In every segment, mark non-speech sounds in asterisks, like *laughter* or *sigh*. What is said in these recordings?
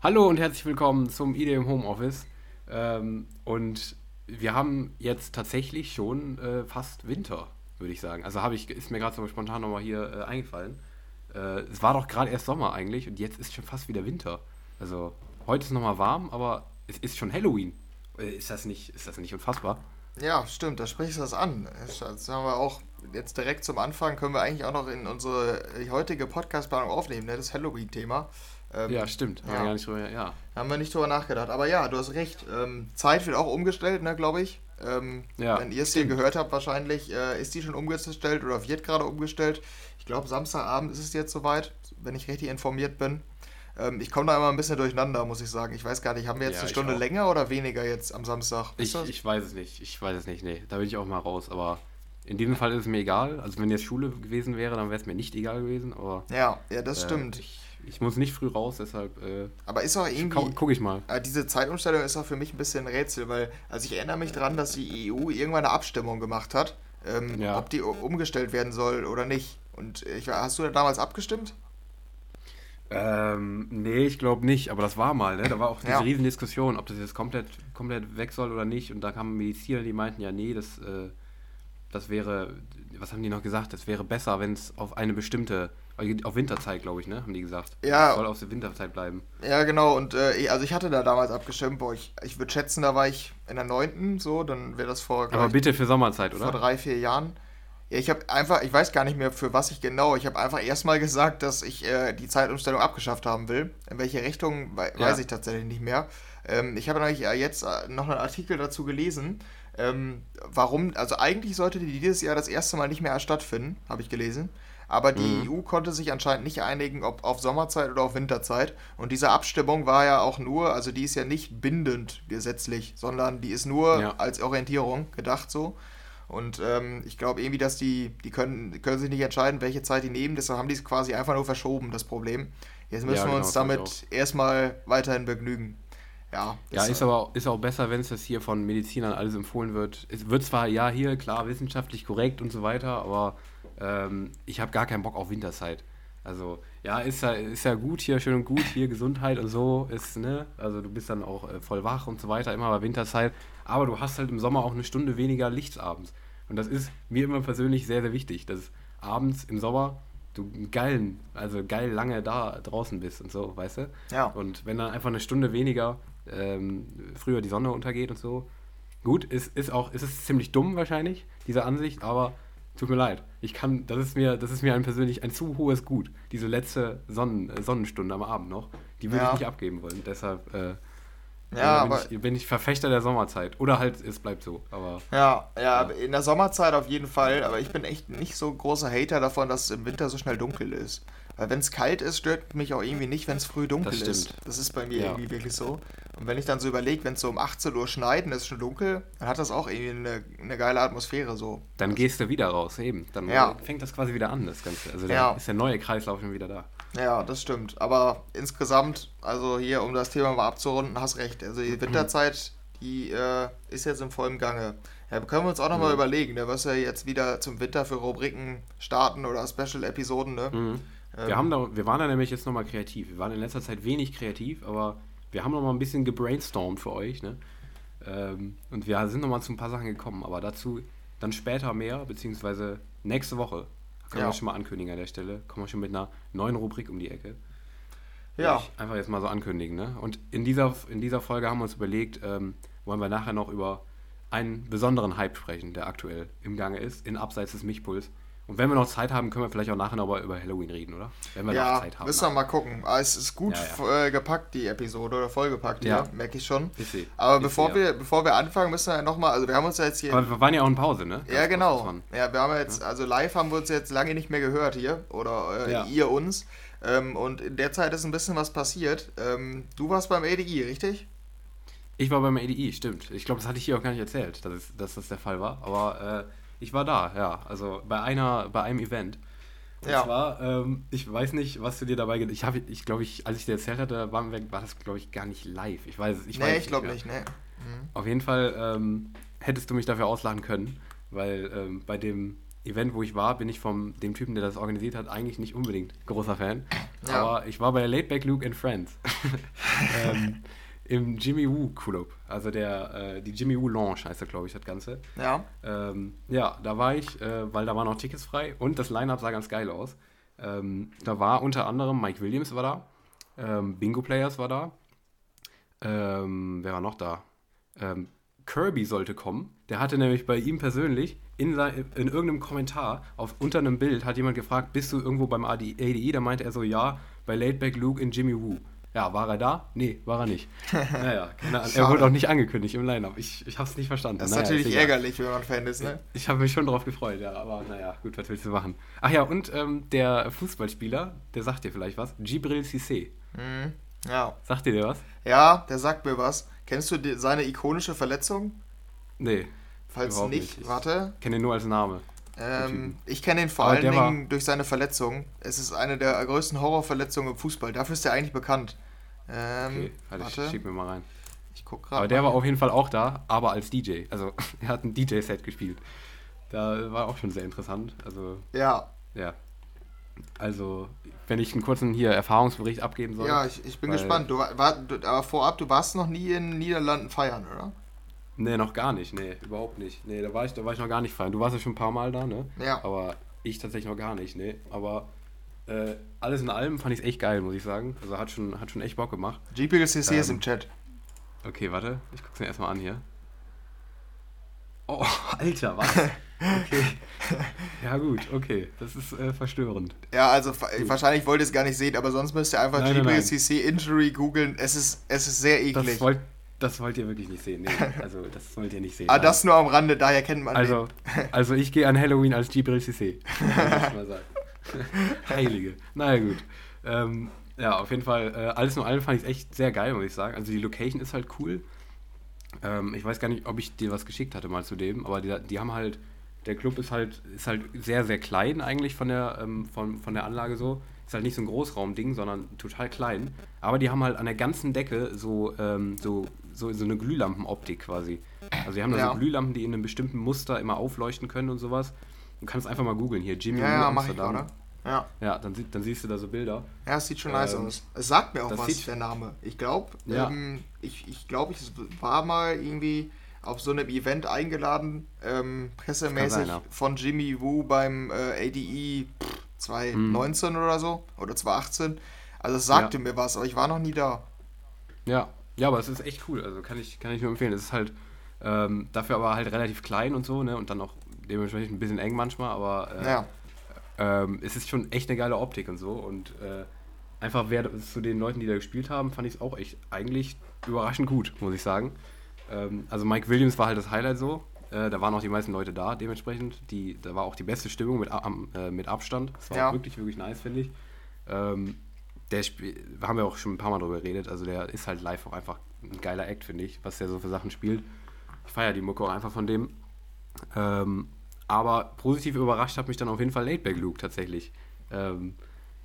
Hallo und herzlich willkommen zum IDE im Homeoffice. Ähm, und wir haben jetzt tatsächlich schon äh, fast Winter, würde ich sagen. Also habe ich, ist mir gerade so spontan nochmal hier äh, eingefallen. Äh, es war doch gerade erst Sommer eigentlich und jetzt ist schon fast wieder Winter. Also heute ist nochmal warm, aber es ist schon Halloween. Äh, Ist das nicht, ist das nicht unfassbar? Ja, stimmt, da sprichst du das an. Das haben wir auch jetzt direkt zum Anfang, können wir eigentlich auch noch in unsere heutige Podcast-Planung aufnehmen, ne? das Halloween-Thema. Ähm, Ja, stimmt. Haben wir gar nicht drüber, ja. Haben wir nicht drüber nachgedacht. Aber ja, du hast recht. Ähm, Zeit wird auch umgestellt, ne, glaube ich. Ähm, Ja, wenn ihr es hier gehört habt, wahrscheinlich äh, ist die schon umgestellt oder wird gerade umgestellt. Ich glaube, Samstagabend ist es jetzt soweit, wenn ich richtig informiert bin. Ähm, ich komme da immer ein bisschen durcheinander, muss ich sagen. Ich weiß gar nicht, haben wir jetzt Ja, eine Stunde länger oder weniger jetzt am Samstag? Ich, ich weiß es nicht. Ich weiß es nicht. Nee, da bin ich auch mal raus. Aber in diesem Fall ist es mir egal. Also wenn jetzt Schule gewesen wäre, dann wäre es mir nicht egal gewesen. Aber ja, ja, das äh, stimmt. Ich, ich muss nicht früh raus, deshalb äh, Aber ist auch irgendwie. gucke guck ich mal. Äh, Diese Zeitumstellung ist auch für mich ein bisschen ein Rätsel, weil also ich erinnere mich daran, dass die EU irgendwann eine Abstimmung gemacht hat, ähm, Ja. ob die umgestellt werden soll oder nicht. Und ich, hast du da damals abgestimmt? Ähm, nee, ich glaube nicht, aber das war mal, ne? Da war auch diese Ja. riesen Diskussion, ob das jetzt komplett, komplett weg soll oder nicht. Und da kamen Mediziner, die meinten, ja, nee, das, äh, das wäre, was haben die noch gesagt? Das wäre besser, wenn es auf eine bestimmte, auf Winterzeit, glaube ich, ne? Haben die gesagt. Ja. Soll auf der Winterzeit bleiben. Ja, genau. Und äh, ich- also ich hatte da damals abgestimmt. Boah, ich, ich würde schätzen, da war ich in der neunten, so, dann wäre das vor, Aber bitte für Sommerzeit, vor oder? drei, vier Jahren. Ja, ich habe einfach, ich weiß gar nicht mehr für was ich genau, ich habe einfach erstmal *laughs* gesagt, dass ich äh, die Zeitumstellung abgeschafft haben will. In welche Richtung, wei- Ja. weiß ich tatsächlich nicht mehr. Ähm, ich habe nämlich äh, jetzt äh, noch einen Artikel dazu gelesen, ähm, warum, also eigentlich sollte die dieses Jahr das erste Mal nicht mehr stattfinden, habe ich gelesen. Aber die EU konnte sich anscheinend nicht einigen, ob auf Sommerzeit oder auf Winterzeit. Und diese Abstimmung war ja auch nur, also die ist ja nicht bindend gesetzlich, sondern die ist nur Ja. als Orientierung gedacht so. Und ähm, ich glaube irgendwie, dass die, die können, können sich nicht entscheiden, welche Zeit die nehmen, deshalb haben die es quasi einfach nur verschoben, das Problem. Jetzt müssen Ja, wir genau, uns das glaub damit erstmal weiterhin begnügen. Ja, Ja, das- ist aber ist auch besser, wenn es das hier von Medizinern alles empfohlen wird. Es wird zwar, ja, hier, klar, wissenschaftlich korrekt und so weiter, aber ähm, ich habe gar keinen Bock auf Winterzeit. Also, ja, ist ja, ist ja gut hier, schön und gut, hier Gesundheit und so ist, ne, also du bist dann auch äh, voll wach und so weiter, immer bei Winterzeit, aber du hast halt im Sommer auch eine Stunde weniger Licht abends. Und das ist mir immer persönlich sehr, sehr wichtig, dass abends im Sommer du geilen, also geil lange da draußen bist und so, weißt du? Ja. Und wenn dann einfach eine Stunde weniger ähm, früher die Sonne untergeht und so, gut, ist, ist auch, ist es ziemlich dumm wahrscheinlich, diese Ansicht, aber tut mir leid. Ich kann, das ist mir, das ist mir ein persönlich ein zu hohes Gut. Diese letzte Sonnen, äh, Sonnenstunde am Abend noch, die würde Ja. ich nicht abgeben wollen. Deshalb äh, Ja, bin, aber ich, bin ich Verfechter der Sommerzeit. Oder halt, es bleibt so. Aber Ja, ja, in der Sommerzeit auf jeden Fall, aber ich bin echt nicht so großer Hater davon, dass es im Winter so schnell dunkel ist. Weil wenn es kalt ist, stört mich auch irgendwie nicht, wenn es früh dunkel Das ist. Das ist bei mir Ja. irgendwie wirklich so. Und wenn ich dann so überlege, wenn es so um 18 Uhr schneit und es ist schon dunkel, dann hat das auch irgendwie eine, eine geile Atmosphäre so. dann gehst du wieder raus, eben. Dann Ja. fängt das quasi wieder an, das Ganze. Also Ja. dann ist der neue Kreislauf schon wieder da. Ja, das stimmt. Aber insgesamt, also hier, um das Thema mal abzurunden, hast recht. Also die *clears throat* Winterzeit, die äh, ist jetzt im vollen Gange. Ja, können wir uns auch nochmal Mhm. überlegen, ne, was wir jetzt wieder zum Winter für Rubriken starten oder Special-Episoden, ne? Mhm. Ähm, Wir, haben da, wir waren da nämlich jetzt nochmal kreativ. Wir waren in letzter Zeit wenig kreativ, aber wir haben nochmal ein bisschen gebrainstormt für euch. Ne? Ähm, und wir sind nochmal zu ein paar Sachen gekommen, aber dazu dann später mehr, beziehungsweise nächste Woche. Können Ja. wir schon mal ankündigen an der Stelle. Kommen wir schon mit einer neuen Rubrik um die Ecke. Ja. Einfach jetzt mal so ankündigen. Ne? Und in dieser, in dieser Folge haben wir uns überlegt, ähm, wollen wir nachher noch über einen besonderen Hype sprechen, der aktuell im Gange ist, in Abseits des Mischpuls. Und wenn wir noch Zeit haben, können wir vielleicht auch nachher noch mal über Halloween reden, oder? Wenn wir noch Ja, Zeit haben. müssen wir mal gucken. Ah, es ist gut Ja, Äh, gepackt, die Episode, oder vollgepackt Ja. hier, merke ich schon. Ist sie. Aber Ist bevor, ja. wir, bevor wir anfangen, müssen wir ja nochmal, also wir haben uns ja jetzt hier... Aber wir waren ja auch in Pause, ne? Ganz ja, genau. Ja, wir haben jetzt, also live haben wir uns jetzt lange nicht mehr gehört hier, oder äh, Ja. ihr uns. Ähm, und in der Zeit ist ein bisschen was passiert. Ähm, du warst beim ADI, richtig? Ich war beim ADI, stimmt. Ich glaube, das hatte ich hier auch gar nicht erzählt, dass, es, dass das der Fall war. Aber äh, ich war da, ja. Also bei einer, bei einem Event. Und Ja. zwar, ähm, ich weiß nicht, was du dir dabei ge- Ich habe, ich glaube, ich, als ich dir erzählt hatte, war, war das, glaube ich, gar nicht live. Ich weiß es. Ich weiß nee, es ich glaube nicht, nee. Mhm. Auf jeden Fall ähm, hättest du mich dafür auslachen können, weil ähm, bei dem Event, wo ich war, bin ich von dem Typen, der das organisiert hat, eigentlich nicht unbedingt großer Fan. Ja. Aber ich war bei der Laidback Luke and Friends. *laughs* ähm, Im Jimmy Woo Club. Also der, äh, die Jimmy Woo Lounge heißt der, glaube ich, das Ganze. Ja. Ähm, ja, da war ich, äh, weil da waren auch Tickets frei und das Line-Up sah ganz geil aus. Ähm, da war unter anderem Mike Williams war da, ähm, Bingo Players war da. Ähm, wer war noch da? Ähm, Kirby sollte kommen. Der hatte nämlich bei ihm persönlich in, sein, in irgendeinem Kommentar auf, unter einem Bild hat jemand gefragt, bist du irgendwo beim ADI? ADI? Da meinte er so, ja, bei Laidback Luke in Jimmy Woo. Ja, war er da? Nee, war er nicht. *laughs* Naja, keine Ahnung. er wurde auch nicht angekündigt im Line-Up. Ich, ich habe es nicht verstanden. Das ist Naja, natürlich egal. ärgerlich, wenn man Fan ist, ne? Ich habe mich schon drauf gefreut, ja, aber naja, gut, was willst du machen? Ach ja, und ähm, der Fußballspieler, der sagt dir vielleicht was, Gibril Cissé. Mhm. Ja. Sagt dir der was? Ja, der sagt mir was. Kennst du die, seine ikonische Verletzung? Nee, Falls nicht, nicht. Ich- warte. kenne ihn nur als Name. Ähm, ich kenne ihn vor Aber allen der war- Dingen durch seine Verletzung. Es ist eine der größten Horrorverletzungen im Fußball. Dafür ist er eigentlich bekannt. Ähm, Okay, warte, warte, ich schick mir mal rein. ich guck gerade. Aber der war auf jeden Fall auch da, aber als DJ. Also, *laughs* er hat ein DJ-Set gespielt. Da war auch schon sehr interessant. Also, Ja, ja. Also, wenn ich einen kurzen hier Erfahrungsbericht abgeben soll. ja, ich, ich bin gespannt. Du, war, war, du, aber vorab, du warst noch nie in den Niederlanden feiern, oder? Nee, noch gar nicht. Nee, überhaupt nicht. Nee, da war ich, da war ich noch gar nicht feiern. Du warst ja schon ein paar Mal da, ne? Ja. Aber ich tatsächlich noch gar nicht, nee. Aber äh, alles in allem fand ich es echt geil, muss ich sagen. Also hat schon, hat schon echt Bock gemacht. GPLCC ist Ähm, im Chat. Okay, warte, ich guck's mir erstmal an hier. Oh, *laughs* Alter, was? Okay. *laughs* Ja gut, okay. Das ist äh, verstörend. Ja, also fa- wahrscheinlich wollt ihr es gar nicht sehen, aber sonst müsst ihr einfach. GPLCC Injury googeln. Es ist, es ist sehr eklig. Das wollt, das wollt ihr wirklich nicht sehen. Nee, *laughs* also das wollt ihr nicht sehen. ah, das nur am Rande, daher kennt man Also, also ich gehe an Halloween als Gibril Cissé. *laughs* Heilige. Naja, gut. Ähm, ja, auf jeden Fall, äh, alles in allem fand ich es echt sehr geil, muss ich sagen. Also die Location ist halt cool. Ähm, ich weiß gar nicht, ob ich dir was geschickt hatte mal zu dem, aber die, die haben halt, der Club ist halt, ist halt sehr, sehr klein eigentlich von der, ähm, von, von der Anlage so. Ist halt nicht so ein Großraumding, sondern total klein. Aber die haben halt an der ganzen Decke so, ähm, so, so, so eine Glühlampenoptik quasi. Also die haben da Ja. so Glühlampen, die in einem bestimmten Muster immer aufleuchten können und sowas. Du kannst einfach mal googeln hier, Jimmy Ja, ja, mach ich, Amsterdam. oder? Ja. Ja, dann, dann siehst du da so Bilder. Ja, es sieht schon nice Ähm, aus. Es sagt mir auch was, der Name. Ich glaube, Ja. ähm, ich, ich, glaub, ich war mal irgendwie auf so einem Event eingeladen, ähm, pressemäßig ja. von Jimmy Woo beim äh, ADE pff, 2019 oder so, oder 2018. Also es sagte mir was, aber ich war noch nie da. Ja, ja, aber es ist echt cool. Also kann ich, kann ich nur empfehlen. Es ist halt ähm, dafür aber halt relativ klein und so, ne? Und dann auch dementsprechend ein bisschen eng manchmal, aber äh, Ja, ähm, es ist schon echt eine geile Optik und so. Und äh, einfach wer zu den Leuten, die da gespielt haben, fand ich es auch echt eigentlich überraschend gut, muss ich sagen. Ähm, also Mike Williams war halt das Highlight so. Äh, da waren auch die meisten Leute da, dementsprechend. Die, da war auch die beste Stimmung mit, äh, mit Abstand. Das war Ja. wirklich, wirklich nice, finde ich. Ähm, der Spiel, haben wir auch schon ein paar Mal drüber geredet. Also der ist halt live auch einfach ein geiler Act, finde ich, was der so für Sachen spielt. Ich feiere die Mucke auch einfach von dem. Ähm, aber positiv überrascht hat mich dann auf jeden Fall Laidback Luke tatsächlich. Ähm,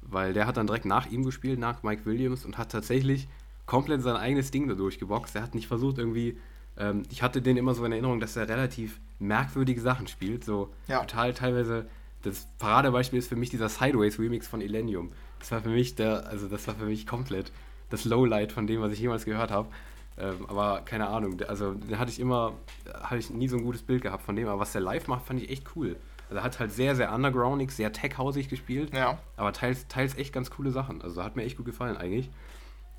weil der hat dann direkt nach ihm gespielt, nach Mike Williams und hat tatsächlich komplett sein eigenes Ding da durchgeboxt. Er hat nicht versucht irgendwie, ähm, ich hatte den immer so in Erinnerung, dass er relativ merkwürdige Sachen spielt. So Ja. total teilweise, das Paradebeispiel ist für mich dieser Sideways Remix von Illenium. Das war für mich der, also das war für mich komplett das Lowlight von dem, was ich jemals gehört habe. Ähm, aber keine Ahnung, also den hatte ich immer, hatte ich nie so ein gutes Bild gehabt von dem, aber was der live macht, fand ich echt cool. Also er hat halt sehr, sehr undergroundig, sehr tech-hausig gespielt, ja. aber teils, teils echt ganz coole Sachen. Also hat mir echt gut gefallen eigentlich.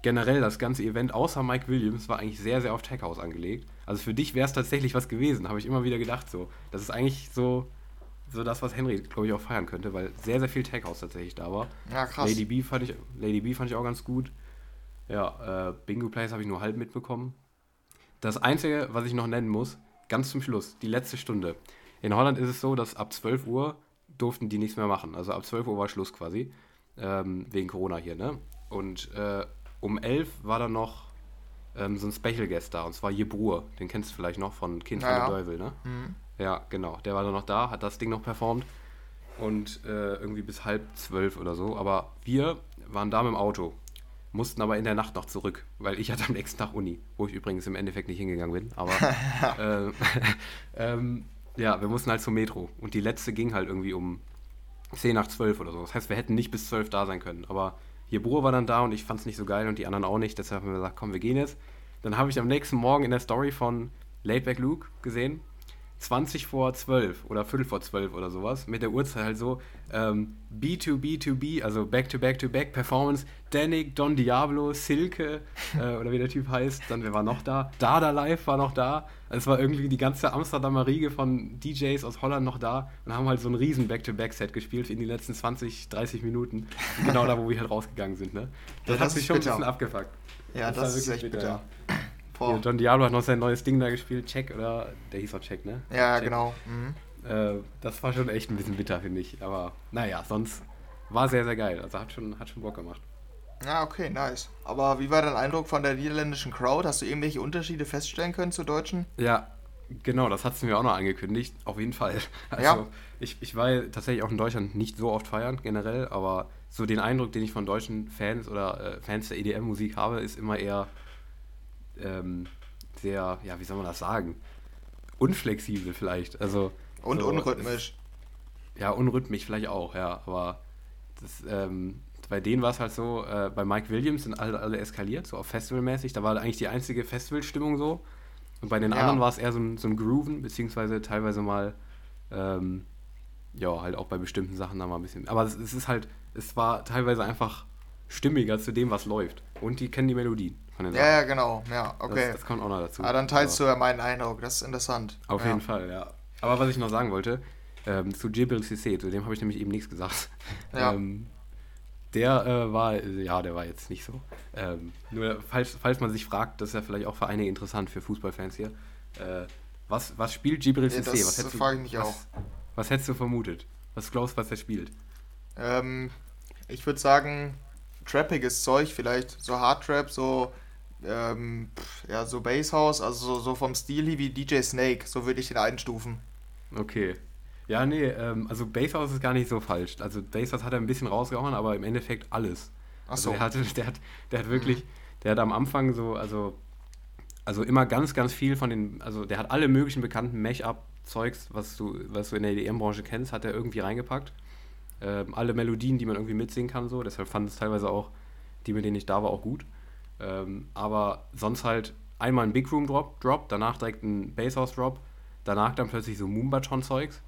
Generell das ganze Event, außer Mike Williams, war eigentlich sehr, sehr auf Tech House angelegt. Also für dich wäre es tatsächlich was gewesen, habe ich immer wieder gedacht so. Das ist eigentlich so, so das, was Henry, glaube ich, auch feiern könnte, weil sehr, sehr viel Tech House tatsächlich da war. Ja, krass. Lady B fand ich, Lady B fand ich auch ganz gut. Ja, äh, Bingo Plays habe ich nur halb mitbekommen. Das Einzige, was ich noch nennen muss, ganz zum Schluss, die letzte Stunde. In Holland ist es so, dass ab 12 Uhr durften die nichts mehr machen. Also ab 12 Uhr war Schluss quasi. Ähm, wegen Corona hier, ne? Und äh, um 11 war dann noch ähm, so ein Special Guest da, und zwar Jebrur. Den kennst du vielleicht noch von Kind Ja, von der Teufel, ne? Mhm. Ja, genau. Der war dann noch da, hat das Ding noch performt. Und äh, irgendwie bis halb zwölf oder so. Aber wir waren da mit dem Auto. Mussten aber in der Nacht noch zurück, weil ich *laughs* hatte am nächsten Tag Uni, wo ich übrigens im Endeffekt nicht hingegangen bin. Aber *laughs* äh, *laughs* ähm, Ja, wir mussten halt zum Metro. Und die letzte ging halt irgendwie um 10 nach 12 oder so. Das heißt, wir hätten nicht bis 12 da sein können. Aber hier Bro war dann da und ich fand es nicht so geil und die anderen auch nicht. Deshalb haben wir gesagt, komm, wir gehen jetzt. Dann habe ich am nächsten Morgen in der Story von Laidback Luke gesehen, 20 vor 12 oder Viertel vor 12 oder sowas, mit der Uhrzeit halt so ähm, B2B2B, also Back-to-Back-to-Back Performance, Danik, Don Diablo, Silke äh, *laughs* oder wie der Typ heißt, dann wer war noch da? Dada Live war noch da. Also es war irgendwie die ganze Amsterdamer Riege von DJs aus Holland noch da und haben halt so ein riesen Back-to-Back-Set gespielt in die letzten 20, 30 Minuten. Genau da, wo wir halt rausgegangen sind. Ne? Das, Ja, hat das mich ist schon bitter. ein bisschen abgefuckt. Ja, das, war ist echt bitter. Hier, Boah. Don Diablo hat noch sein neues Ding da gespielt, Check oder der hieß auch Check, ne? Ja, Check. genau. Mhm. Äh, das war schon echt ein bisschen bitter, finde ich. Aber naja, sonst war sehr, sehr geil. Also hat schon, hat schon Bock gemacht. Ja, okay, nice. Aber wie war dein Eindruck von der niederländischen Crowd? Hast du irgendwelche Unterschiede feststellen können zur deutschen? Ja, genau, das hat sie mir auch noch angekündigt. Auf jeden Fall. *laughs* Also, Ja. ich, ich war tatsächlich auch in Deutschland nicht so oft feiern, generell, aber so den Eindruck, den ich von deutschen Fans oder äh, Fans der EDM-Musik habe, ist immer eher ähm, sehr, ja, wie soll man das sagen? Unflexibel vielleicht. Also, Und so, unrhythmisch. Ja, unrhythmisch vielleicht auch, ja. Aber das, ähm, bei denen war es halt so, äh, bei Mike Williams sind alle, alle eskaliert, so auf Festivalmäßig. Da war eigentlich die einzige Festivalstimmung so. Und bei den Ja. anderen war es eher so ein, so ein Grooven, beziehungsweise teilweise mal, ähm, ja, halt auch bei bestimmten Sachen da mal ein bisschen. Aber es, es ist halt, es war teilweise einfach stimmiger zu dem, was läuft. Und die kennen die Melodien von den Ja, ja, genau. Ja, okay. Das, das kommt auch noch dazu. ah, dann teilst Aber- du ja meinen Eindruck. Das ist interessant. auf ja. jeden Fall, ja. Aber was ich noch sagen wollte, ähm, zu Jibril Cissé, zu dem habe ich nämlich eben nichts gesagt. *laughs* Ja. Ähm, der äh, war, ja, der war jetzt nicht so. Ähm, nur, falls, falls man sich fragt, das ist ja vielleicht auch für einige interessant, für Fußballfans hier. Äh, was, was spielt Jibril Ja, Cissé? das was hättest du- frage ich mich was, auch. Was hättest du vermutet? Was glaubst du, was er spielt? Ähm, ich würde sagen, trappiges Zeug, vielleicht so Hardtrap, so, ähm, ja, so Basshouse, also so, so vom Stil wie DJ Snake, so würde ich den einstufen. Okay. Ja, nee, ähm, also Basshouse ist gar nicht so falsch. Also Basshouse hat er ein bisschen rausgehauen, aber im Endeffekt alles. Ach Also so. der, hatte, der, hat, der hat wirklich, der hat am Anfang so, also, also immer ganz, ganz viel von den, also der hat alle möglichen bekannten Mash-up-Zeugs, was du, was du in der EDM-Branche kennst, hat er irgendwie reingepackt. Ähm, alle Melodien, die man irgendwie mitsingen kann, so. Deshalb fand es teilweise auch, die, mit denen ich da war, auch gut. Ähm, aber sonst halt einmal ein Big Room Drop, Drop, danach direkt ein Basshouse Drop, danach dann plötzlich so Moombaton-Zeugs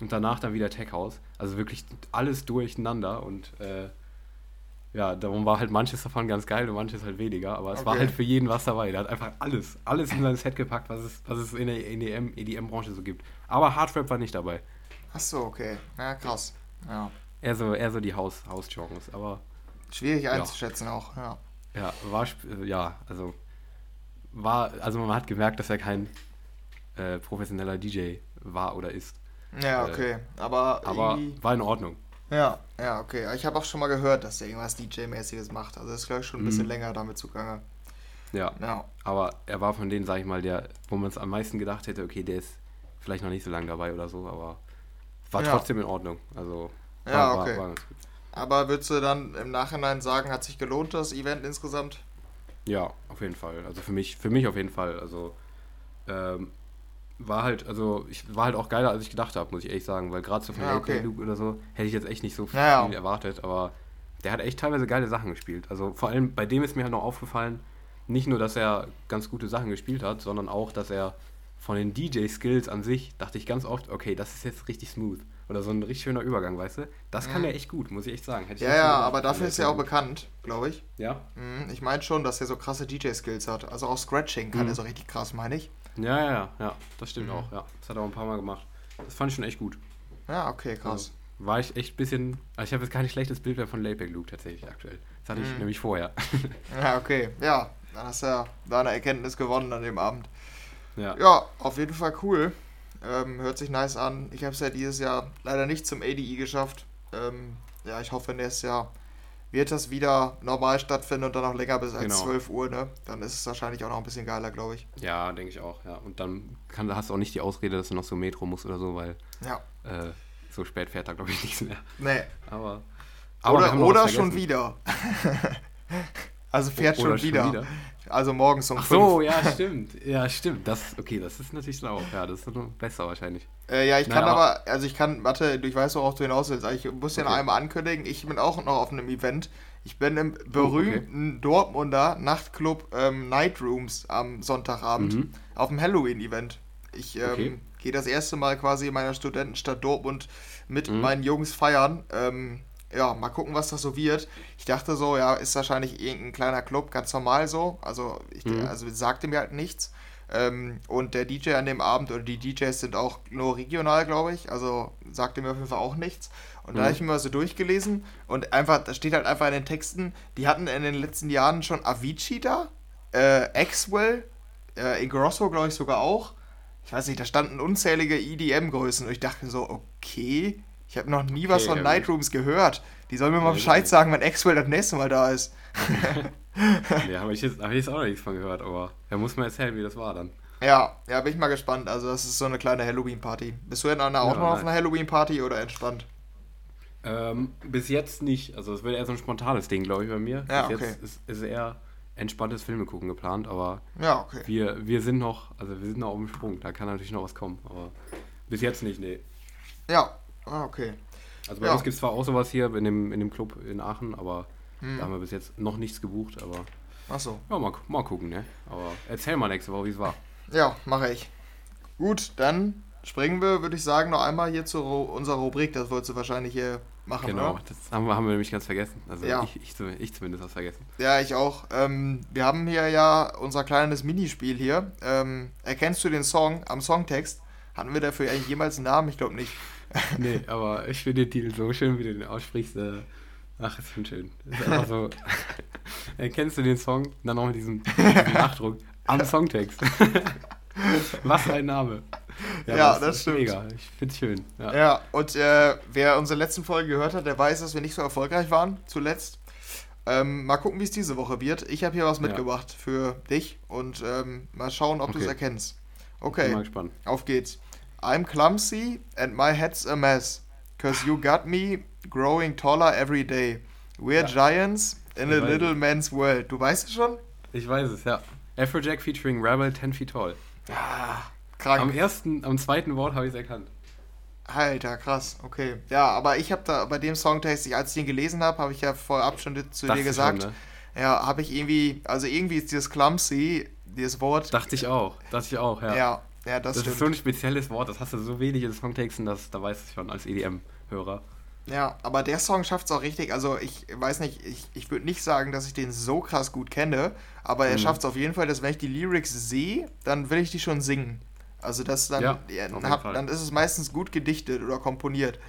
und danach dann wieder Tech House. Also wirklich alles durcheinander und äh, ja, darum war halt manches davon ganz geil und manches halt weniger, aber es war Okay. halt für jeden was dabei. Der hat einfach alles, alles in sein Set gepackt, was es, was es in der E EDM, EDM-Branche so gibt. Aber Hardrap war nicht dabei. Ach so, okay. Ja, krass. Ja. Eher so, eher so die Haus, Haus-Genres. Aber Schwierig einzuschätzen auch, ja. Ja, war, ja, also war, also man hat gemerkt, dass er kein äh, professioneller DJ war oder ist. Ja, Äh, okay. Aber, Aber irgendwie- war in Ordnung. ja, ja, okay. Ich habe auch schon mal gehört, dass der irgendwas DJ-mäßiges macht. Also ist glaube ich schon ein bisschen Mhm. länger damit zugange. Ja. Ja. Aber er war von denen, sag ich mal, der, wo man es am meisten gedacht hätte, okay, der ist vielleicht noch nicht so lange dabei oder so, aber war Ja. trotzdem in Ordnung. Also war, Ja, war, okay. war ganz gut. Aber würdest du dann im Nachhinein sagen, hat sich gelohnt, das Event insgesamt? Ja, auf jeden Fall. Also für mich, für mich auf jeden Fall. Also ähm, war halt, also ich war halt auch geiler, als ich gedacht habe, muss ich ehrlich sagen, weil gerade so von Ja, okay. Luke oder so hätte ich jetzt echt nicht so viel Ja, ja. erwartet, aber der hat echt teilweise geile Sachen gespielt. Also vor allem bei dem ist mir halt noch aufgefallen, nicht nur, dass er ganz gute Sachen gespielt hat, sondern auch, dass er von den DJ-Skills an sich dachte ich ganz oft, okay, das ist jetzt richtig smooth. Oder so ein richtig schöner Übergang, weißt du? Das kann Mhm. er echt gut, muss ich echt sagen. Hätte Ja, ja, aber dafür Also, ist er auch gut. bekannt, glaube ich. Ja? Mhm, Ich meine schon, dass er so krasse DJ-Skills hat. Also auch Scratching kann Mhm. er so richtig krass, meine ich. Ja, ja, ja, ja, das stimmt Mhm. auch, ja. Das hat er auch ein paar Mal gemacht. Das fand ich schon echt gut. Ja, okay, krass. Also, war ich echt ein bisschen. Also ich habe jetzt kein schlechtes Bild mehr von Layback Luke tatsächlich aktuell. Das hatte ich Mhm. nämlich vorher. *laughs* Ja, okay. Ja, dann hast du ja da eine Erkenntnis gewonnen an dem Abend. Ja. Ja, auf jeden Fall cool. Ähm, hört sich nice an. Ich habe es ja dieses Jahr leider nicht zum ADI geschafft. Ähm, ja, ich hoffe, nächstes Jahr wird das wieder normal stattfinden und dann auch länger bis als Genau. 12 Uhr, ne? Dann ist es wahrscheinlich auch noch ein bisschen geiler, glaube ich. Ja, denke ich auch, ja. Und dann kann, hast du auch nicht die Ausrede, dass du noch so Metro musst oder so, weil Ja. äh, so spät fährt da, glaube ich, nichts mehr. Nee. Aber. aber oder oder schon wieder. *laughs* also fährt Oder schon wieder. Also morgens um Ach so, ja, *laughs* stimmt. Ja, stimmt. Das, okay, das ist natürlich schlau. Ja, das ist noch besser wahrscheinlich. Äh, ja, ich kann naja, aber, also ich kann, warte, ich weiß, worauf du hinaus willst. Ich muss dir okay. noch einmal ankündigen, ich bin auch noch auf einem Event. Ich bin im berühmten okay. Dortmunder Nachtclub ähm, Night Rooms am Sonntagabend mhm. auf dem Halloween-Event. Ich ähm, okay. gehe das erste Mal quasi in meiner Studentenstadt Dortmund mit mhm. meinen Jungs feiern. Ähm, ja, mal gucken, was das so wird. Ich dachte so, ja, ist wahrscheinlich irgendein kleiner Club, ganz normal so. Also, ich, mhm. also sagte mir halt nichts. Ähm, und der DJ an dem Abend oder die DJs sind auch nur regional, glaube ich. Also sagte mir auf jeden Fall auch nichts. Und mhm. da habe ich mir mal so durchgelesen und einfach, da steht halt einfach in den Texten, die hatten in den letzten Jahren schon Avicii da, äh, Axwell, äh, Ingrosso, glaube ich, sogar auch. Ich weiß nicht, da standen unzählige EDM-Größen und ich dachte so, okay, ich habe noch nie okay, was von ja, Nightrooms gehört. Die sollen mir mal Bescheid sagen, wenn Axwell das nächste Mal da ist. *laughs* nee, habe ich, jetzt, hab ich jetzt auch noch nichts von gehört, aber er muss mir erzählen, wie das war dann. Ja, ja, bin ich mal gespannt. Also, das ist so eine kleine Halloween-Party. Bist du denn auch ja, noch auf einer Halloween-Party oder entspannt? Ähm, bis jetzt nicht. Also, es wird eher so ein spontanes Ding, glaube ich, bei mir. Ja, bis okay. jetzt ist, ist eher entspanntes Filme gucken geplant, aber ja, okay. wir, wir sind noch, also wir sind noch auf dem Sprung. Da kann natürlich noch was kommen, aber bis jetzt nicht, nee. Ja, ah, okay. Also bei ja. uns gibt es zwar auch sowas hier in dem, in dem Club in Aachen, aber hm. da haben wir bis jetzt noch nichts gebucht, aber. Ach so. Ja, mal, mal gucken, ne? Aber erzähl mal nächste Woche, wie es war. Ja, mache ich. Gut, dann springen wir, würde ich sagen, noch einmal hier zu unserer Rubrik. Das wolltest du wahrscheinlich hier machen, Genau, oder? das haben wir, haben wir nämlich ganz vergessen. Also ja. ich, ich, ich zumindest was vergessen. Ja, ich auch. Ähm, wir haben hier ja unser kleines Minispiel hier. Ähm, erkennst du den Song am Songtext? Hatten wir dafür eigentlich jemals einen Namen? Ich glaube nicht. *laughs* nee, aber ich finde den Titel so schön, wie du den aussprichst. Äh, ach, ist schon schön. ist einfach so. *laughs* Erkennst du den Song? Dann noch mit diesem, *laughs* diesem Nachdruck am Songtext. Was ein Name. Ja, ja das, das stimmt. Mega. Ich finde es schön. Ja, ja und äh, wer unsere letzten Folge gehört hat, der weiß, dass wir nicht so erfolgreich waren zuletzt. Ähm, mal gucken, wie es diese Woche wird. Ich habe hier was mitgebracht ja. für dich und ähm, mal schauen, ob okay. du es erkennst. Okay. Bin mal gespannt. Auf geht's. I'm clumsy and my head's a mess. Cause you got me growing taller every day. We're ja. giants in ich a little es. man's world. Du weißt es schon? Ich weiß es, ja. Afrojack featuring Rebel 10 Feet Tall. Ah, krank. Am ersten, am zweiten Wort habe ich es erkannt. Alter, krass, okay. Ja, aber ich habe da bei dem Songtext, als ich den gelesen habe, habe ich ja vorab schon zu Dachte dir gesagt. Schon, ne? Ja, habe ich irgendwie, also irgendwie ist dieses clumsy, dieses Wort. Dachte ich auch, dachte ich auch, ja. Ja, ja das, das ist so ein spezielles Wort, das hast du so wenig in Songtexten, dass da weißt du schon als EDM-Hörer. Ja, aber der Song schafft es auch richtig. Also ich weiß nicht, ich, ich würde nicht sagen, dass ich den so krass gut kenne, aber er mhm. schafft es auf jeden Fall, dass wenn ich die Lyrics sehe, dann will ich die schon singen. Also das dann, ja, hab, dann ist es meistens gut gedichtet oder komponiert. *laughs*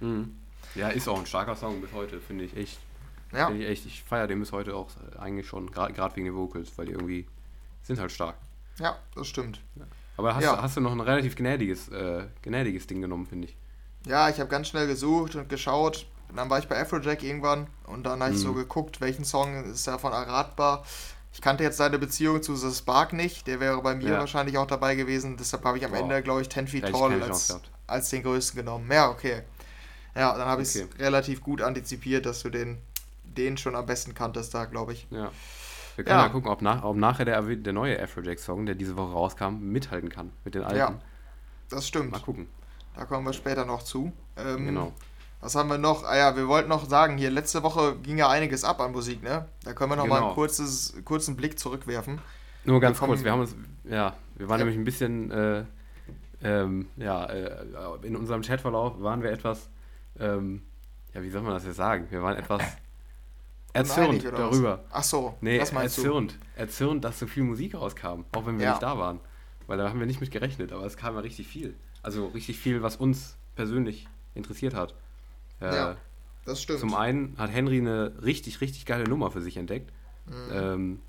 Mhm. Ja, ist auch ein starker Song bis heute, finde ich echt. Ja. Find ich echt. Ich feiere den bis heute auch eigentlich schon, gerade wegen den Vocals, weil die irgendwie sind halt stark. Ja, das stimmt. Aber hast, ja. hast du noch ein relativ gnädiges, äh, gnädiges Ding genommen, finde ich. Ja, ich habe ganz schnell gesucht und geschaut. dann war ich bei Afrojack irgendwann und dann habe ich so mhm. geguckt, welchen Song ist davon erratbar. Ich kannte jetzt seine Beziehung zu The Spark nicht, der wäre bei mir ja. wahrscheinlich auch dabei gewesen. Deshalb habe ich am Boah. Ende, glaube ich, 10 Feet Tall als, als den größten genommen. Ja, okay. Ja, dann habe ich es relativ gut antizipiert, dass du den, den schon am besten kanntest da, glaube ich. Ja. Wir können ja, mal gucken, ob, nach, ob nachher der, der neue Afrojack-Song, der diese Woche rauskam, mithalten kann mit den alten. Ja, das stimmt. Mal gucken. Da kommen wir später noch zu. Ähm, genau. Was haben wir noch? Ah ja, wir wollten noch sagen, hier letzte Woche ging ja einiges ab an Musik, ne? Da können wir noch genau. mal einen kurzes, kurzen Blick zurückwerfen. Nur ganz wir kurz, wir haben uns, ja, wir waren ja. nämlich ein bisschen, äh, ähm, ja, äh, in unserem Chatverlauf waren wir etwas, ähm, ja, wie soll man das jetzt sagen? Wir waren etwas *laughs* erzürnt darüber. Was? Ach so, nee, was meinst erzürnt, du? Erzürnt, dass so viel Musik rauskam, auch wenn wir ja. nicht da waren. Weil da haben wir nicht mit gerechnet, aber es kam ja richtig viel. Also richtig viel, was uns persönlich interessiert hat. Äh, ja, das stimmt. Zum einen hat Henry eine richtig, richtig geile Nummer für sich entdeckt. Mhm. Ähm,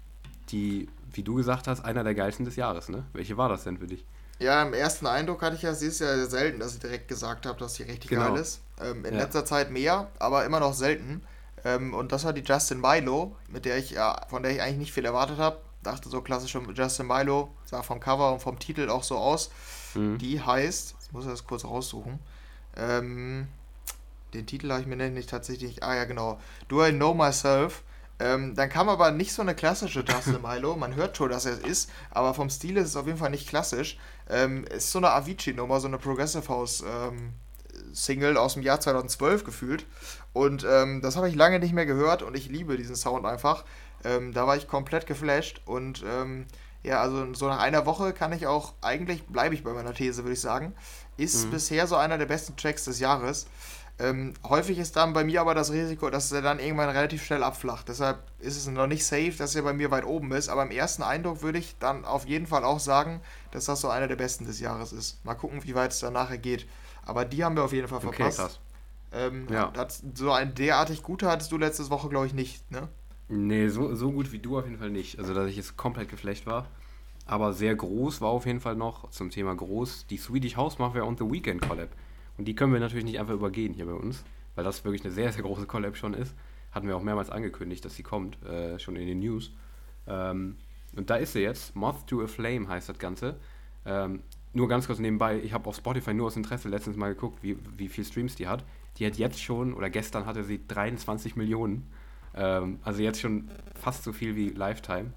die, wie du gesagt hast, einer der geilsten des Jahres. Ne? Welche war das denn für dich? Ja, im ersten Eindruck hatte ich ja, sie ist ja selten, dass ich direkt gesagt habe, dass sie richtig genau. geil ist. Ähm, in ja. letzter Zeit mehr, aber immer noch selten. Ähm, und das war die Justin Milo, mit der ich ja, von der ich eigentlich nicht viel erwartet habe. Dachte so klassisch Justin Milo, sah vom Cover und vom Titel auch so aus. Mhm. Die heißt, ich muss das kurz raussuchen. Ähm, den Titel habe ich mir nämlich tatsächlich. Ah ja, genau. Do I Know Myself? Ähm, dann kam aber nicht so eine klassische Taste *laughs* Milo. Man hört schon, dass er es ist, aber vom Stil ist es auf jeden Fall nicht klassisch. Ähm, ist so eine Avicii-Nummer, so eine Progressive House ähm, Single aus dem Jahr 2012 gefühlt. Und ähm, das habe ich lange nicht mehr gehört und ich liebe diesen Sound einfach. Ähm, da war ich komplett geflasht und ähm, ja, also so nach einer Woche kann ich auch, eigentlich bleibe ich bei meiner These, würde ich sagen, ist mhm. bisher so einer der besten Tracks des Jahres. Ähm, häufig ist dann bei mir aber das Risiko, dass er dann irgendwann relativ schnell abflacht. Deshalb ist es noch nicht safe, dass er bei mir weit oben ist. Aber im ersten Eindruck würde ich dann auf jeden Fall auch sagen, dass das so einer der besten des Jahres ist. Mal gucken, wie weit es dann nachher geht. Aber die haben wir auf jeden Fall verpasst. Okay, krass. Ähm, ja. hat, so ein derartig guter hattest du letzte Woche, glaube ich, nicht, ne? Nee, so, so gut wie du auf jeden Fall nicht. Also, dass ich jetzt komplett geflecht war. Aber sehr groß war auf jeden Fall noch zum Thema groß die Swedish House Mafia und The Weekend Collab. Und die können wir natürlich nicht einfach übergehen hier bei uns, weil das wirklich eine sehr, sehr große Collab schon ist. Hatten wir auch mehrmals angekündigt, dass sie kommt, äh, schon in den News. Ähm, und da ist sie jetzt. Moth to a Flame heißt das Ganze. Ähm, nur ganz kurz nebenbei, ich habe auf Spotify nur aus Interesse letztens mal geguckt, wie, wie viel Streams die hat. Die hat jetzt schon, oder gestern hatte sie 23 Millionen. Ähm, also jetzt schon fast so viel wie Lifetime.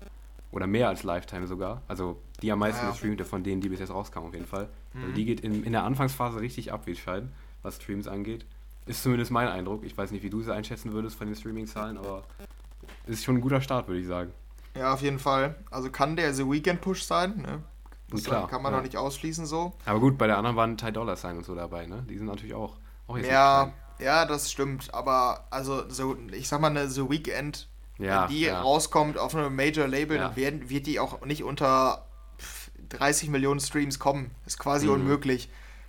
Oder mehr als Lifetime sogar. Also die am meisten ja, gestreamte von denen, die bis jetzt rauskamen auf jeden Fall. Also mhm. Also die geht in, in der Anfangsphase richtig ab, wie es scheint, was Streams angeht. Ist zumindest mein Eindruck. Ich weiß nicht, wie du sie einschätzen würdest von den Streaming-Zahlen, aber ist schon ein guter Start, würde ich sagen. Ja, auf jeden Fall. Also kann der The Weekend Push sein, ne? Das Klar, kann man ja. noch nicht ausschließen so. Aber gut, bei der anderen waren Ty Dollar Sign und so dabei, ne? Die sind natürlich auch, jetzt Ja, ja, das stimmt. Aber also so, ich sag mal, eine The Weekend, ja, wenn die ja. rauskommt auf einem Major Label, dann werden, wird die auch nicht unter 30 Millionen Streams kommen. Ist quasi mhm. unmöglich,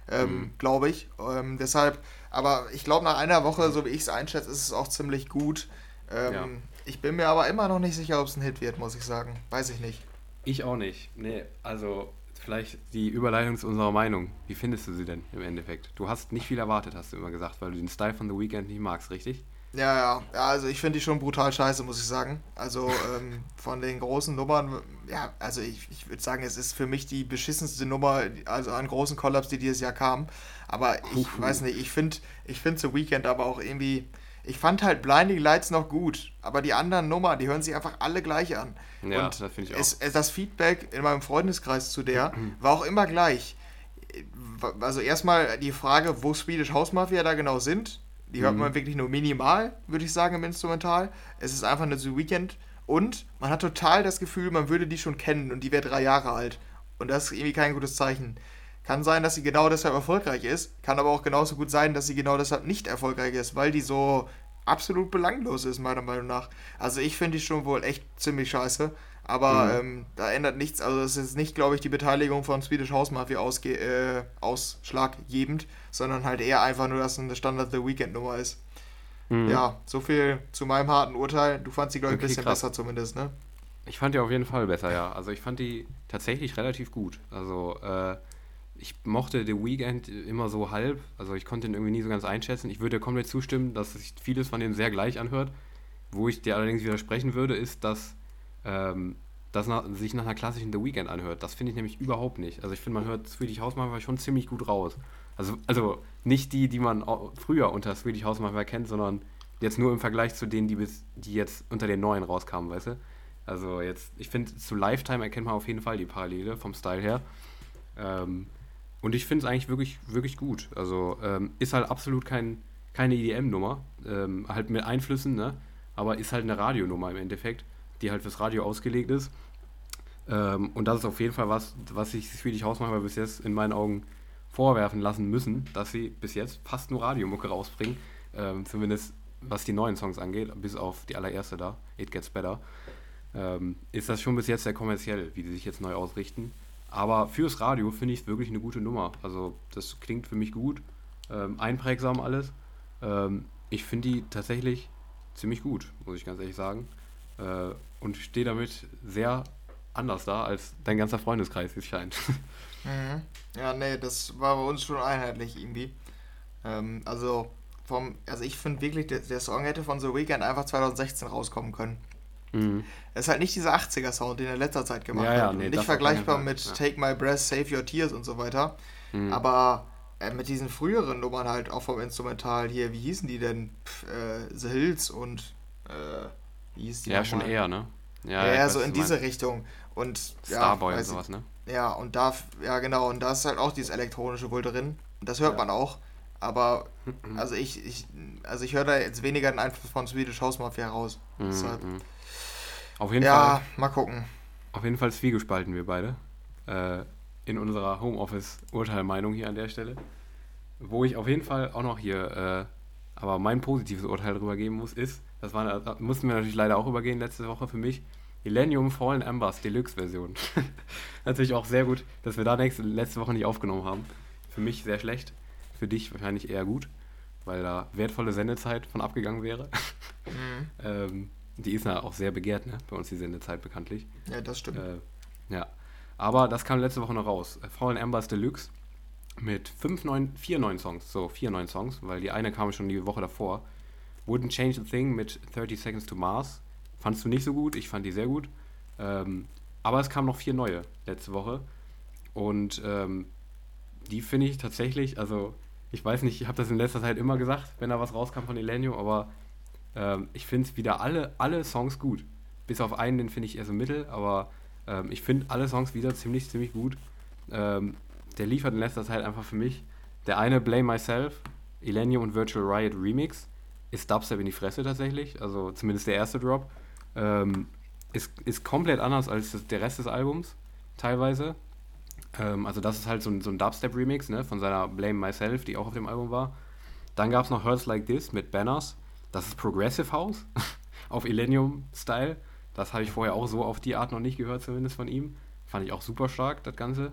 ähm, mhm. glaube ich. Ähm, deshalb, aber ich glaube, nach einer Woche, so wie ich es einschätze, ist es auch ziemlich gut. Ähm, ich bin mir aber immer noch nicht sicher, ob es ein Hit wird, muss ich sagen. Weiß ich nicht. Ich auch nicht. Nee, also vielleicht die Überleitung zu unserer Meinung. Wie findest du sie denn im Endeffekt? Du hast nicht viel erwartet, hast du immer gesagt, weil du den Style von The Weeknd nicht magst, richtig? Ja, ja, ja, also ich finde die schon brutal scheiße, muss ich sagen. Also ähm, *laughs* von den großen Nummern, ja, also ich, ich würde sagen, es ist für mich die beschissenste Nummer, also an großen Kollaps, die dieses Jahr kam. Aber ich Uhu. weiß nicht, ich finde ich find The Weeknd aber auch irgendwie, ich fand halt Blinding Lights noch gut, aber die anderen Nummern, die hören sich einfach alle gleich an. Ja, Und das finde ich auch. Es, das Feedback in meinem Freundeskreis zu der *clears throat* war auch immer gleich. Also erstmal die Frage, wo Swedish House Mafia da genau sind. Die hört mhm. man wirklich nur minimal, würde ich sagen, im Instrumental. Es ist einfach eine The Weekend und man hat total das Gefühl, man würde die schon kennen und die wäre drei Jahre alt. Und das ist irgendwie kein gutes Zeichen. Kann sein, dass sie genau deshalb erfolgreich ist, kann aber auch genauso gut sein, dass sie genau deshalb nicht erfolgreich ist, weil die so absolut belanglos ist, meiner Meinung nach. Also ich finde die schon wohl echt ziemlich scheiße. Aber mhm. ähm, da ändert nichts. Also es ist nicht, glaube ich, die Beteiligung von Swedish House Mafia ausge äh, ausschlaggebend, sondern halt eher einfach nur, dass es eine Standard The Weekend Nummer ist. Mhm. Ja, so viel zu meinem harten Urteil. Du fandst sie, glaube ich, okay, ein bisschen krass. besser zumindest, ne? Ich fand die auf jeden Fall besser, ja. Also ich fand die tatsächlich relativ gut. Also äh, ich mochte The Weekend immer so halb, also ich konnte ihn irgendwie nie so ganz einschätzen. Ich würde komplett zustimmen, dass sich vieles von dem sehr gleich anhört. Wo ich dir allerdings widersprechen würde, ist, dass ähm, das nach, sich nach einer klassischen The Weekend anhört. Das finde ich nämlich überhaupt nicht. Also ich finde, man hört Swedish House Mafia schon ziemlich gut raus. Also, also nicht die, die man früher unter Swedish House Mafia kennt, sondern jetzt nur im Vergleich zu denen, die, bis, die jetzt unter den neuen rauskamen, weißt du? Also jetzt, ich finde, zu Lifetime erkennt man auf jeden Fall die Parallele vom Style her. Ähm, und ich finde es eigentlich wirklich, wirklich gut. Also ähm, ist halt absolut kein, keine EDM-Nummer, ähm, halt mit Einflüssen, ne? aber ist halt eine Radionummer im Endeffekt, die halt fürs Radio ausgelegt ist. Ähm, und das ist auf jeden Fall was, was sich Swedish House Mafia bis jetzt in meinen Augen vorwerfen lassen müssen, dass sie bis jetzt fast nur Radiomucke rausbringen, ähm, zumindest was die neuen Songs angeht, bis auf die allererste da, It Gets Better. Ähm, ist das schon bis jetzt sehr kommerziell, wie sie sich jetzt neu ausrichten. Aber fürs Radio finde ich es wirklich eine gute Nummer. Also das klingt für mich gut, ähm, einprägsam alles. Ähm, ich finde die tatsächlich ziemlich gut, muss ich ganz ehrlich sagen. Äh, und stehe damit sehr anders da als dein ganzer Freundeskreis, wie es scheint. *laughs* Mhm. Ja, nee, das war bei uns schon einheitlich irgendwie. Ähm, also vom, also ich finde wirklich, der, der Song hätte von The Weeknd einfach 2016 rauskommen können. Mhm. Es ist halt nicht dieser 80er-Sound, den er in letzter Zeit gemacht ja, ja, hat. Nee, nicht vergleichbar mit ja. Take My Breath, Save Your Tears und so weiter. Mhm. Aber äh, mit diesen früheren Nummern halt auch vom Instrumental hier, wie hießen die denn? Pff, äh, The Hills und äh, Wie hieß die Ja, schon eher, ne? Ja, ja so in diese. Richtung. Und ja, Starboy und sowas, ne? Ja, und da, ja genau, und da ist halt auch dieses elektronische wohl drin. Das hört Ja. man auch. Aber, also ich, ich, also ich höre da jetzt weniger den Einfluss von Swedish House Mafia raus. Deshalb, Mhm. Auf jeden ja, Fall, mal gucken. auf jeden Fall zwiegespalten wir beide. Äh, in unserer Homeoffice-Urteilmeinung hier an der Stelle. Wo ich auf jeden Fall auch noch hier, äh, aber mein positives Urteil drüber geben muss, ist, das war, da mussten wir natürlich leider auch übergehen letzte Woche für mich, Millennium Fallen Embers Deluxe-Version. *laughs* natürlich auch sehr gut, dass wir da nächste, letzte Woche nicht aufgenommen haben. Für mich sehr schlecht, für dich wahrscheinlich eher gut, weil da wertvolle Sendezeit von abgegangen wäre. Mhm. *laughs* ähm, die ist ja auch sehr begehrt, ne? Bei uns die Sendezeit bekanntlich. Ja, das stimmt. Äh, ja. Aber das kam letzte Woche noch raus. Äh, Fallen Embers Deluxe mit fünf neuen, vier neuen Songs. So, vier neuen Songs, weil die eine kam schon die Woche davor. Wouldn't Change a Thing mit 30 Seconds to Mars. Fandst du nicht so gut, ich fand die sehr gut. Ähm, aber es kamen noch vier neue letzte Woche. Und ähm, die finde ich tatsächlich, also ich weiß nicht, ich habe das in letzter Zeit immer gesagt, wenn da was rauskam von Elenio, aber ähm, ich finde wieder alle, alle Songs gut. Bis auf einen, den finde ich eher so mittel, aber ähm, ich finde alle Songs wieder ziemlich, ziemlich gut. Ähm, der liefert in letzter Zeit einfach für mich. Der eine Blame Myself, Elenium und Virtual Riot Remix, ist Dubstep in die Fresse tatsächlich, also zumindest der erste Drop. Ähm, ist, ist komplett anders als das, der Rest des Albums, teilweise. Ähm, also das ist halt so ein, so ein Dubstep-Remix ne, von seiner Blame Myself, die auch auf dem Album war. Dann gab es noch Hurts Like This mit Banners. Das ist Progressive House *laughs* auf Illenium-Style. Das habe ich vorher auch so auf die Art noch nicht gehört, zumindest von ihm. Fand ich auch super stark, das Ganze.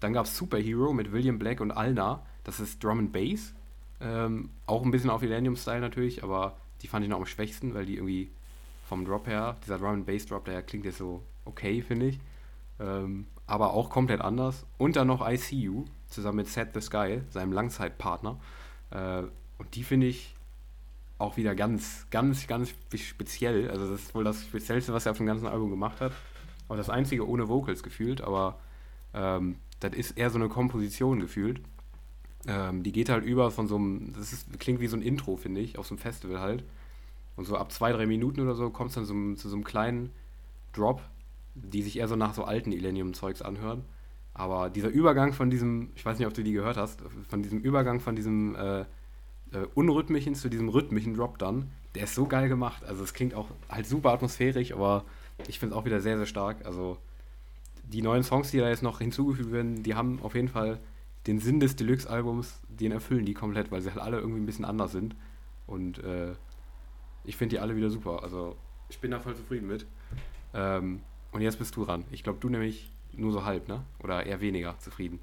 Dann gab es Superhero mit William Black und Alna. Das ist Drum and Bass. Ähm, auch ein bisschen auf Illenium-Style natürlich, aber die fand ich noch am schwächsten, weil die irgendwie vom Drop her, dieser Drum and Bass Drop, der klingt jetzt so okay, finde ich. Ähm, aber auch komplett anders. Und dann noch ICU, zusammen mit Set the Sky, seinem Langzeitpartner. Äh, und die finde ich auch wieder ganz, ganz, ganz speziell. Also das ist wohl das Speziellste, was er auf dem ganzen Album gemacht hat. Auch das einzige ohne Vocals gefühlt, aber ähm, das ist eher so eine Komposition gefühlt. Ähm, die geht halt über von so einem, das ist, klingt wie so ein Intro, finde ich, auf so einem Festival halt. Und so ab zwei, drei Minuten oder so kommt es dann so, zu so einem kleinen Drop, die sich eher so nach so alten Illenium-Zeugs anhören. Aber dieser Übergang von diesem, ich weiß nicht, ob du die gehört hast, von diesem Übergang von diesem äh, äh, unrhythmischen zu diesem rhythmischen Drop dann, der ist so geil gemacht. Also es klingt auch halt super atmosphärisch, aber ich finde es auch wieder sehr, sehr stark. Also die neuen Songs, die da jetzt noch hinzugefügt werden, die haben auf jeden Fall den Sinn des Deluxe-Albums, den erfüllen die komplett, weil sie halt alle irgendwie ein bisschen anders sind. Und äh, ich finde die alle wieder super. Also ich bin da voll zufrieden mit. Ähm, und jetzt bist du dran. Ich glaube, du nämlich nur so halb, ne? Oder eher weniger zufrieden.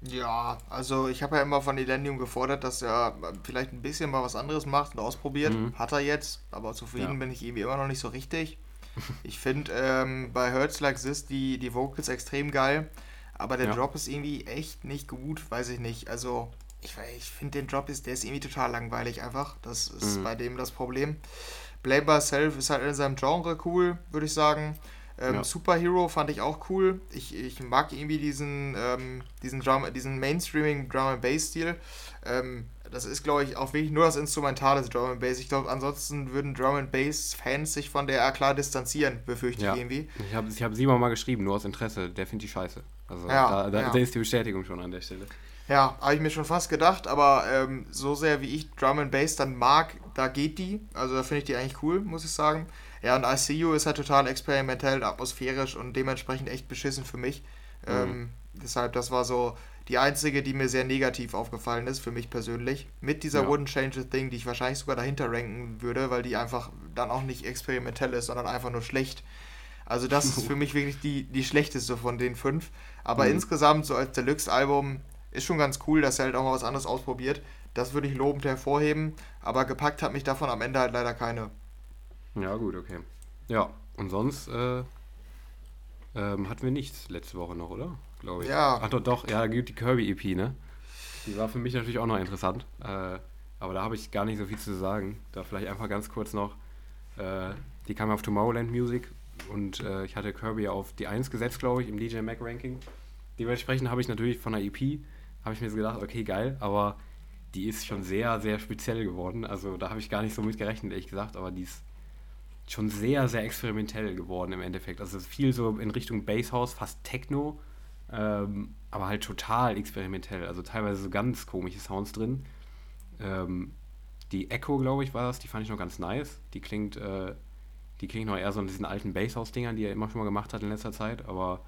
Ja, also ich habe ja immer von Elenium gefordert, dass er vielleicht ein bisschen mal was anderes macht und ausprobiert. Mhm. Hat er jetzt, aber zufrieden Ja. bin ich irgendwie immer noch nicht so richtig. *laughs* Ich finde ähm, bei Hurts Like This die, die Vocals extrem geil, aber der Ja. Drop ist irgendwie echt nicht gut, weiß ich nicht. Also ich, ich finde den Drop ist, der ist irgendwie total langweilig einfach. Das ist Mhm. bei dem das Problem. Blame by Self ist halt in seinem Genre cool, würde ich sagen. Ähm, Ja. Superhero fand ich auch cool. Ich, ich mag irgendwie diesen, ähm, diesen, Drum, diesen Mainstreaming Drum and Bass Stil. Ähm, das ist, glaube ich, auch wirklich nur das Instrumentale des Drum and Bass. Ich glaube, ansonsten würden Drum and Bass Fans sich von der klar distanzieren, befürchte Ja. ich irgendwie. Ich habe ich hab Simon mal geschrieben, nur aus Interesse. Der findet die scheiße. Also Ja, da, da, ja. da ist die Bestätigung schon an der Stelle. Ja, habe ich mir schon fast gedacht, aber ähm, so sehr wie ich Drum and Bass dann mag, da geht die. Also da finde ich die eigentlich cool, muss ich sagen. Ja, und ICU ist halt total experimentell, atmosphärisch und dementsprechend echt beschissen für mich. Ähm, deshalb, das war so die einzige, die mir sehr negativ aufgefallen ist, für mich persönlich. Mit dieser Ja. Wouldn't Change a Thing, die ich wahrscheinlich sogar dahinter ranken würde, weil die einfach dann auch nicht experimentell ist, sondern einfach nur schlecht. Also das ist für *laughs* mich wirklich die, die schlechteste von den fünf. Aber Mhm. insgesamt, so als Deluxe-Album, ist schon ganz cool, dass er halt auch mal was anderes ausprobiert. Das würde ich lobend hervorheben, aber gepackt hat mich davon am Ende halt leider keine. Ja, gut, okay. Ja, und sonst äh, ähm, hatten wir nichts letzte Woche noch, oder? Glaube ich. Ja. Ach doch, doch, ja, da gibt die Kirby-EP, ne? Die war für mich natürlich auch noch interessant. Äh, aber da habe ich gar nicht so viel zu sagen. Da vielleicht einfach ganz kurz noch. Äh, die kam auf Tomorrowland Music und äh, ich hatte Kirby auf die 1 gesetzt, glaube ich, im DJ Mac Ranking. Dementsprechend habe ich natürlich von der EP, habe ich mir so gedacht, okay, geil, aber die ist schon sehr, sehr speziell geworden. Also da habe ich gar nicht so mit gerechnet, ehrlich gesagt, aber die ist schon sehr, sehr experimentell geworden im Endeffekt. Also viel so in Richtung Basshouse, fast Techno, ähm, aber halt total experimentell. Also teilweise so ganz komische Sounds drin. Ähm, die Echo, glaube ich, war das, die fand ich noch ganz nice. Die klingt, äh, die klingt noch eher so in diesen alten Basshouse-Dingern, die er immer schon mal gemacht hat in letzter Zeit, aber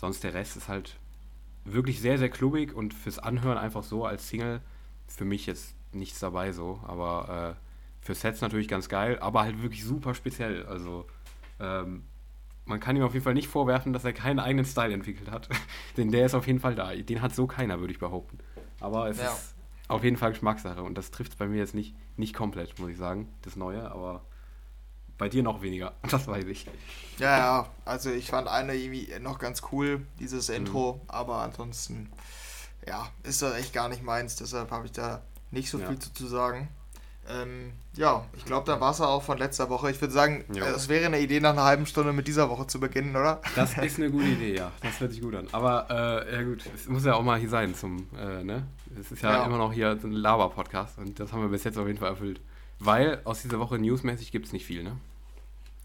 sonst der Rest ist halt wirklich sehr, sehr klubbig und fürs Anhören einfach so als Single für mich jetzt nichts dabei so, aber äh, für Sets natürlich ganz geil, aber halt wirklich super speziell. Also ähm, man kann ihm auf jeden Fall nicht vorwerfen, dass er keinen eigenen Style entwickelt hat, *laughs* denn der ist auf jeden Fall da. Den hat so keiner, würde ich behaupten. Aber es ja. ist auf jeden Fall Geschmackssache und das trifft bei mir jetzt nicht, nicht komplett, muss ich sagen, das Neue, aber bei dir noch weniger, *laughs* das weiß ich. Ja, ja, also ich fand eine irgendwie noch ganz cool, dieses mhm. Intro, mhm. aber ansonsten, ja, ist das echt gar nicht meins, deshalb habe ich da nicht so ja. viel zu sagen. Ähm, ja, ich glaube, da war es auch von letzter Woche. Ich würde sagen, es wäre eine Idee, nach einer halben Stunde mit dieser Woche zu beginnen, oder? Das *laughs* ist eine gute Idee, ja. Das hört sich gut an. Aber, äh, ja gut, es muss ja auch mal hier sein zum, äh, ne? Es ist ja, ja, immer noch hier ein Laber-Podcast und das haben wir bis jetzt auf jeden Fall erfüllt. Weil aus dieser Woche newsmäßig gibt es nicht viel, ne?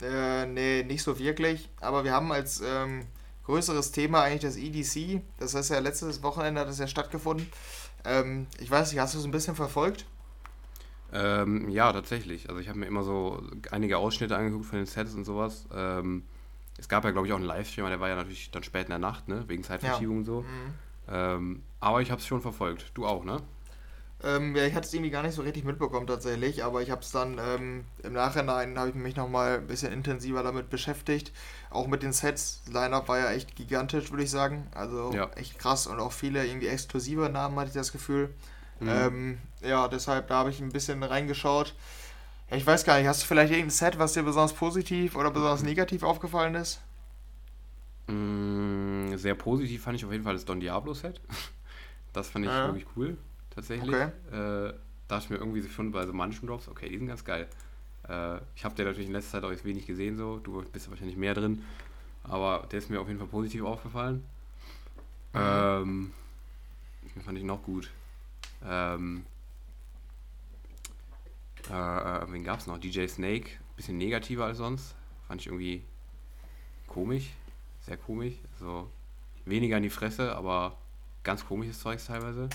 Äh, nee, nicht so wirklich. Aber wir haben als ähm, größeres Thema eigentlich das EDC. Das heißt ja, letztes Wochenende hat es ja stattgefunden. Ähm, ich weiß nicht, hast du es ein bisschen verfolgt? Ähm, ja, tatsächlich. Also ich habe mir immer so einige Ausschnitte angeguckt von den Sets und sowas. Ähm, es gab ja, glaube ich, auch einen Livestream, der war ja natürlich dann spät in der Nacht, ne? Wegen Zeitverschiebung ja. und so. Mhm. Ähm, aber ich habe es schon verfolgt. Du auch, ne? Ähm, ja, ich hatte es irgendwie gar nicht so richtig mitbekommen tatsächlich, aber ich habe es dann ähm, im Nachhinein habe ich mich nochmal ein bisschen intensiver damit beschäftigt. Auch mit den Sets. Line-Up war ja echt gigantisch, würde ich sagen. Also ja. echt krass und auch viele irgendwie exklusive Namen hatte ich das Gefühl. Mhm. Ähm, ja, deshalb da habe ich ein bisschen reingeschaut. Ja, ich weiß gar nicht, hast du vielleicht irgendein Set, was dir besonders positiv oder besonders negativ aufgefallen ist? Mm, sehr positiv fand ich auf jeden Fall das Don Diablo Set. *laughs* Das fand ich ja. wirklich cool tatsächlich. Okay. Äh, dachte ich mir irgendwie schon bei so manchen Drops, okay, die sind ganz geil. Äh, ich habe der natürlich in letzter Zeit auch jetzt wenig gesehen, so. Du bist wahrscheinlich mehr drin. Aber der ist mir auf jeden Fall positiv aufgefallen. Mhm. Ähm, den fand ich noch gut. Ähm, äh, äh wen gab es noch? DJ Snake, bisschen negativer als sonst. Fand ich irgendwie komisch, sehr komisch. Also weniger in die Fresse, aber ganz komisches Zeugs teilweise.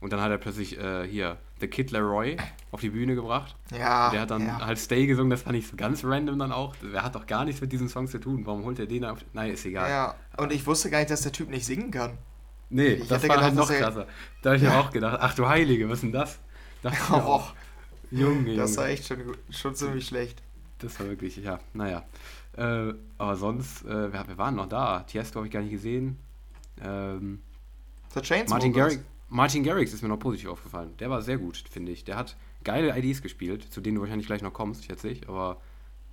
Und dann hat er plötzlich äh, hier The Kid Leroy auf die Bühne gebracht. Ja. Der hat dann ja. halt Stay gesungen, das fand ich so ganz random dann auch. Der hat doch gar nichts mit diesem Song zu tun. Warum holt er den auf? Nein, ist egal. Ja, und ich wusste gar nicht, dass der Typ nicht singen kann. Nee, ich das war halt gedacht, halt noch krasser. Da habe ich ja. auch gedacht, ach du Heilige, was ist denn das? das *laughs* oh, Junge, Junge. Das war echt schon, schon ziemlich schlecht. Das war wirklich, ja, naja. Äh, aber sonst, äh, wir, wir, waren noch da. Tiesto habe ich gar nicht gesehen. Ähm, The Chainsmokers. Martin Garrix. Martin Garrix ist mir noch positiv aufgefallen. Der war sehr gut, finde ich. Der hat geile IDs gespielt, zu denen du wahrscheinlich gleich noch kommst, schätze ich. Aber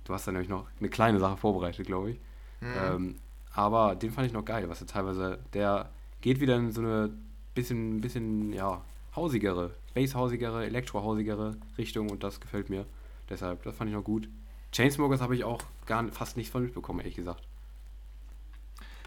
du hast da nämlich noch eine kleine Sache vorbereitet, glaube ich. Mhm. Ähm, aber den fand ich noch geil, was er teilweise, der geht wieder in so eine bisschen, bisschen, ja, hausigere, Bass-hausigere, Elektro-hausigere Richtung und das gefällt mir. Deshalb, das fand ich noch gut. Chainsmokers habe ich auch gar fast nichts von mitbekommen, ehrlich gesagt.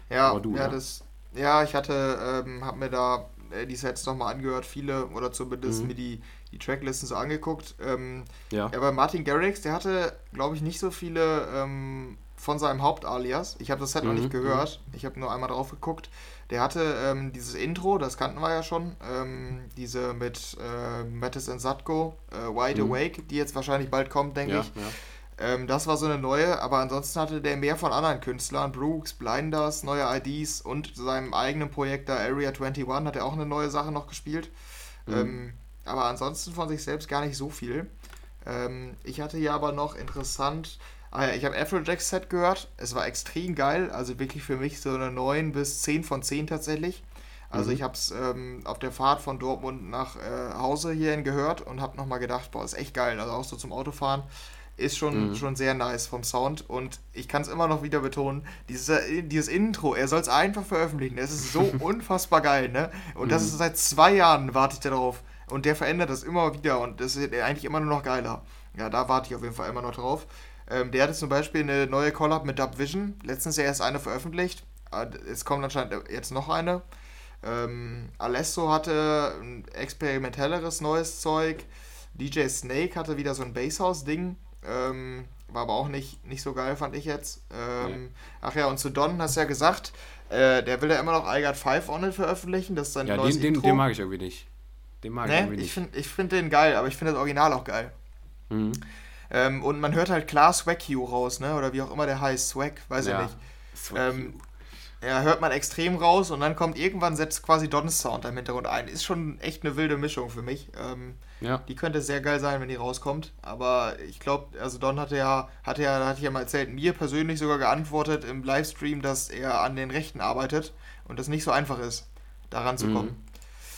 Ja, du, ja, ne? das, ja, ich hatte, ähm, hab mir da äh, die Sets nochmal angehört, viele oder zumindest mhm. mir die, die Tracklisten so angeguckt. Ähm, ja. ja, bei Martin Garrix, der hatte, glaube ich, nicht so viele ähm, von seinem Hauptalias. Ich habe das Set mhm. noch nicht mhm. gehört. Ich habe nur einmal drauf geguckt. Der hatte ähm, dieses Intro, das kannten wir ja schon. Ähm, diese mit äh, Mattis and Satko, äh, Wide mhm. Awake, die jetzt wahrscheinlich bald kommt, denke ja, ich. Ja. Ähm, das war so eine neue, aber ansonsten hatte der mehr von anderen Künstlern, Brooks, Blinders, neue IDs und seinem eigenen Projekt da Area 21 hat er auch eine neue Sache noch gespielt. Mhm. Ähm, aber ansonsten von sich selbst gar nicht so viel. Ähm, ich hatte hier aber noch interessant, ja, ich habe Afrojack's Set gehört, es war extrem geil, also wirklich für mich so eine 9 bis 10 von 10 tatsächlich. Also mhm. ich habe es ähm, auf der Fahrt von Dortmund nach äh, Hause hierhin gehört und habe nochmal gedacht, boah, ist echt geil, also auch so zum Autofahren ist schon, mhm. schon sehr nice vom Sound und ich kann es immer noch wieder betonen, dieses, dieses Intro, er soll es einfach veröffentlichen, es ist so *laughs* unfassbar geil, ne? Und mhm. das ist seit zwei Jahren, warte ich darauf und der verändert das immer wieder und das ist eigentlich immer nur noch geiler. Ja, da warte ich auf jeden Fall immer noch drauf. Ähm, der hatte zum Beispiel eine neue Collab mit Dub Vision, letztens ja erst eine veröffentlicht, ah, es kommt anscheinend jetzt noch eine. Ähm, Alesso hatte ein experimentelleres neues Zeug. DJ Snake hatte wieder so ein Basshouse-Ding. Ähm, war aber auch nicht, nicht so geil, fand ich jetzt. Ähm, nee. Ach ja, und zu Don hast du ja gesagt, äh, der will ja immer noch I Got 5 on it veröffentlichen, das ist sein ja, neues den, den, den mag ich irgendwie nicht. Den mag nee, ich irgendwie nicht. Ich finde ich find den geil, aber ich finde das Original auch geil. Mhm. Ähm, und man hört halt klar Swag Hugh raus, ne? Oder wie auch immer der heißt, Swag, weiß ja. ich nicht. Swag ähm, ja, hört man extrem raus und dann kommt irgendwann setzt quasi Dons Sound im Hintergrund ein. Ist schon echt eine wilde Mischung für mich. Ähm, ja. Die könnte sehr geil sein, wenn die rauskommt. Aber ich glaube, also Don hatte ja, hatte ja, hatte ich ja mal erzählt, mir persönlich sogar geantwortet im Livestream, dass er an den Rechten arbeitet und es nicht so einfach ist, daran zu kommen. Mhm.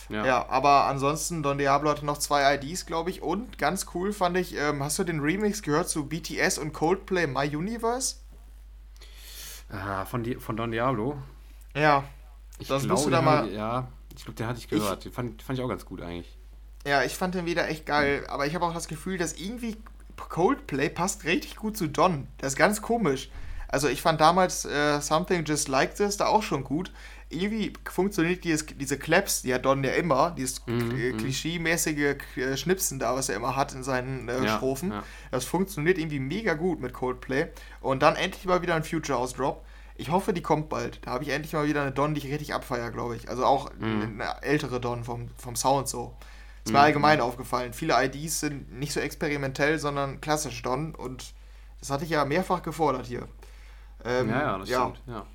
Ja. ja. aber ansonsten, Don Diablo hatte noch zwei IDs, glaube ich. Und ganz cool fand ich, ähm, hast du den Remix gehört zu BTS und Coldplay My Universe? Ah, von, die, von Don Diablo? Ja. Ich das musst du da mal. Ja, ich glaube, den hatte ich gehört. Ich, den fand, fand ich auch ganz gut eigentlich. Ja, ich fand den wieder echt geil. Aber ich habe auch das Gefühl, dass irgendwie Coldplay passt richtig gut zu Don. Das ist ganz komisch. Also ich fand damals äh, Something Just Like This da auch schon gut. Irgendwie funktioniert dieses, diese Claps, die hat Don ja immer, dieses mhm, äh, mhm. klischee-mäßige äh, Schnipsen da, was er immer hat in seinen äh, ja, Strophen. Ja. Das funktioniert irgendwie mega gut mit Coldplay. Und dann endlich mal wieder ein Future House Drop. Ich hoffe, die kommt bald. Da habe ich endlich mal wieder eine Don, die ich richtig abfeier, glaube ich. Also auch mhm. eine ältere Don vom, vom Sound so. Ist mir mhm. allgemein aufgefallen. Viele IDs sind nicht so experimentell, sondern klassisch Don. Und das hatte ich ja mehrfach gefordert hier. Ähm, ja, ja, das ja. stimmt. Ja.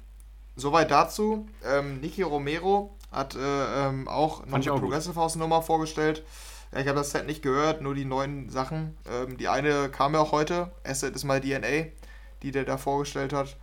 Soweit dazu. Ähm, Niki Romero hat äh, ähm, auch noch eine Progressive House Nummer vorgestellt. Ich habe das Set nicht gehört, nur die neuen Sachen. Ähm, die eine kam ja auch heute. Asset ist mal DNA, die der da vorgestellt hat.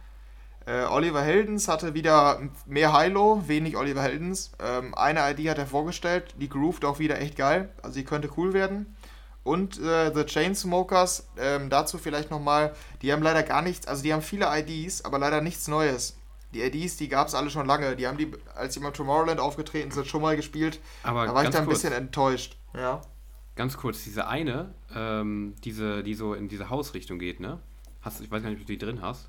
Äh, Oliver Heldens hatte wieder mehr Hilo, wenig Oliver Heldens. Ähm, eine ID hat er vorgestellt, die grooved auch wieder echt geil, also die könnte cool werden. Und äh, The Chainsmokers, ähm, dazu vielleicht nochmal, die haben leider gar nichts, also die haben viele IDs, aber leider nichts Neues. Die IDs, die gab es alle schon lange. Die haben die, als die mal Tomorrowland aufgetreten sind, schon mal gespielt. Aber da war ich da ein kurz, bisschen enttäuscht. Ja. Ganz kurz, diese eine, ähm, diese, die so in diese Hausrichtung geht, ne? Hast, ich weiß gar nicht, ob du die drin hast.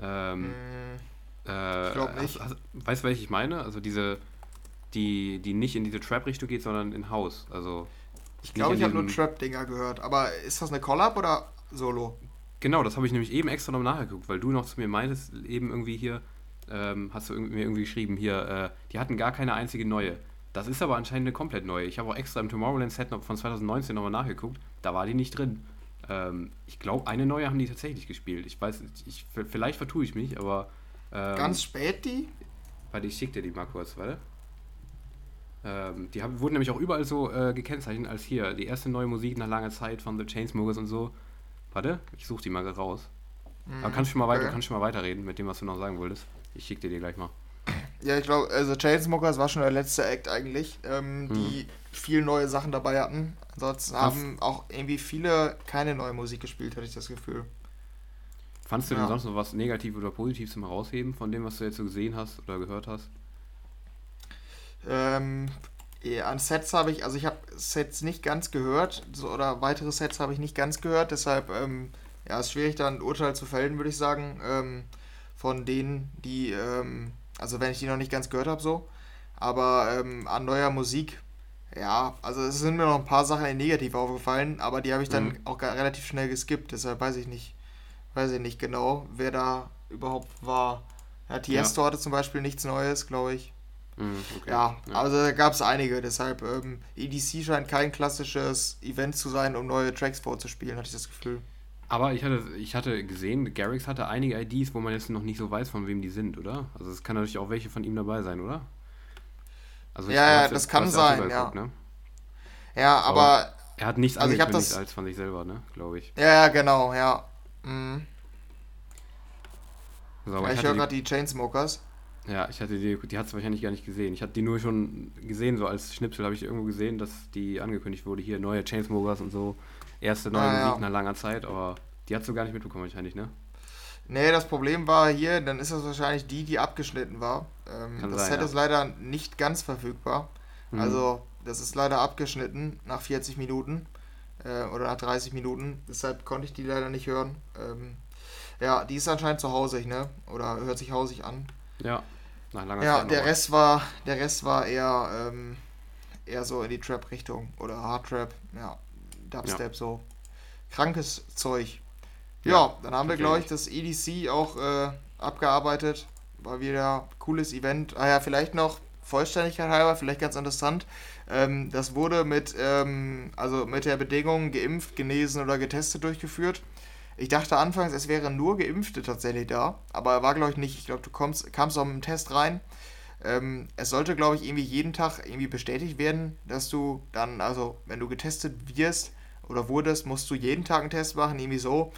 Ähm, hm, äh, ich glaube nicht. Hast, hast, weißt du, welche ich meine? Also diese, die, die nicht in diese Trap-Richtung geht, sondern in Haus. Also ich glaube, ich habe nur Trap-Dinger gehört. Aber ist das eine Collab oder Solo? Genau, das habe ich nämlich eben extra noch nachgeguckt, weil du noch zu mir meintest, eben irgendwie hier, ähm, hast du mir irgendwie geschrieben, hier, äh, die hatten gar keine einzige neue. Das ist aber anscheinend eine komplett neue. Ich habe auch extra im Tomorrowland-Set von 2019 nochmal nachgeguckt, da war die nicht drin. Ähm, ich glaube, eine neue haben die tatsächlich gespielt. Ich weiß, ich, vielleicht vertue ich mich, aber. Ähm, Ganz spät die? Warte, ich schicke dir die mal kurz, warte. Ähm, die haben, wurden nämlich auch überall so äh, gekennzeichnet als hier. Die erste neue Musik nach langer Zeit von The Chainsmokers und so. Warte, ich suche die mal raus. Mhm, aber kannst du schon mal, weiter, kannst schon mal weiterreden mit dem, was du noch sagen wolltest? Ich schicke dir die gleich mal. Ja, ich glaube, also Chainsmokers war schon der letzte Act eigentlich, ähm, hm. die viel neue Sachen dabei hatten. Ansonsten haben auch irgendwie viele keine neue Musik gespielt, hatte ich das Gefühl. Fandest du ja. denn sonst noch was Negatives oder Positives zum Herausheben von dem, was du jetzt so gesehen hast oder gehört hast? Ähm, ja, an Sets habe ich, also ich habe Sets nicht ganz gehört, so, oder weitere Sets habe ich nicht ganz gehört, deshalb ähm, ja, ist schwierig da ein Urteil zu fällen, würde ich sagen, ähm, von denen, die ähm, also wenn ich die noch nicht ganz gehört habe, so. Aber ähm, an neuer Musik, ja, also es sind mir noch ein paar Sachen negativ aufgefallen, aber die habe ich dann mhm. auch relativ schnell geskippt. Deshalb weiß ich nicht, weiß ich nicht genau, wer da überhaupt war. Ja, Tiesto ja. hatte zum Beispiel nichts Neues, glaube ich. Mhm, okay. ja, ja, also da gab es einige. Deshalb, ähm, EDC scheint kein klassisches Event zu sein, um neue Tracks vorzuspielen, hatte ich das Gefühl. Aber ich hatte, ich hatte gesehen, Garrix hatte einige IDs, wo man jetzt noch nicht so weiß, von wem die sind, oder? Also es kann natürlich auch welche von ihm dabei sein, oder? Also ja, ja, das kann sein, ja. Guckt, ne? Ja, aber, aber, Er hat nichts also angekündigt das, als von sich selber, ne? Glaube ich. Ja, ja, genau, ja. Mhm. So, ja, ich, ich höre gerade die Chainsmokers. Ja, ich hatte die, die hat es wahrscheinlich gar nicht gesehen. Ich hatte die nur schon gesehen, so als Schnipsel habe ich irgendwo gesehen, dass die angekündigt wurde, hier neue Chainsmokers und so erste neue ah, Musik ja. nach langer Zeit, aber die hast du gar nicht mitbekommen wahrscheinlich, ne? Nee, das Problem war hier, dann ist das wahrscheinlich die, die abgeschnitten war. Ähm, das sein, Set ja. ist leider nicht ganz verfügbar. Mhm. Also, das ist leider abgeschnitten nach 40 Minuten äh, oder nach 30 Minuten. Deshalb konnte ich die leider nicht hören. Ähm, ja, die ist anscheinend zu hausig, ne? Oder hört sich hausig an. Ja, nach langer ja, Zeit. Ja, der Rest war, der Rest war eher, ähm, eher so in die Trap-Richtung oder Hard Trap, ja. Dubstep, ja. so krankes Zeug. Ja, ja dann haben wir, glaube ich, das EDC auch äh, abgearbeitet. War wieder ein cooles Event. Ah ja, vielleicht noch Vollständigkeit halber, vielleicht ganz interessant. Ähm, das wurde mit, ähm, also mit der Bedingung geimpft, genesen oder getestet durchgeführt. Ich dachte anfangs, es wären nur Geimpfte tatsächlich da, aber war, glaube ich, nicht. Ich glaube, du kommst, kamst auch mit dem Test rein. Ähm, es sollte, glaube ich, irgendwie jeden Tag irgendwie bestätigt werden, dass du dann, also wenn du getestet wirst oder wurdest, musst du jeden Tag einen Test machen, irgendwie so.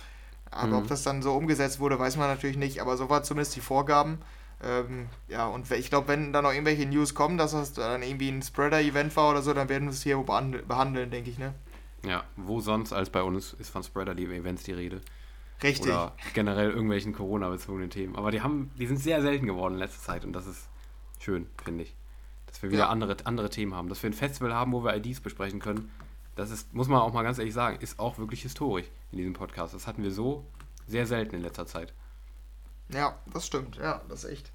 Aber mhm. ob das dann so umgesetzt wurde, weiß man natürlich nicht. Aber so war zumindest die Vorgaben. Ähm, ja, und ich glaube, wenn da noch irgendwelche News kommen, dass das dann irgendwie ein Spreader-Event war oder so, dann werden wir es hier behandeln, denke ich, ne? Ja, wo sonst als bei uns ist von Spreader-Events die Rede. Richtig. Oder generell irgendwelchen Corona-bezogenen Themen. Aber die haben, die sind sehr selten geworden in letzter Zeit und das ist schön, finde ich. Dass wir wieder ja. andere, andere Themen haben. Dass wir ein Festival haben, wo wir IDs besprechen können. Das ist, muss man auch mal ganz ehrlich sagen, ist auch wirklich historisch in diesem Podcast. Das hatten wir so sehr selten in letzter Zeit. Ja, das stimmt. Ja, das ist echt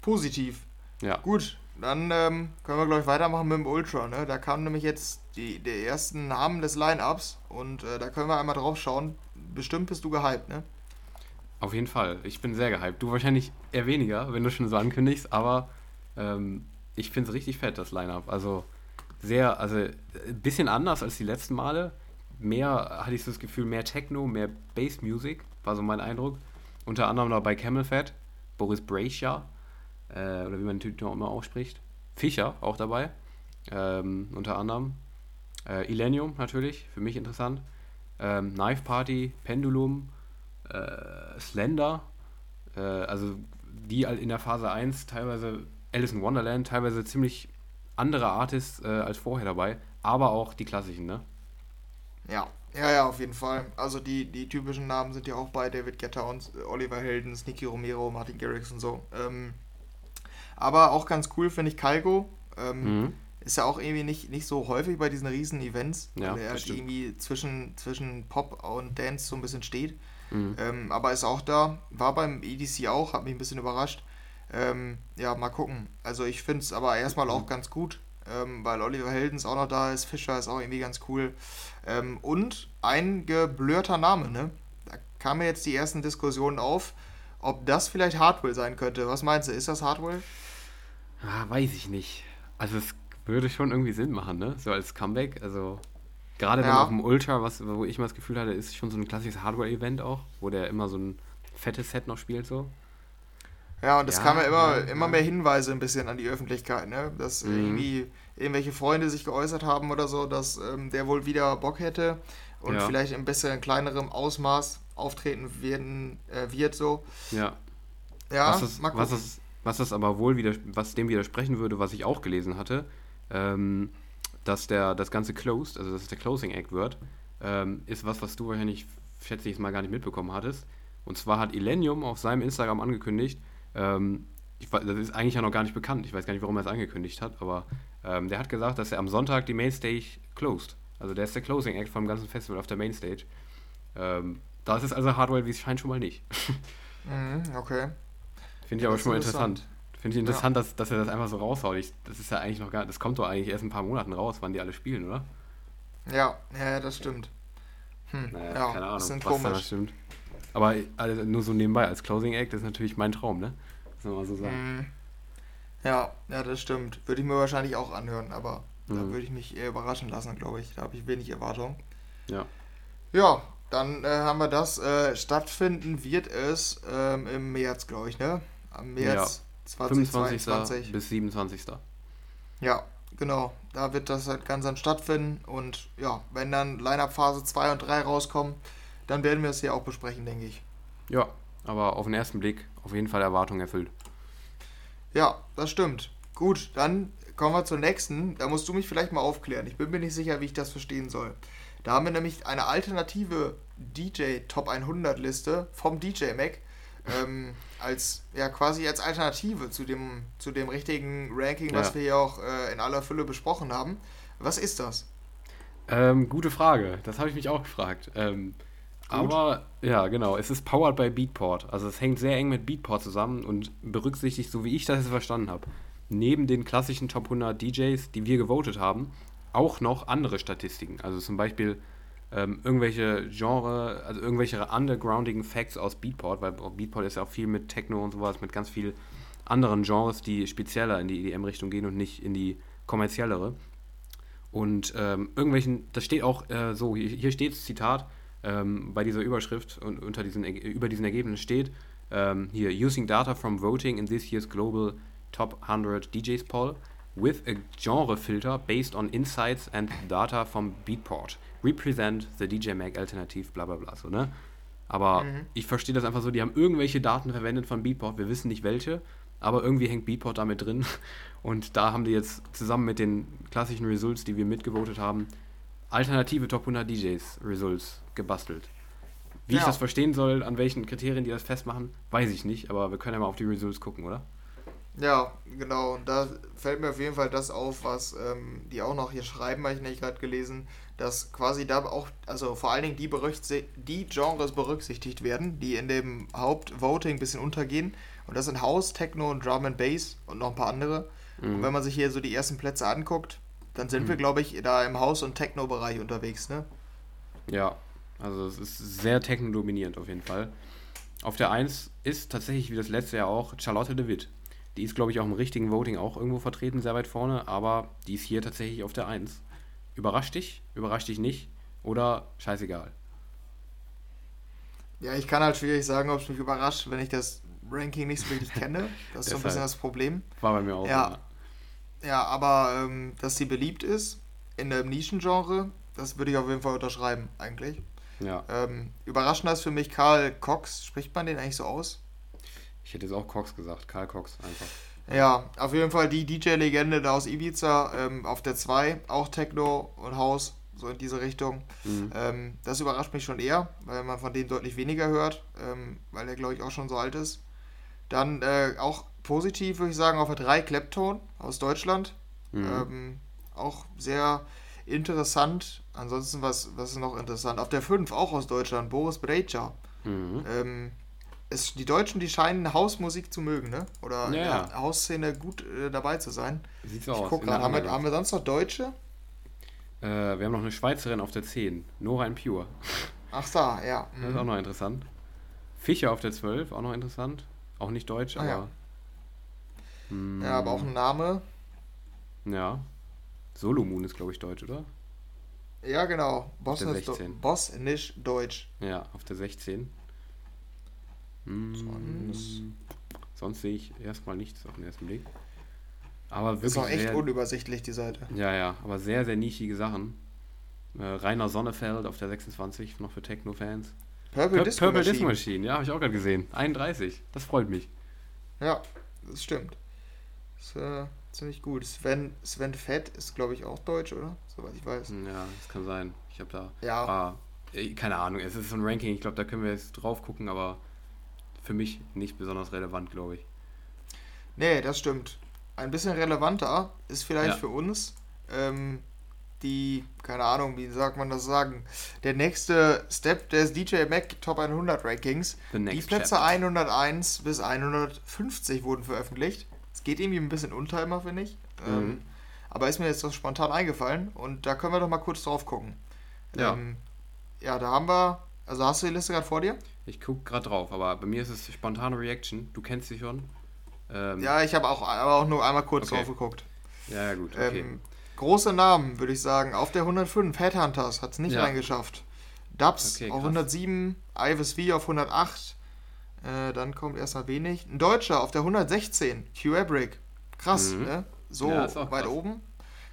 positiv. Ja. Gut, dann ähm, können wir, glaube ich, weitermachen mit dem Ultra. Ne? Da kamen nämlich jetzt die, die ersten Namen des Line-Ups und äh, da können wir einmal drauf schauen. Bestimmt bist du gehypt, ne? Auf jeden Fall. Ich bin sehr gehypt. Du wahrscheinlich eher weniger, wenn du schon so ankündigst, aber ähm, ich finde es richtig fett, das Line-Up. Also sehr, also ein bisschen anders als die letzten Male. Mehr hatte ich so das Gefühl, mehr Techno, mehr Bass-Music, war so mein Eindruck. Unter anderem noch bei Camel Fat, Boris Brascia, äh, oder wie man den Typ auch immer ausspricht. Fischer auch dabei, ähm, unter anderem. Äh, Illenium natürlich, für mich interessant. Ähm, Knife Party, Pendulum, äh, Slender, äh, also die in der Phase 1 teilweise Alice in Wonderland, teilweise ziemlich andere Artists äh, als vorher dabei, aber auch die klassischen, ne? Ja, ja, ja, auf jeden Fall. Also die, die typischen Namen sind ja auch bei David Guetta und Oliver Helden, Nicky Romero, Martin Garrix und so. Ähm, aber auch ganz cool finde ich Kalgo. Ähm, mhm. Ist ja auch irgendwie nicht, nicht so häufig bei diesen riesen Events, ja, weil er halt irgendwie zwischen, zwischen Pop und Dance so ein bisschen steht. Mhm. Ähm, aber ist auch da, war beim EDC auch, hat mich ein bisschen überrascht. Ähm, ja, mal gucken. Also ich finde es aber erstmal auch ganz gut, ähm, weil Oliver Heldens auch noch da ist, Fischer ist auch irgendwie ganz cool. Ähm, und ein geblurrter Name, ne? Da kamen jetzt die ersten Diskussionen auf, ob das vielleicht Hardwell sein könnte. Was meinst du, ist das Hardwell? Ah, weiß ich nicht. Also es würde schon irgendwie Sinn machen, ne? So als Comeback. Also gerade ja. dann auf dem Ultra, was, wo ich mal das Gefühl hatte, ist schon so ein klassisches Hardware-Event auch, wo der immer so ein fettes Set noch spielt so. Ja, und es ja, kam ja immer, ja, immer mehr Hinweise ein bisschen an die Öffentlichkeit, ne? Dass mhm. irgendwie irgendwelche Freunde sich geäußert haben oder so, dass ähm, der wohl wieder Bock hätte und vielleicht in bisschen kleinerem Ausmaß auftreten werden, äh, wird so. Ja. Ja, was das, was das, was das aber wohl wieder, was dem widersprechen würde, was ich auch gelesen hatte, ähm, dass der das Ganze closed, also dass es der Closing Act wird, ähm, ist was, was du wahrscheinlich, schätze ich, mal gar nicht mitbekommen hattest. Und zwar hat Illenium auf seinem Instagram angekündigt, ähm, ich, das ist eigentlich ja noch gar nicht bekannt. Ich weiß gar nicht, warum er es angekündigt hat, aber ähm, der hat gesagt, dass er am Sonntag die Mainstage closed. Also der ist der Closing Act vom ganzen Festival auf der Mainstage. Ähm, das ist also Hardware, wie es scheint, schon mal nicht. *laughs* Mhm, okay. Finde ich aber schon mal interessant. Finde ich interessant, ja. dass, dass er das einfach so raushaut. Ich, das ist ja eigentlich noch gar Das kommt doch eigentlich erst ein paar Monaten raus, wann die alle spielen, oder? Ja, ja, das stimmt. Hm, naja, ja, keine Ahnung, was komisch. da stimmt. Aber also, nur so nebenbei, als Closing Act ist natürlich mein Traum, ne? Muss man mal so sagen. Mhm. Ja, ja, das stimmt. Würde ich mir wahrscheinlich auch anhören, aber mhm. da würde ich mich eher überraschen lassen, glaube ich. Da habe ich wenig Erwartung. Ja. Ja, dann äh, haben wir das. Äh, stattfinden wird es ähm, im März, glaube ich, ne? Am März ja. 2022. bis 27. Ja, genau. Da wird das halt ganz dann stattfinden. Und ja, wenn dann Line-Up Phase 2 und 3 rauskommen, dann werden wir es hier auch besprechen, denke ich. Ja, aber auf den ersten Blick auf jeden Fall Erwartung erfüllt. Ja, das stimmt. Gut, dann kommen wir zur nächsten. Da musst du mich vielleicht mal aufklären. Ich bin mir nicht sicher, wie ich das verstehen soll. Da haben wir nämlich eine alternative DJ Top 100 Liste vom DJ Mac. Ähm, *laughs* als ja quasi als Alternative zu dem zu dem richtigen Ranking, was ja. wir hier auch äh, in aller Fülle besprochen haben. Was ist das? Ähm, gute Frage. Das habe ich mich auch gefragt. Ähm, aber ja, genau, es ist powered by Beatport. Also es hängt sehr eng mit Beatport zusammen und berücksichtigt, so wie ich das jetzt verstanden habe, neben den klassischen Top 100 DJs, die wir gewotet haben, auch noch andere Statistiken. Also zum Beispiel ähm, irgendwelche Genre, also irgendwelche undergroundigen Facts aus Beatport, weil Beatport ist ja auch viel mit Techno und sowas, mit ganz viel anderen Genres, die spezieller in die EDM-Richtung gehen und nicht in die kommerziellere. Und ähm, irgendwelchen, das steht auch äh, so, hier, hier steht Zitat ähm, bei dieser Überschrift und unter diesen, über diesen Ergebnissen steht, ähm, hier, using data from voting in this year's global top 100 DJs poll with a genre filter based on insights and data from Beatport. Represent the DJ Mag Alternative, bla bla bla, so, ne? Aber mhm. ich verstehe das einfach so, die haben irgendwelche Daten verwendet von Beatport, wir wissen nicht welche, aber irgendwie hängt Beatport damit drin. *laughs* Und da haben die jetzt zusammen mit den klassischen Results, die wir mitgevotet haben, alternative Top 100 DJs Results gebastelt. Wie ja. ich das verstehen soll, an welchen Kriterien die das festmachen, weiß ich nicht, aber wir können ja mal auf die Results gucken, oder? Ja, genau. Und da fällt mir auf jeden Fall das auf, was ähm, die auch noch hier schreiben, habe ich nicht gerade gelesen, dass quasi da auch, also vor allen Dingen die, die Genres berücksichtigt werden, die in dem Hauptvoting ein bisschen untergehen. Und das sind House, Techno und Drum and Bass und noch ein paar andere. Mhm. Und wenn man sich hier so die ersten Plätze anguckt, dann sind mhm. wir, glaube ich, da im House- und Techno-Bereich unterwegs, ne? Ja, also es ist sehr techno-dominierend auf jeden Fall. Auf der 1 ist tatsächlich wie das letzte Jahr auch Charlotte de Witt. Die ist, glaube ich, auch im richtigen Voting auch irgendwo vertreten, sehr weit vorne, aber die ist hier tatsächlich auf der 1. Überrascht dich? Überrascht dich nicht? Oder scheißegal? Ja, ich kann halt schwierig sagen, ob es mich überrascht, wenn ich das Ranking nicht so wirklich *laughs* kenne. Das ist so ein bisschen das Problem. War bei mir auch. Ja, ja. aber ähm, dass sie beliebt ist in dem Nischengenre, das würde ich auf jeden Fall unterschreiben, eigentlich. Ja. Ähm, überraschender ist für mich Karl Cox. Spricht man den eigentlich so aus? Ich hätte jetzt auch Cox gesagt, Karl Cox einfach. Ja, auf jeden Fall die DJ-Legende da aus Ibiza ähm, auf der 2, auch Techno und House, so in diese Richtung. Mhm. Ähm, das überrascht mich schon eher, weil man von dem deutlich weniger hört, ähm, weil er, glaube ich, auch schon so alt ist. Dann äh, auch positiv, würde ich sagen, auf der 3 Klepton aus Deutschland. Mhm. Ähm, auch sehr interessant. Ansonsten, was, was ist noch interessant? Auf der 5 auch aus Deutschland, Boris Brecha. Mhm. Ähm, es, die Deutschen, die scheinen Hausmusik zu mögen, ne? Oder ja, in der ja. Hausszene gut äh, dabei zu sein. Sieht so ich aus. Guck grad, haben, wir, haben wir sonst noch Deutsche? Äh, wir haben noch eine Schweizerin auf der 10, Nora in Pure. Ach da, ja. Mhm. Das ist auch noch interessant. Fischer auf der 12, auch noch interessant. Auch nicht deutsch, ah, aber. Ja. Hm, ja, aber auch ein Name. Ja. Solomon ist, glaube ich, deutsch, oder? Ja, genau. Bosnisch, Bosnisch Deutsch. Ja, auf der 16. Sonst, sonst sehe ich erstmal nichts auf den ersten Blick. Aber wirklich. Ist auch echt sehr, unübersichtlich, die Seite. Ja, ja, aber sehr, sehr nischige Sachen. Äh, Rainer Sonnefeld auf der 26, noch für Techno-Fans. Purple, Pur Disco, Purple Machine. Disco Machine, ja, habe ich auch gerade gesehen. 31, das freut mich. Ja, das stimmt. Das ist äh, ziemlich gut. Sven, Sven Fett ist, glaube ich, auch deutsch, oder? Soweit ich weiß. Ja, das kann sein. Ich habe da. Ja. Ah, keine Ahnung, es ist so ein Ranking, ich glaube, da können wir jetzt drauf gucken, aber für mich nicht besonders relevant, glaube ich. Nee, das stimmt. Ein bisschen relevanter ist vielleicht ja. für uns ähm, die, keine Ahnung, wie sagt man das sagen, der nächste Step des DJ Mac Top 100 Rankings. Die Plätze chapter. 101 bis 150 wurden veröffentlicht. Es geht irgendwie ein bisschen unter immer, finde ich. Mhm. Ähm, aber ist mir jetzt so spontan eingefallen und da können wir doch mal kurz drauf gucken. Ja. Ähm, ja, da haben wir, also hast du die Liste gerade vor dir? Ich gucke gerade drauf, aber bei mir ist es spontane Reaction. Du kennst sie schon. Ähm, ja, ich habe auch, aber auch nur einmal kurz okay. drauf geguckt. Ja, ja gut. Okay. Ähm, große Namen, würde ich sagen. Auf der 105, Headhunters hat es nicht ja. reingeschafft. Dubs okay, auf 107, Ivis V auf 108. Äh, dann kommt erstmal wenig. Ein Deutscher auf der 116, Q-Abrick. Krass, mhm. ne? So ja, weit krass. oben.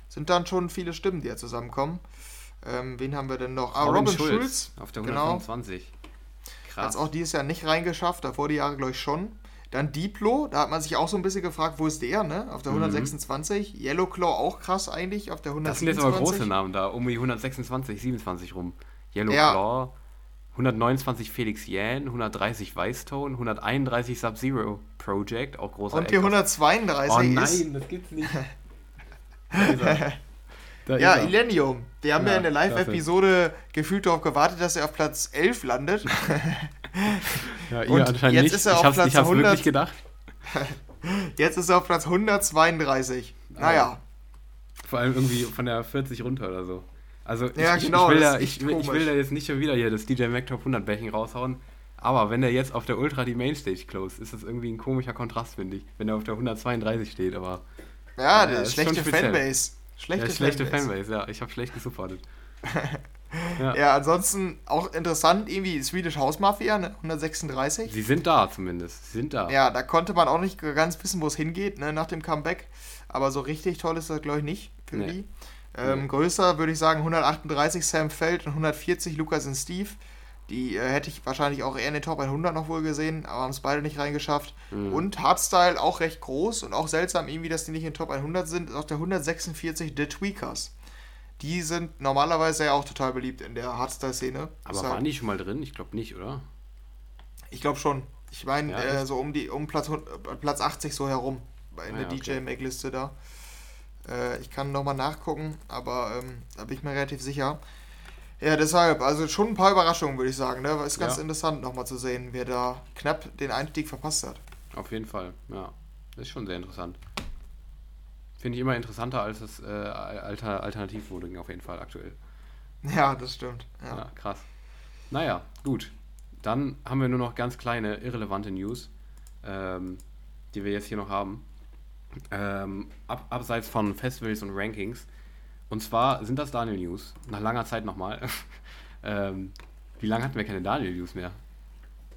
Sind dann schon viele Stimmen, die ja zusammenkommen. Ähm, wen haben wir denn noch? Ah, Robin, Robin Schulz, Schulz. Auf der 125. Genau. Krass. Hat es auch dieses Jahr nicht reingeschafft, davor die Jahre, glaube ich, schon. Dann Diplo, da hat man sich auch so ein bisschen gefragt, wo ist der, ne? Auf der 126. Mhm. Yellow Claw auch krass eigentlich, auf der 127. Das sind jetzt aber große Namen da, um die 126, 27 rum. Yellow ja. Claw, 129 Felix Yan, 130 Weißtone, 131 Sub-Zero Project, auch großer Und die 132 Oh nein, ist... das gibt's nicht. *laughs* ja, Illenium. Wir haben ja, ja in der Live-Episode gefühlt darauf gewartet, dass er auf Platz 11 landet. *laughs* ja, *laughs* ihr Und anscheinend jetzt nicht. Ist er auf ich, Platz ich hab's 100... wirklich gedacht. jetzt ist er auf Platz 132. Naja. Vor allem irgendwie von der 40 runter oder so. Also ich, Ja, genau, ich, will da, ich, ich will da jetzt nicht schon wieder hier das DJ Mac Top 100 Backing raushauen. Aber wenn der jetzt auf der Ultra die Mainstage closed, ist das irgendwie ein komischer Kontrast, finde ich. Wenn er auf der 132 steht, aber Ja, die das ist schlechte. Fanbase. Schlechte, ja, schlechte Fanbase. Fanbase, ja. Ich habe schlecht gesupportet. *laughs* ja. Ja, ansonsten auch interessant, irgendwie Swedish House Mafia, ne? 136. Sie sind da zumindest. Sie sind da. Ja, da konnte man auch nicht ganz wissen, wo es hingeht, ne, nach dem Comeback. Aber so richtig toll ist das, glaube ich, nicht für Nee. die. Ähm. Größer würde ich sagen 138 Sam Feld und 140 Lukas und Steve. Die äh, hätte ich wahrscheinlich auch eher in den Top 100 noch wohl gesehen, aber haben es beide nicht reingeschafft. Mhm. Und Hardstyle auch recht groß und auch seltsam irgendwie, dass die nicht in den Top 100 sind, ist auch der 146 The Tweakers. Die sind normalerweise ja auch total beliebt in der Hardstyle-Szene. aber Deshalb- waren die schon mal drin? Ich glaube nicht, oder? ich glaube schon. Ich meine, Ja, äh, so um die um Platz, äh, Platz 80 so herum. bei- In Ah, der ja, okay. DJ-Make-Liste da. Äh, ich kann nochmal nachgucken, aber ähm, da bin ich mir relativ sicher. Ja, deshalb, also schon ein paar Überraschungen, würde ich sagen. Ne? Ist ganz Ja. interessant nochmal zu sehen, wer da knapp den Einstieg verpasst hat. Auf jeden Fall, ja. Das ist schon sehr interessant. Finde ich immer interessanter als das äh, Alter, Alternativvoting auf jeden Fall aktuell. *laughs* Ja, das stimmt. Ja. Ja. krass. Naja, gut. Dann haben wir nur noch ganz kleine, irrelevante News, ähm, die wir jetzt hier noch haben. Ähm, ab, abseits von Festivals und Rankings. Und zwar sind das Daniel News. Nach langer Zeit nochmal. *laughs* ähm, wie lange hatten wir keine Daniel News mehr?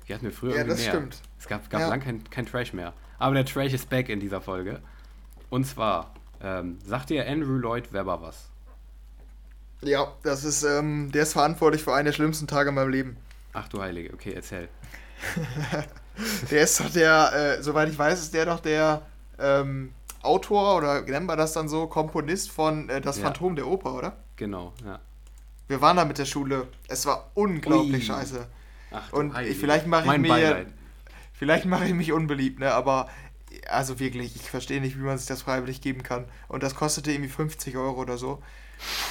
Die hatten wir früher Ja, irgendwie das mehr. stimmt. Es gab, gab Ja. lang kein, kein Trash mehr. Aber der Trash ist back in dieser Folge. Und zwar, ähm, sagt dir Andrew Lloyd Webber was? Ja, das ist, ähm, der ist verantwortlich für einen der schlimmsten Tage in meinem Leben. Ach du Heilige, okay, erzähl. *laughs* Der ist doch der, äh, soweit ich weiß, ist der doch der ähm, Autor oder nennen wir das dann so, Komponist von äh, Das Ja. Phantom der Oper, oder? Genau, ja. Wir waren da mit der Schule. Es war unglaublich Ui. scheiße. Ach, Und Heilige. ich- vielleicht mache ich mir- Beileid. Vielleicht mache ich mich unbeliebt, ne? Aber also wirklich, ich verstehe nicht, wie man sich das freiwillig geben kann. Und das kostete irgendwie 50 Euro oder so.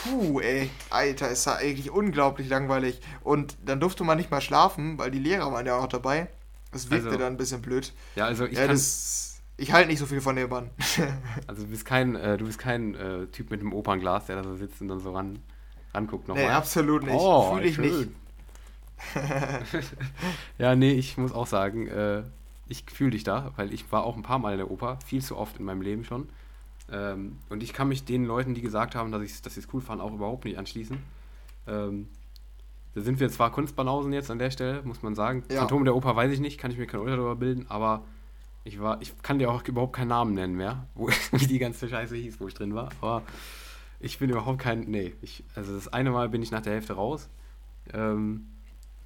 Puh, ey, Alter, ist ja eigentlich unglaublich langweilig. Und dann durfte man nicht mal schlafen, weil die Lehrer waren ja auch dabei. Das wirkte Also, dann ein bisschen blöd. Ja, also ich ja, kann, das, ich halte nicht so viel von dem Mann. *laughs* also du bist kein, äh, du bist kein äh, Typ mit einem Opernglas, der da so sitzt und dann so ran, ranguckt nochmal. nee, absolut nicht. Oh, Fühle ich schön. nicht. *laughs* ja, nee, ich muss auch sagen, äh, ich fühle dich da, weil ich war auch ein paar Mal in der Oper, viel zu oft in meinem Leben schon. Ähm, und ich kann mich den Leuten, die gesagt haben, dass, ich, dass sie es cool fanden, auch überhaupt nicht anschließen. Ähm, da sind wir zwar Kunstbanausen jetzt an der Stelle, muss man sagen. Ja. Phantom der Oper weiß ich nicht, kann ich mir kein Urteil darüber bilden, aber ich war, ich kann dir auch überhaupt keinen Namen nennen mehr, wo, *laughs* wie die ganze Scheiße hieß, wo ich drin war. Aber ich bin überhaupt kein, nee, ich, also das eine Mal bin ich nach der Hälfte raus. Ähm,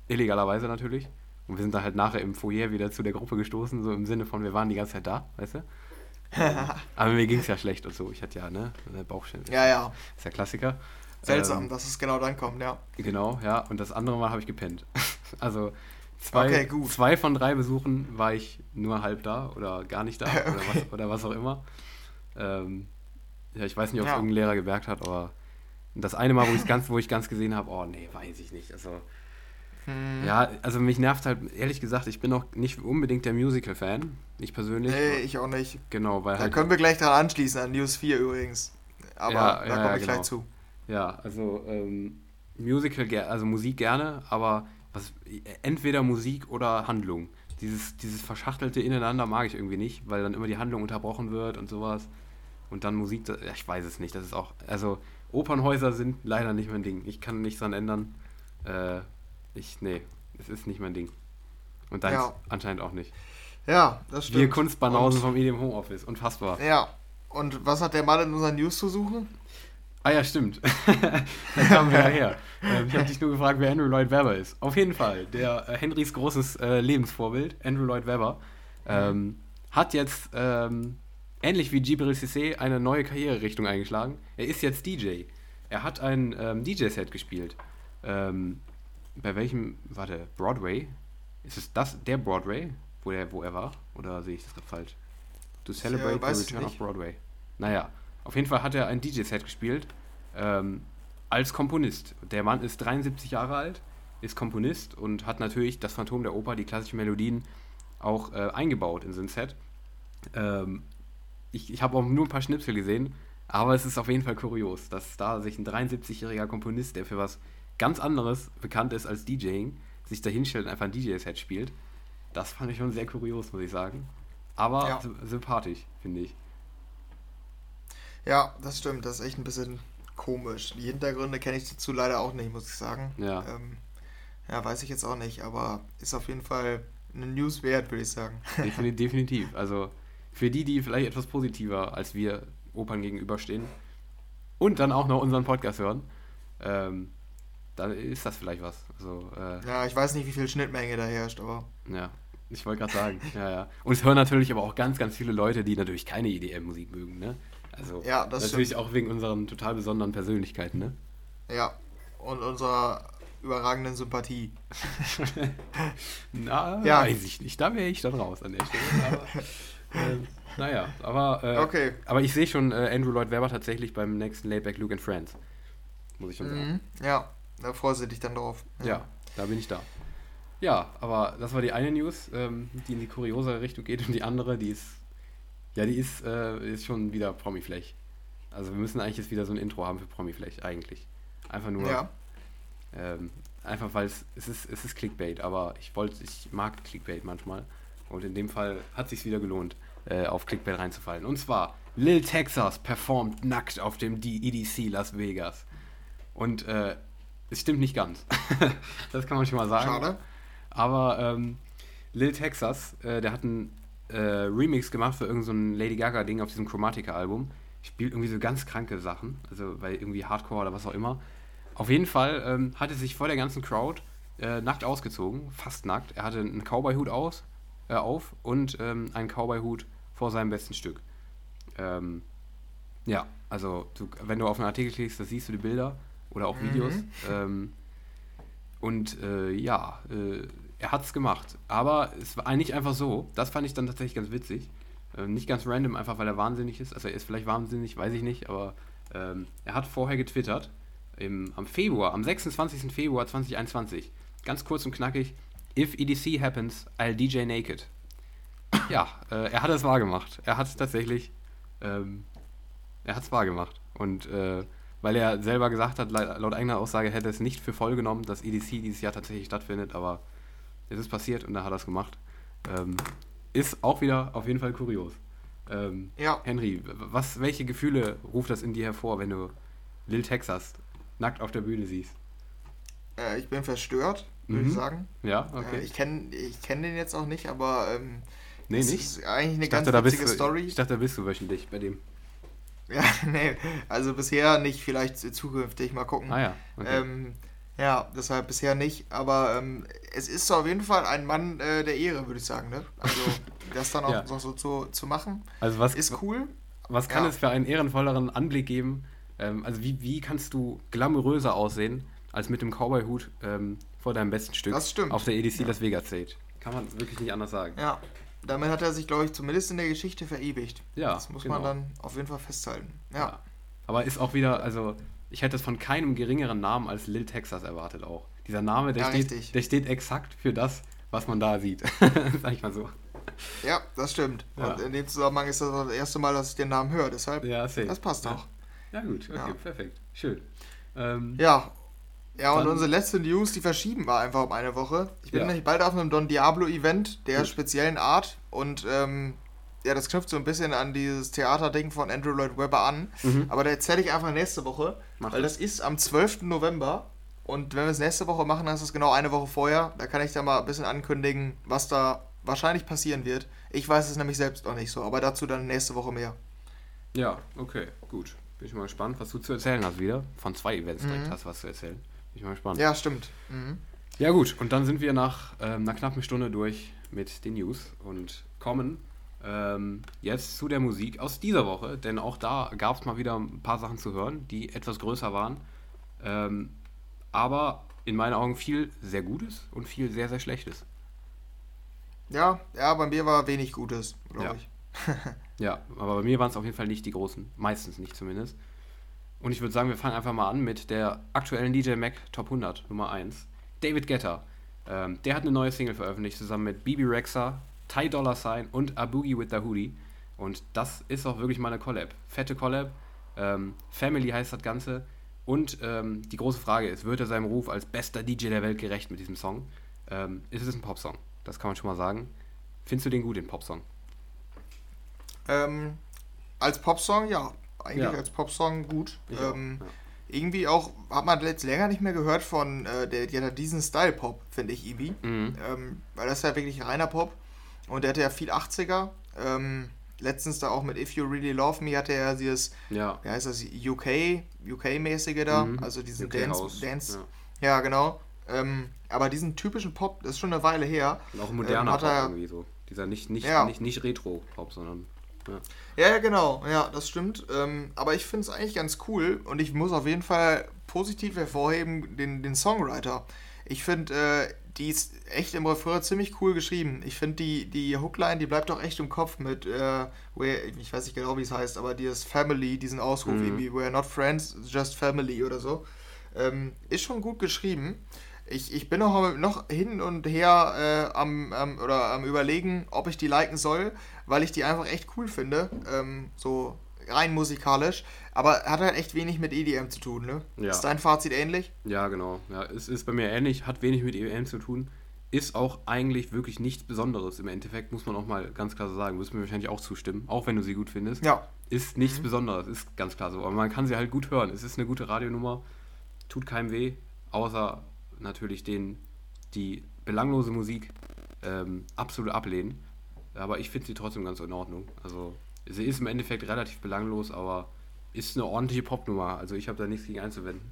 illegalerweise natürlich. Und wir sind dann halt nachher im Foyer wieder zu der Gruppe gestoßen, so im Sinne von, wir waren die ganze Zeit da, weißt du? *laughs* Aber mir ging es ja schlecht und so. Ich hatte ja, ne, Bauchschmerzen. ja, ja. Ist ja Klassiker. Seltsam, Ähm, dass es genau dann kommt, ja. Genau, ja. Und das andere Mal habe ich gepennt. *laughs* also zwei, Okay, gut. zwei von drei Besuchen war ich nur halb da oder gar nicht da *laughs* oder, Okay. was, oder was auch immer. Ähm, ja, ich weiß nicht, ob es Ja. irgendein Lehrer gemerkt hat, aber das eine Mal, wo, ich's ganz, wo ich ganz gesehen habe, oh nee, weiß ich nicht. Also, Hm. ja, also mich nervt halt, ehrlich gesagt, ich bin auch nicht unbedingt der Musical-Fan. Ich persönlich. Nee, ich auch nicht. Genau, weil Da halt. können wir gleich dran anschließen, an News 4 übrigens. Aber Ja, da ja, komme ich gleich genau. zu. Ja, also ähm, Musical, also Musik gerne, aber was, entweder Musik oder Handlung. Dieses, dieses verschachtelte Ineinander mag ich irgendwie nicht, weil dann immer die Handlung unterbrochen wird und sowas. Und dann Musik, das, ja, ich weiß es nicht. Das ist auch, also Opernhäuser sind leider nicht mein Ding. Ich kann nichts dran ändern. Äh, ich, nee, es ist nicht mein Ding. Und deins Ja. anscheinend auch nicht. Ja, das stimmt. Wir Kunstbanausen vom EDM Homeoffice, unfassbar. Ja. Und was hat der Mann in unseren News zu suchen? Ah ja, stimmt. *laughs* da kamen wir ja her. Ähm, ich habe dich nur gefragt, wer Andrew Lloyd Webber ist. Auf jeden Fall, der äh, Henrys großes äh, Lebensvorbild, Andrew Lloyd Webber, ähm, hat jetzt, ähm, ähnlich wie Gibril Cissé, eine neue Karriererichtung eingeschlagen. Er ist jetzt DJ. Er hat ein ähm, DJ-Set gespielt. Ähm, bei welchem, warte, Broadway? Ist es das, der Broadway, wo, der, wo er war? Oder sehe ich das gerade falsch? To celebrate weiß the return of. Broadway. Naja, auf jeden Fall hat er ein DJ-Set gespielt ähm, als Komponist. Der Mann ist 73 Jahre alt, ist Komponist und hat natürlich das Phantom der Oper, die klassischen Melodien, auch äh, eingebaut in sein Set. Ähm, ich ich habe auch nur ein paar Schnipsel gesehen. Aber es ist auf jeden Fall kurios, dass da sich ein 73-jähriger Komponist, der für was ganz anderes bekannt ist als DJing, sich da hinstellt und einfach ein DJ-Set spielt. Das fand ich schon sehr kurios, muss ich sagen. Aber Ja. sy- sympathisch, finde ich. Ja, das stimmt. Das ist echt ein bisschen komisch. Die Hintergründe kenne ich dazu leider auch nicht, muss ich sagen. Ja. Ähm, ja, weiß ich jetzt auch nicht, aber ist auf jeden Fall eine News wert, würde ich sagen. *laughs* Defini- Definitiv. Also für die, die vielleicht etwas positiver als wir Opern gegenüberstehen und dann auch noch unseren Podcast hören, ähm, dann ist das vielleicht was. Also, äh, Ja, ich weiß nicht, wie viel Schnittmenge da herrscht, aber ja, ich wollte gerade sagen. ja, ja. Und es hören natürlich aber auch ganz, ganz viele Leute, die natürlich keine EDM-Musik mögen, ne? Also Ja, das natürlich stimmt. auch wegen unseren total besonderen Persönlichkeiten, ne? ja. Und unserer überragenden Sympathie. *laughs* Na, Ja. weiß ich nicht. Da wäre ich dann raus an der Stelle. Aber, *laughs* äh, naja, aber, äh, Okay. aber ich sehe schon äh, Andrew Lloyd Webber tatsächlich beim nächsten Laidback Luke and Friends. Muss ich schon sagen. Mhm. Ja, da freust du dich dann drauf. Ja, da bin ich da. Ja, aber das war die eine News, ähm, die in die kuriosere Richtung geht und die andere, die ist, ja, die ist, äh, ist schon wieder Promifläch. Also wir müssen eigentlich jetzt wieder so ein Intro haben für Promifläch, eigentlich. Einfach nur, Ja. ähm, einfach weil es, es ist, es ist Clickbait, aber ich wollte, ich mag Clickbait manchmal und in dem Fall hat sich wieder gelohnt, äh, auf Clickbait reinzufallen. Und zwar, Lil Texas performt nackt auf dem EDC Las Vegas. Und äh, es stimmt nicht ganz. *laughs* das kann man schon mal sagen. Schade. Aber ähm, Lil Texas, äh, der hat einen äh, Remix gemacht für irgendein so ein Lady Gaga-Ding auf diesem Chromatica-Album. Spielt irgendwie so ganz kranke Sachen, also weil irgendwie Hardcore oder was auch immer. Auf jeden Fall ähm, hat er sich vor der ganzen Crowd äh, nackt ausgezogen, fast nackt. Er hatte einen Cowboy-Hut aus, äh, auf und ähm, einen Cowboy-Hut vor seinem besten Stück. Ähm, ja, also du, wenn du auf einen Artikel klickst, da siehst du die Bilder oder auch Videos. Mhm. Ähm, und äh, ja, äh, er hat es gemacht. Aber es war eigentlich einfach so, das fand ich dann tatsächlich ganz witzig. Äh, nicht ganz random, einfach weil er wahnsinnig ist. Also er ist vielleicht wahnsinnig, weiß ich nicht, aber ähm, er hat vorher getwittert, im, am Februar, am 26. Februar 2021, ganz kurz und knackig, If EDC happens, I'll DJ naked. Ja, äh, er hat es wahr gemacht. Er hat es tatsächlich, ähm, er hat es wahr gemacht. Und äh, weil er selber gesagt hat, laut eigener Aussage hätte er es nicht für voll genommen, dass EDC dieses Jahr tatsächlich stattfindet, aber es ist passiert und da hat er es gemacht. Ähm, ist auch wieder auf jeden Fall kurios. Ähm, Ja. Henry, was, welche Gefühle ruft das in dir hervor, wenn du Lil Texas nackt auf der Bühne siehst? Äh, ich bin verstört, würde Mhm. ich sagen. Ja, Äh, okay. ich kenne ich kenn den jetzt auch nicht, aber ähm, nee, nicht? ist eigentlich eine Ich ganz dachte, da bist witzige du, Story. ich dachte, da bist du wöchentlich bei dem. *laughs* Ja, nee, also bisher nicht, vielleicht zukünftig mal gucken. Ah ja, okay. Ähm, ja, deshalb bisher nicht, aber ähm, es ist auf jeden Fall ein Mann äh, der Ehre, würde ich sagen, ne? Also *laughs* das dann auch Ja. so, so zu, zu machen, also was, ist cool. was kann ja. es für einen ehrenvolleren Anblick geben? Ähm, also wie, wie kannst du glamouröser aussehen, als mit dem Cowboy-Hut ähm, vor deinem besten Stück Das stimmt. auf der EDC Ja. Las Vegas Stage? Kann man wirklich nicht anders sagen. Ja, damit hat er sich, glaube ich, zumindest in der Geschichte verewigt. Ja, das muss genau. man dann auf jeden Fall festhalten. Ja, Ja. Aber ist auch wieder, also ich hätte es von keinem geringeren Namen als Lil Texas erwartet auch. Dieser Name, der, Ja, steht, der steht exakt für das, was man da sieht. *laughs* Sag ich mal so. ja das stimmt. Ja. Und in dem Zusammenhang ist das das erste Mal, dass ich den Namen höre, deshalb, Ja, safe. das passt auch. Ja, gut, okay, perfekt. Schön. Ähm, Ja. Ja, und unsere letzte News, die verschieben wir einfach um eine Woche. Ich bin Ja. nämlich bald auf einem Don Diablo-Event der Gut. speziellen Art und ähm, ja, das knüpft so ein bisschen an dieses Theaterding von Andrew Lloyd Webber an. Mhm. Aber da erzähle ich einfach nächste Woche, Mach weil das. das ist am 12. November. Und wenn wir es nächste Woche machen, dann ist es genau eine Woche vorher. Da kann ich dann mal ein bisschen ankündigen, was da wahrscheinlich passieren wird. Ich weiß es nämlich selbst noch nicht so, aber dazu dann nächste Woche mehr. Ja, okay, gut. Bin ich mal gespannt, was du zu erzählen hast wieder. Von zwei Events direkt Mhm. hast du was zu erzählen. Bin ich mal gespannt. Ja, stimmt. Mhm. Ja gut, und dann sind wir nach ähm, einer knappen Stunde durch mit den News und kommen ähm, jetzt zu der Musik aus dieser Woche, denn auch da gab es mal wieder ein paar Sachen zu hören, die etwas größer waren, ähm, aber in meinen Augen viel sehr Gutes und viel sehr, sehr Schlechtes. Ja, ja, bei mir war wenig Gutes, glaube Ja. ich. *laughs* Ja, aber bei mir waren es auf jeden Fall nicht die großen, meistens nicht zumindest. Und ich würde sagen, wir fangen einfach mal an mit der aktuellen DJ Mac Top 100, Nummer 1. David Guetta. Ähm, der hat eine neue Single veröffentlicht, zusammen mit Bibi Rexa, Ty Dollar Sign und A Boogie with the Hoodie. Und das ist auch wirklich mal eine Collab. Fette Collab. Ähm, Family heißt das Ganze. Und ähm, die große Frage ist, wird er seinem Ruf als bester DJ der Welt gerecht mit diesem Song? Ähm, ist es ein Popsong? Das kann man schon mal sagen. Findest du den gut, den Popsong? Ähm, als Popsong, ja. Eigentlich Ja. als Popsong gut. Ähm, ja. Irgendwie auch, hat man jetzt länger nicht mehr gehört von, äh, der, die hat diesen Style-Pop, finde ich, Ibi. Mhm. Ähm, weil das ist ja wirklich reiner Pop. Und der hatte ja viel 80er. Ähm, letztens da auch mit If You Really Love Me hatte er dieses, Ja. wie heißt das, UK, UK-mäßige da, Mhm. also diesen UK Dance, House, Dance, ja. ja, genau. Ähm, aber diesen typischen Pop, das ist schon eine Weile her. Und auch ein moderner Ähm, Pop er- irgendwie so. Dieser nicht, nicht, Ja. nicht, nicht Retro-Pop, sondern. Ja. Ja, ja, genau, ja, das stimmt. Ähm, aber ich finde es eigentlich ganz cool und ich muss auf jeden Fall positiv hervorheben den, den Songwriter. Ich finde, äh, die ist echt im Refrain ziemlich cool geschrieben. Ich finde, die, die Hookline, die bleibt auch echt im Kopf mit, äh, where, ich weiß nicht genau, wie es heißt, aber dieses Family, diesen Ausruf Mhm. irgendwie, we're not friends, just family oder so. Ähm, ist schon gut geschrieben. Ich, ich bin noch, noch hin und her äh, am, am, oder am überlegen, ob ich die liken soll, weil ich die einfach echt cool finde. Ähm, so rein musikalisch. Aber hat halt echt wenig mit EDM zu tun, ne? Ja. Ist dein Fazit ähnlich? Ja, genau. Ja, es ist bei mir ähnlich, hat wenig mit EM zu tun, ist auch eigentlich wirklich nichts Besonderes. Im Endeffekt muss man auch mal ganz klar so sagen, wirst du mir wahrscheinlich auch zustimmen, auch wenn du sie gut findest. Ja. Ist nichts Besonderes, ist ganz klar so. Aber man kann sie halt gut hören. Es ist eine gute Radionummer, tut keinem weh, außer natürlich denen, die belanglose Musik ähm, absolut ablehnen. Aber ich finde sie trotzdem ganz in Ordnung. Also sie ist im Endeffekt relativ belanglos, aber ist eine ordentliche Popnummer. Also ich habe da nichts gegen einzuwenden.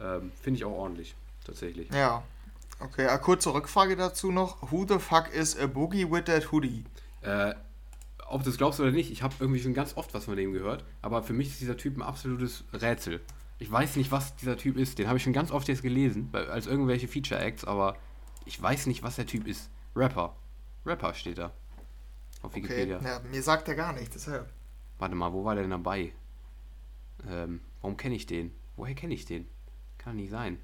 Ähm, finde ich auch ordentlich, tatsächlich. Ja. Okay, eine kurze Rückfrage dazu noch. Who the fuck is a boogie with that hoodie? Äh, ob du es glaubst oder nicht, ich habe irgendwie schon ganz oft was von dem gehört, aber für mich ist dieser Typ ein absolutes Rätsel. Ich weiß nicht, was dieser Typ ist. Den habe ich schon ganz oft jetzt gelesen, als irgendwelche Feature-Acts, aber ich weiß nicht, was der Typ ist. Rapper. Rapper steht da. Auf Okay, Wikipedia. ja, mir sagt er gar nichts, deshalb. Warte mal, wo war der denn dabei? Ähm, warum kenne ich den? Woher kenne ich den? Kann nicht sein.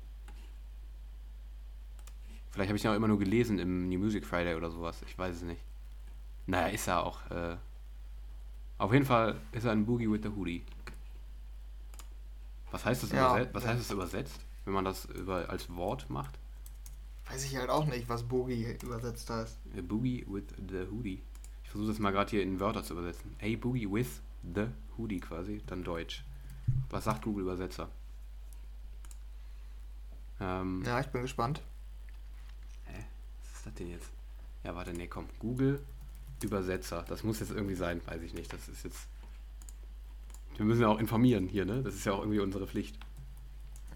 Vielleicht habe ich ihn auch immer nur gelesen im New Music Friday oder sowas. Ich weiß es nicht. Naja, ist er auch. Äh, auf jeden Fall ist er ein Boogie with the Hoodie. Was heißt das, Ja, überset was ja. heißt das übersetzt, wenn man das über, als Wort macht? Weiß ich halt auch nicht, was Boogie übersetzt heißt. A Boogie with the Hoodie. Ich versuche das mal gerade hier in Wörter zu übersetzen. A Boogie with the Hoodie quasi, dann Deutsch. Was sagt Google Übersetzer? Ähm, Ja, ich bin gespannt. Hä? Was ist das denn jetzt? Ja, warte, nee, komm. Google Übersetzer. Das muss jetzt irgendwie sein, weiß ich nicht. Das ist jetzt. Wir müssen ja auch informieren hier, ne? Das ist ja auch irgendwie unsere Pflicht.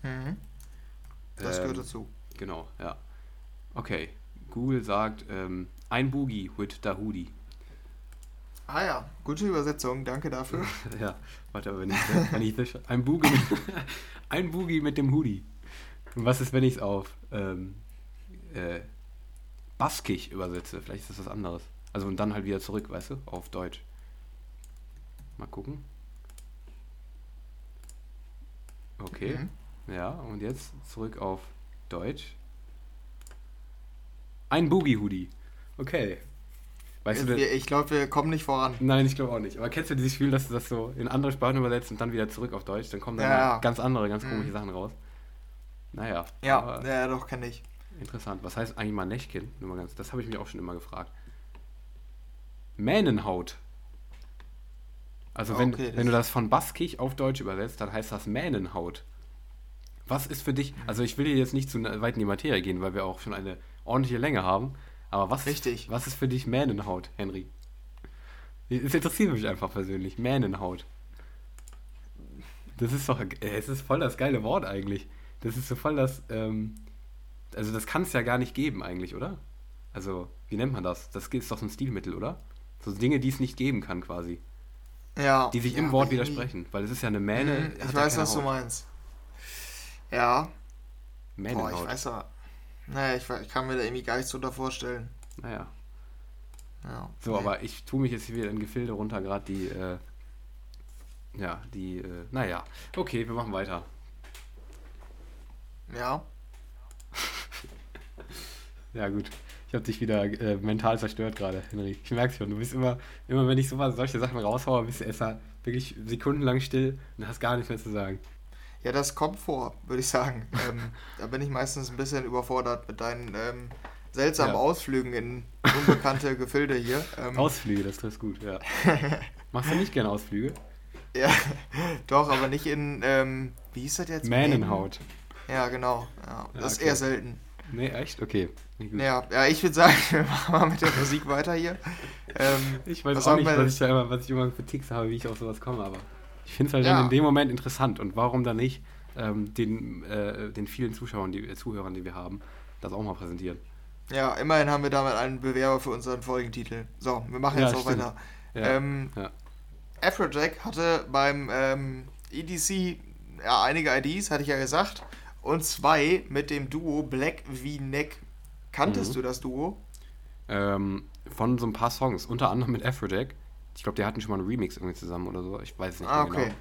Mhm. Das Ähm, gehört dazu. Genau, ja. Okay. Google sagt, ähm, ein Boogie with the Hoodie. Ah ja, gute Übersetzung, danke dafür. *laughs* Ja, warte, aber wenn ich, wenn ich das, ein Boogie mit, *laughs* ein Boogie mit dem Hoodie. Und was ist, wenn ich es auf ähm, äh, Baskisch übersetze? Vielleicht ist das was anderes. Also und dann halt wieder zurück, weißt du, auf Deutsch. Mal gucken. Okay, Mhm. ja, und jetzt zurück auf Deutsch. Ein Boogie-Hoodie. Okay. Weißt du, denn- Wir- ich glaube, wir kommen nicht voran. Nein, ich glaube auch nicht. Aber kennst du dieses Gefühl, dass du das so in andere Sprachen übersetzt und dann wieder zurück auf Deutsch? Dann kommen dann Ja, ganz andere, ganz Mhm. komische Sachen raus. Naja, Ja, ja, doch, kenne ich. interessant. Was heißt eigentlich mal Nächkin? Nur mal ganz, das habe ich mich auch schon immer gefragt. Mähnenhaut. Also wenn, Okay, wenn du das von Baskisch auf Deutsch übersetzt, dann heißt das Mähnenhaut. Was ist für dich, also ich will hier jetzt nicht zu weit in die Materie gehen, weil wir auch schon eine ordentliche Länge haben, aber was, Richtig. was ist für dich Mähnenhaut, Henry? Es interessiert mich einfach persönlich, Mähnenhaut. Das ist doch, äh, es ist voll das geile Wort eigentlich. Das ist so voll das, ähm, also das kann es ja gar nicht geben eigentlich, oder? Also, wie nennt man das? Das ist doch so ein Stilmittel, oder? So Dinge, die es nicht geben kann quasi. Ja. Die sich ja, im Wort widersprechen. Weil es ist ja eine Mähne. Mhm, ich ja weiß, keine was du Haut. meinst. Ja. Boah, ich Mähnenhaut. weiß aber. Naja, ich, ich kann mir da irgendwie gar nichts drunter vorstellen. Naja. Ja. So, nee. aber ich tue mich jetzt hier wieder in Gefilde runter, gerade die, äh, ja, die, äh, naja. Okay, wir machen weiter. Ja. *laughs* Ja, gut. Ich habe dich wieder äh, mental zerstört gerade, Henry. Ich merke schon, du bist immer, immer wenn ich so was, solche Sachen raushaue, bist du erst wirklich sekundenlang still und hast gar nichts mehr zu sagen. Ja, das kommt vor, würde ich sagen. *laughs* ähm, da bin ich meistens ein bisschen überfordert mit deinen ähm, seltsamen ja. Ausflügen in unbekannte *laughs* Gefilde hier. Ähm, Ausflüge, das trifft gut, ja. *laughs* Machst du nicht gerne Ausflüge? Ja, doch, aber nicht in, ähm, wie hieß das jetzt? Mähnenhaut. Ja, genau. Ja, das ja, okay. ist eher selten. Nee, echt? Okay. Ja, ja, ich würde sagen, wir machen mal mit der Musik weiter hier. Ähm, ich weiß auch nicht, was ich, da immer, was ich immer für Ticks habe, wie ich auf sowas komme, aber ich finde es halt ja. in dem Moment interessant und warum dann nicht ähm, den, äh, den vielen Zuschauern, die, äh, Zuhörern, die wir haben, das auch mal präsentieren. Ja, immerhin haben wir damit einen Bewerber für unseren Folgentitel. So, wir machen jetzt ja, auch stimmt. weiter. Ja, ähm, ja. Afrojack hatte beim ähm, EDC ja, einige IDs, hatte ich ja gesagt, und zwei mit dem Duo Black v Neck. Kanntest mhm. du das Duo? Ähm, von so ein paar Songs, unter anderem mit Afrojack. Ich glaube, die hatten schon mal einen Remix irgendwie zusammen oder so. Ich weiß es nicht ah, okay. genau.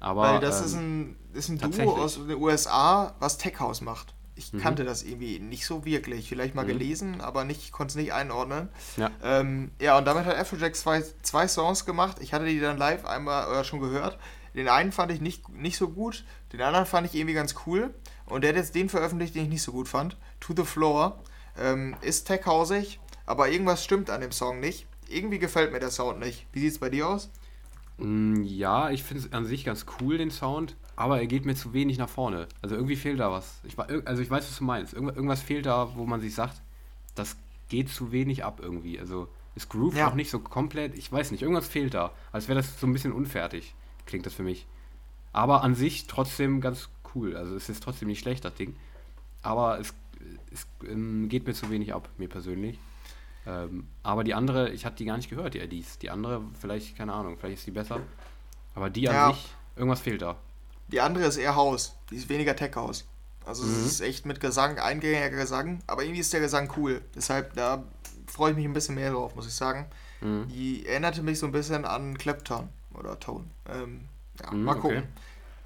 Aber, Weil das ähm, ist ein, ist ein Duo aus den USA, was Tech House macht. Ich mhm. kannte das irgendwie nicht so wirklich. Vielleicht mal mhm. gelesen, aber nicht, konnte es nicht einordnen. Ja. Ähm, ja, und damit hat Afrojack zwei, zwei Songs gemacht. Ich hatte die dann live einmal äh, schon gehört. Den einen fand ich nicht, nicht so gut, den anderen fand ich irgendwie ganz cool. Und der hat jetzt den veröffentlicht, den ich nicht so gut fand. To the Floor. Ähm, ist tech-hausig, aber irgendwas stimmt an dem Song nicht. Irgendwie gefällt mir der Sound nicht. Wie sieht es bei dir aus? Mm, ja, ich finde es an sich ganz cool, den Sound, aber er geht mir zu wenig nach vorne. Also irgendwie fehlt da was. Ich, also ich weiß, was du meinst. Irgend, irgendwas fehlt da, wo man sich sagt, das geht zu wenig ab irgendwie. Also es groovt ja. auch nicht so komplett. Ich weiß nicht, irgendwas fehlt da. Als wäre das so ein bisschen unfertig, klingt das für mich. Aber an sich trotzdem ganz cool. Also es ist trotzdem nicht schlecht, das Ding. Aber es, es ähm, geht mir zu wenig ab, mir persönlich. Ähm, aber die andere, ich hatte die gar nicht gehört, die IDs. Die andere, vielleicht, keine Ahnung, vielleicht ist die besser. Aber die an ja. sich, irgendwas fehlt da. Die andere ist eher Haus. Die ist weniger Tech-Haus. Also mhm. es ist echt mit Gesang, eingängiger Gesang, aber irgendwie ist der Gesang cool. Deshalb, da freue ich mich ein bisschen mehr drauf, muss ich sagen. Mhm. Die erinnerte mich so ein bisschen an Clapton oder Tone. Ähm, ja, mhm, mal gucken. Okay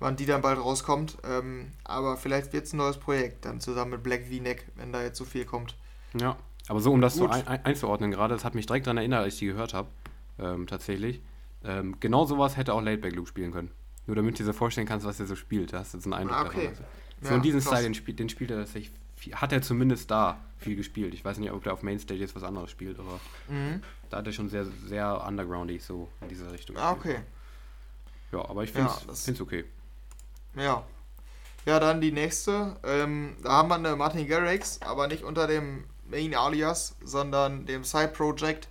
wann die dann bald rauskommt. Ähm, aber vielleicht wird es ein neues Projekt dann zusammen mit Black V-Neck, wenn da jetzt so viel kommt. Ja, aber so, um das Gut. so ein, ein, einzuordnen gerade, das hat mich direkt daran erinnert, als ich die gehört habe. Ähm, tatsächlich. Ähm, genau sowas hätte auch Laidback Luke spielen können. Nur damit du dir so vorstellen kannst, was er so spielt. Da hast du so einen Eindruck ah, okay. davon. So ja, in diesem Style, den, spielt, den spielt er tatsächlich, hat er zumindest da viel gespielt. Ich weiß nicht, ob er auf Mainstage jetzt was anderes spielt, aber mhm. da hat er schon sehr, sehr undergroundig so in dieser Richtung. Ah, okay. Ja, aber ich finde es ja, okay. Ja. Ja, dann die nächste. Ähm, da haben wir eine Martin Garrix, aber nicht unter dem Main Alias, sondern dem Side Project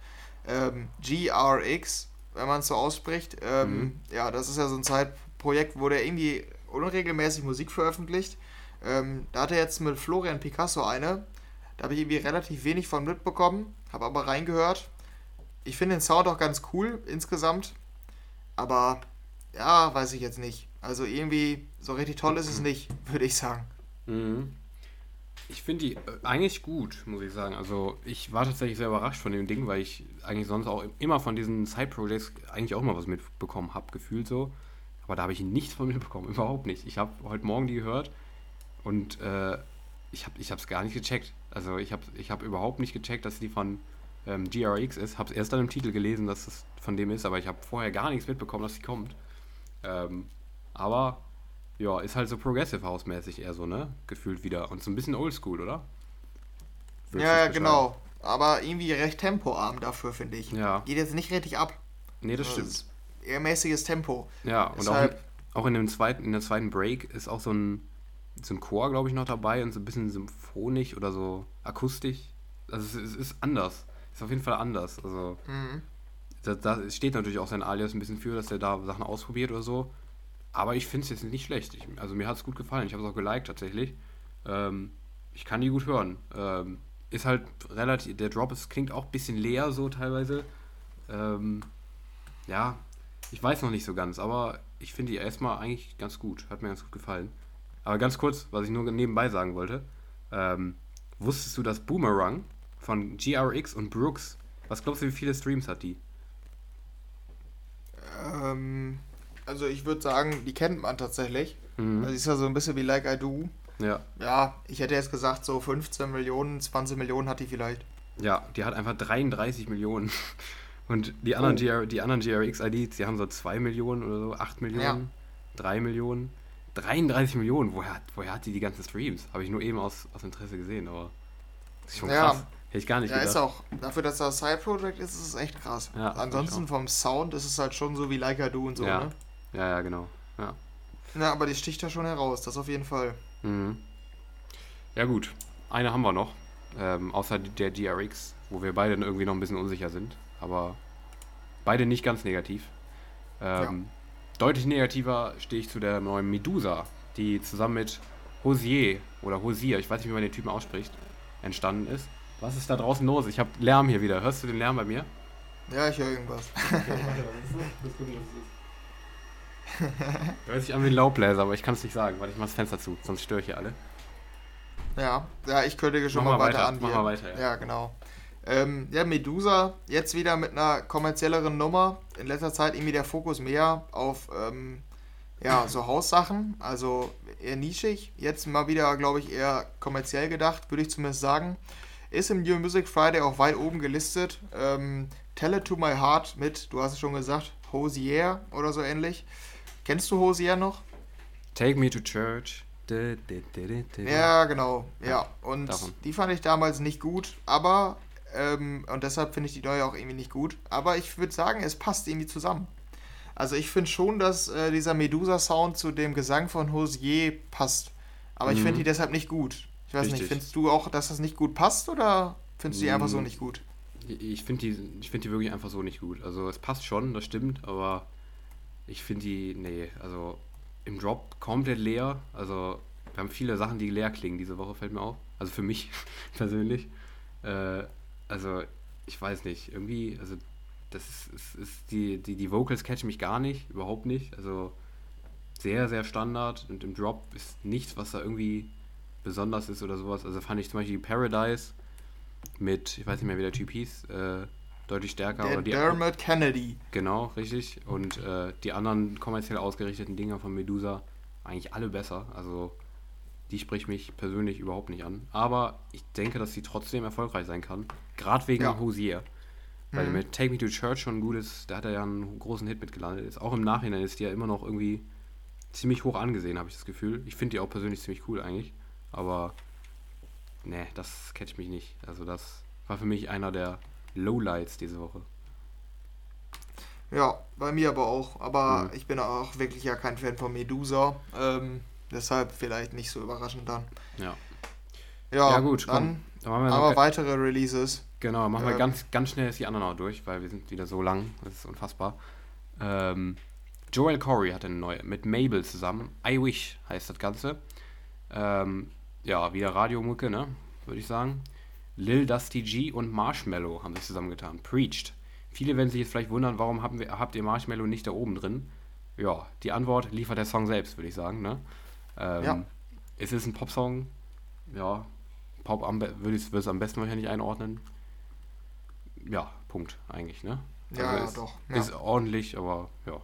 ähm, GRX, wenn man es so ausspricht. Ähm, mhm. Ja, das ist ja so ein Side-Projekt, wo der irgendwie unregelmäßig Musik veröffentlicht. Ähm, da hat er jetzt mit Florian Picasso eine. Da habe ich irgendwie relativ wenig von mitbekommen, habe aber reingehört. Ich finde den Sound auch ganz cool insgesamt. Aber ja, weiß ich jetzt nicht. Also irgendwie so richtig toll ist es nicht, *laughs* würde ich sagen. Mhm. Ich finde die äh, eigentlich gut, muss ich sagen. Also ich war tatsächlich sehr überrascht von dem Ding, weil ich eigentlich sonst auch immer von diesen Side-Projects eigentlich auch mal was mitbekommen habe, gefühlt so. Aber da habe ich nichts von *laughs* mitbekommen, überhaupt nicht. Ich habe heute Morgen die gehört und äh, ich habe es gar nicht gecheckt. Also ich habe ich hab überhaupt nicht gecheckt, dass die von ähm, GRX ist. Habe es erst dann im Titel gelesen, dass es von dem ist, aber ich habe vorher gar nichts mitbekommen, dass sie kommt. Ähm, aber ja, ist halt so Progressive House mäßig eher so, ne? Gefühlt wieder. Und so ein bisschen oldschool, oder? Würdest ja, genau. Aber irgendwie recht tempoarm dafür, finde ich. Ja. Geht jetzt nicht richtig ab. Nee, das, das stimmt. Eher mäßiges Tempo. Ja, und auch, in, auch in, dem zweiten, in der zweiten Break ist auch so ein, so ein Chor, glaube ich, noch dabei und so ein bisschen symphonisch oder so akustisch. Also es, es ist anders. Ist auf jeden Fall anders. Also mhm. da, da steht natürlich auch sein Alias ein bisschen für, dass er da Sachen ausprobiert oder so. Aber ich finde es jetzt nicht schlecht. Ich, also mir hat es gut gefallen. Ich habe es auch geliked tatsächlich. Ähm, ich kann die gut hören. Ähm, ist halt relativ, der Drop ist, klingt auch ein bisschen leer so teilweise. Ähm, ja, ich weiß noch nicht so ganz, aber ich finde die erstmal eigentlich ganz gut. Hat mir ganz gut gefallen. Aber ganz kurz, was ich nur nebenbei sagen wollte. Ähm, wusstest du, dass Boomerang von GRX und Brooks, was glaubst du, wie viele Streams hat die? Ähm, also ich würde sagen, die kennt man tatsächlich. Mhm. Also ist ja so ein bisschen wie Like I Do. Ja. Ja, ich hätte jetzt gesagt, so 15 Millionen, 20 Millionen hat die vielleicht. Ja, die hat einfach 33 Millionen. *laughs* Und die anderen, Oh. GR, die anderen GRX-IDs, die haben so 2 Millionen oder so, 8 Millionen, 3 Millionen. 33 Millionen, woher, woher hat die die ganzen Streams? Habe ich nur eben aus, aus Interesse gesehen, aber ist schon Ja. krass. Hätte ich gar nicht Ja, ist gedacht. auch, dafür, dass das Side-Project ist, ist es echt krass. Ja, Ansonsten vom Sound ist es halt schon so wie Like I Do und so, Ja. ne? Ja, ja, genau. Ja. Ja, aber die sticht da schon heraus, das auf jeden Fall. Mhm. Ja gut, eine haben wir noch, ähm, außer der GRX, wo wir beide irgendwie noch ein bisschen unsicher sind, aber beide nicht ganz negativ. Ähm, Deutlich negativer stehe ich zu der neuen Medusa, die zusammen mit Hosier oder Hosier, ich weiß nicht, wie man den Typen ausspricht, entstanden ist. Was ist da draußen los? Ich habe Lärm hier wieder. Hörst du den Lärm bei mir? Ja, ich höre irgendwas. *laughs* Hört sich an wie ein Laubbläser, aber ich kann es nicht sagen, weil ich mach das Fenster zu, sonst störe ich hier alle. Ja, ja, ich kündige schon Mach mal weiter, weiter, an. mach mal weiter, ja. ja. genau. Ähm, ja, Medusa, jetzt wieder mit einer kommerzielleren Nummer. In letzter Zeit irgendwie der Fokus mehr auf ähm, ja, so Haussachen, also eher nischig. Jetzt mal wieder, glaube ich, eher kommerziell gedacht, würde ich zumindest sagen. Ist im New Music Friday auch weit oben gelistet. Ähm, Tell It To My Heart mit, du hast es schon gesagt, Hosier oder so ähnlich. Kennst du Hosier noch? Take me to church. Du, du, du. Ja, genau. Ja, und davon. die fand ich damals nicht gut, aber, ähm, und deshalb finde ich die neue auch irgendwie nicht gut. Aber ich würde sagen, es passt irgendwie zusammen. Also ich finde schon, dass äh, dieser Medusa-Sound zu dem Gesang von Hosier passt. Aber ich Mhm. finde die deshalb nicht gut. Ich weiß nicht, Richtig. findest du auch, dass das nicht gut passt oder findest du die einfach so Mm. nicht gut? Ich finde die, ich find die wirklich einfach so nicht gut. Also es passt schon, das stimmt, aber ich finde die, nee, also im Drop komplett leer. Also wir haben viele Sachen, die leer klingen diese Woche, fällt mir auf. Also für mich *laughs* persönlich. Äh, also ich weiß nicht, irgendwie, also das ist, ist, ist die, die, die Vocals catchen mich gar nicht, überhaupt nicht. Also sehr, sehr Standard und im Drop ist nichts, was da irgendwie besonders ist oder sowas. Also fand ich zum Beispiel Paradise mit, ich weiß nicht mehr, wie der Typ hieß, äh, deutlich stärker. Der Dermot Kennedy. Genau, richtig. Und äh, die anderen kommerziell ausgerichteten Dinger von Medusa eigentlich alle besser. Also die spricht mich persönlich überhaupt nicht an. Aber ich denke, dass sie trotzdem erfolgreich sein kann. Gerade wegen Ja. Hosier. Weil Mhm. mit Take Me to Church schon gut ist, da hat er ja einen großen Hit mitgelandet. Ist auch im Nachhinein ist die ja immer noch irgendwie ziemlich hoch angesehen, habe ich das Gefühl. Ich finde die auch persönlich ziemlich cool eigentlich. Aber ne, das catcht mich nicht. Also das war für mich einer der Lowlights diese Woche. Ja, bei mir aber auch. Aber Mhm. ich bin auch wirklich ja kein Fan von Medusa. Ähm, deshalb vielleicht nicht so überraschend dann. Ja. Ja, Ja, gut, dann komm. Dann machen wir noch aber weitere Releases. Genau, machen wir Ähm, ganz, ganz schnell jetzt die anderen auch durch, weil wir sind wieder so lang. Das ist unfassbar. Ähm, Joel Corey hat eine neue, mit Mabel zusammen. I Wish heißt das Ganze. Ähm, ja, wieder Radiomucke, ne? Würde ich sagen. Lil Dusty G und Marshmallow haben sich zusammengetan. Preached. Viele werden sich jetzt vielleicht wundern, warum haben wir, habt ihr Marshmallow nicht da oben drin? Ja, die Antwort liefert der Song selbst, würde ich sagen, ne? Ähm, Ja. Es ist ein Popsong. Ja, Pop am würde ich es am besten wahrscheinlich einordnen. Ja, Punkt eigentlich, ne? Ja, Also ja, ist, doch. Ja. Ist ordentlich, aber ja,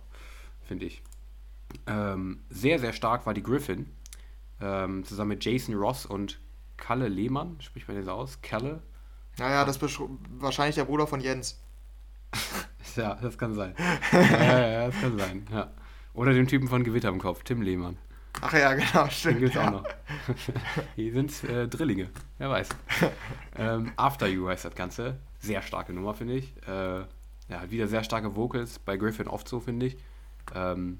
finde ich. Ähm, sehr, sehr stark war die Griffin. Ähm, zusammen mit Jason Ross und Kalle Lehmann, spricht man das aus? Kalle? Naja, das ist wahrscheinlich der Bruder von Jens. *laughs* Ja, das kann sein. ja, ja, das kann sein, ja. Oder dem Typen von Gewitter im Kopf, Tim Lehmann. Ach ja, genau, Den stimmt. gibt's ja. auch noch. *laughs* Hier sind äh, Drillinge, wer weiß. *laughs* ähm, After You heißt das Ganze. Sehr starke Nummer, finde ich. Äh, ja, wieder sehr starke Vocals. Bei Griffin oft so, finde ich. Ähm,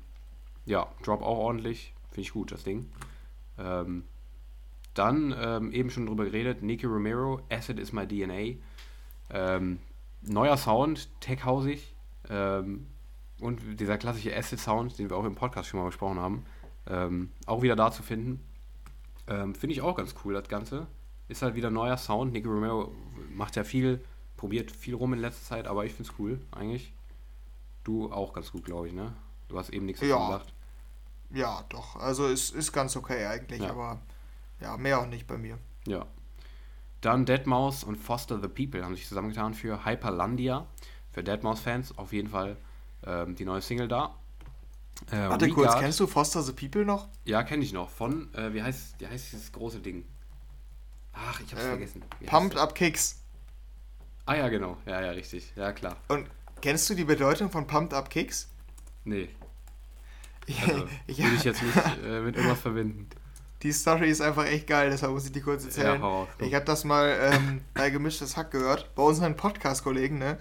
ja, Drop auch ordentlich. Finde ich gut, das Ding. Ähm, dann ähm, eben schon drüber geredet. Nicky Romero, Acid is my DNA. Ähm, neuer Sound, tech-hausig. Ähm, und dieser klassische Acid-Sound, den wir auch im Podcast schon mal besprochen haben. Ähm, auch wieder da zu finden. Ähm, Finde ich auch ganz cool, das Ganze. Ist halt wieder neuer Sound. Nicky Romero macht ja viel, probiert viel rum in letzter Zeit, aber ich finde es cool, eigentlich. Du auch ganz gut, glaube ich, ne? Du hast eben nichts Ja. gesagt. Ja, doch. Also es ist ganz okay eigentlich, Ja. aber ja, mehr auch nicht bei mir. Ja. Dann Deadmau5 und Foster the People haben sich zusammengetan für Hyperlandia. Für Deadmau5-Fans auf jeden Fall ähm, die neue Single da. Äh, Warte kurz, kennst du Foster the People noch? Ja, kenne ich noch. Von, äh, wie, heißt, wie heißt dieses große Ding? Ach, ich hab's Ähm, vergessen. Wie Pumped? Up Kicks. Ah ja, genau. Ja, ja, richtig. Ja, klar. Und kennst du die Bedeutung von Pumped Up Kicks? Nee. Also, Ich- würde ich jetzt nicht äh, mit irgendwas verbinden. Die Story ist einfach echt geil, deshalb muss ich die kurz erzählen. Ja, komm. ich habe das mal ähm, bei Gemischtes Hack gehört, bei unseren Podcast-Kollegen, ne?